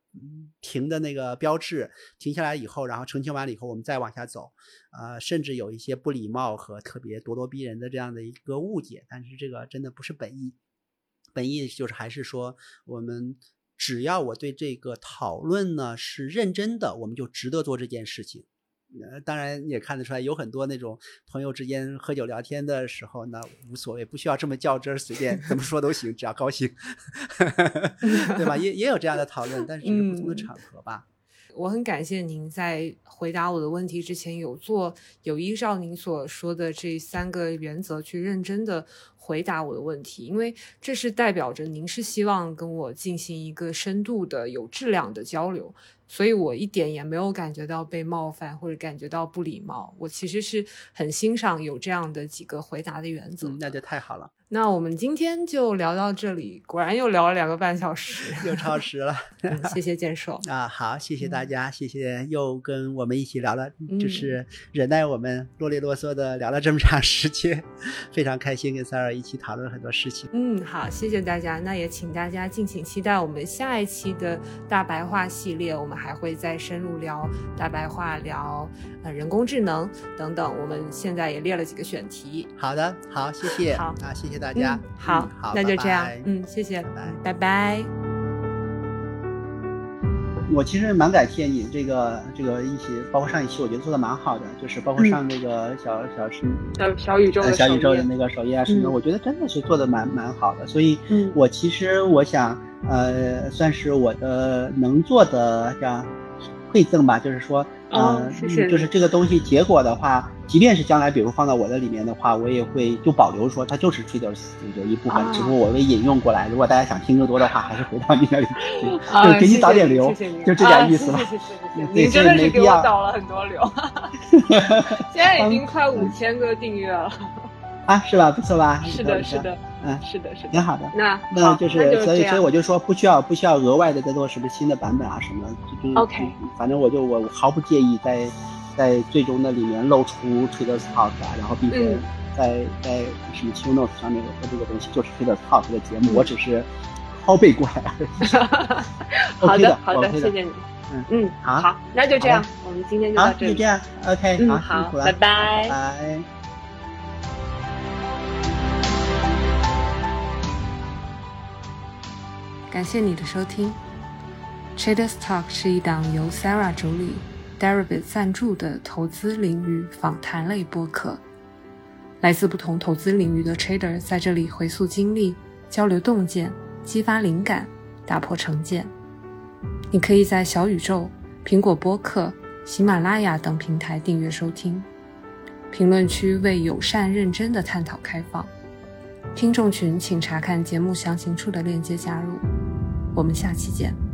停的那个标志，停下来以后，然后澄清完了以后，我们再往下走，呃，甚至有一些不礼貌和特别咄咄逼人的这样的一个误解，但是这个真的不是本意。本意就是还是说，我们只要我对这个讨论呢是认真的，我们就值得做这件事情。呃，当然也看得出来，有很多那种朋友之间喝酒聊天的时候，那无所谓，不需要这么较真儿，随便怎么说都行，只要高兴，对吧？也也有这样的讨论，但是是不同的场合吧。我很感谢您在回答我的问题之前有做有依照您所说的这三个原则去认真的回答我的问题，因为这是代表着您是希望跟我进行一个深度的、有质量的交流，所以我一点也没有感觉到被冒犯或者感觉到不礼貌。我其实是很欣赏有这样的几个回答的原则。嗯，那就太好了。那我们今天就聊到这里，果然又聊了两个半小时，又超时了。嗯谢谢建硕。啊，好，谢谢大嗯家，谢谢又跟我们一起聊了，嗯就是忍耐我们啰里啰嗦的聊了这么长时间，非常开心跟 Sarah 一起讨论很多事情。嗯，好，谢谢大家。那也请大家敬请期待我们下一期的大白话系列，我们还会再深入聊大白话，聊呃人工智能等等。我们现在也列了几个选题。好的，好，谢谢，好啊，谢谢大家，嗯、好，嗯好，那就这样拜。拜。嗯，谢谢，拜拜。拜拜。我其实蛮感谢你这个这个一起，包括上一期我觉得做的蛮好的，就是包括上那个小、小是小小宇宙呃小宇宙的那个首页啊什么的，嗯。我觉得真的是做的蛮蛮好的。所以，嗯。我其实我想，呃，算是我的能做的这样馈赠吧，就是说，呃，哦谢谢嗯就是这个东西结果的话，即便是将来比如放到我的里面的话，我也会就保留说它就是 Traders 有一部分，啊只不过我会引用过来。如果大家想听更多的话，还是回到你那里 就给你谢谢您早点留，谢谢您就这点意思吧。啊谢谢谢谢谢谢，对您真的是给我这没必要导了很多流，现在已经快五千个订阅了。啊，是吧？不错吧？是的，是的，嗯，是的，是的。挺好的。那那就是所以所以我就说不需要不需要额外的再做什么新的版本啊什么就 OK 反正我就我毫不介意在在最终的里面露出 Traders Talk 啊，然后并且嗯在在什么 Q Notes 上面有说这个东西就是 Traders Talk 的节目，嗯我只是拷贝过来 而已。好的好的谢谢你。嗯嗯，好好，那就这样，我们今天就好到，这里。就这样，OK，嗯，好，好辛苦，了，拜拜。拜。感谢你的收听。Traders Talk 是一档由 Sarah 主理、Deribit 赞助的投资领域访谈类播客。来自不同投资领域的 Trader 在这里回溯经历、交流洞见、激发灵感、打破成见。你可以在小宇宙、苹果播客、喜马拉雅等平台订阅收听。评论区为友善认真的探讨开放。听众群请查看节目详情处的链接加入。我们下期见。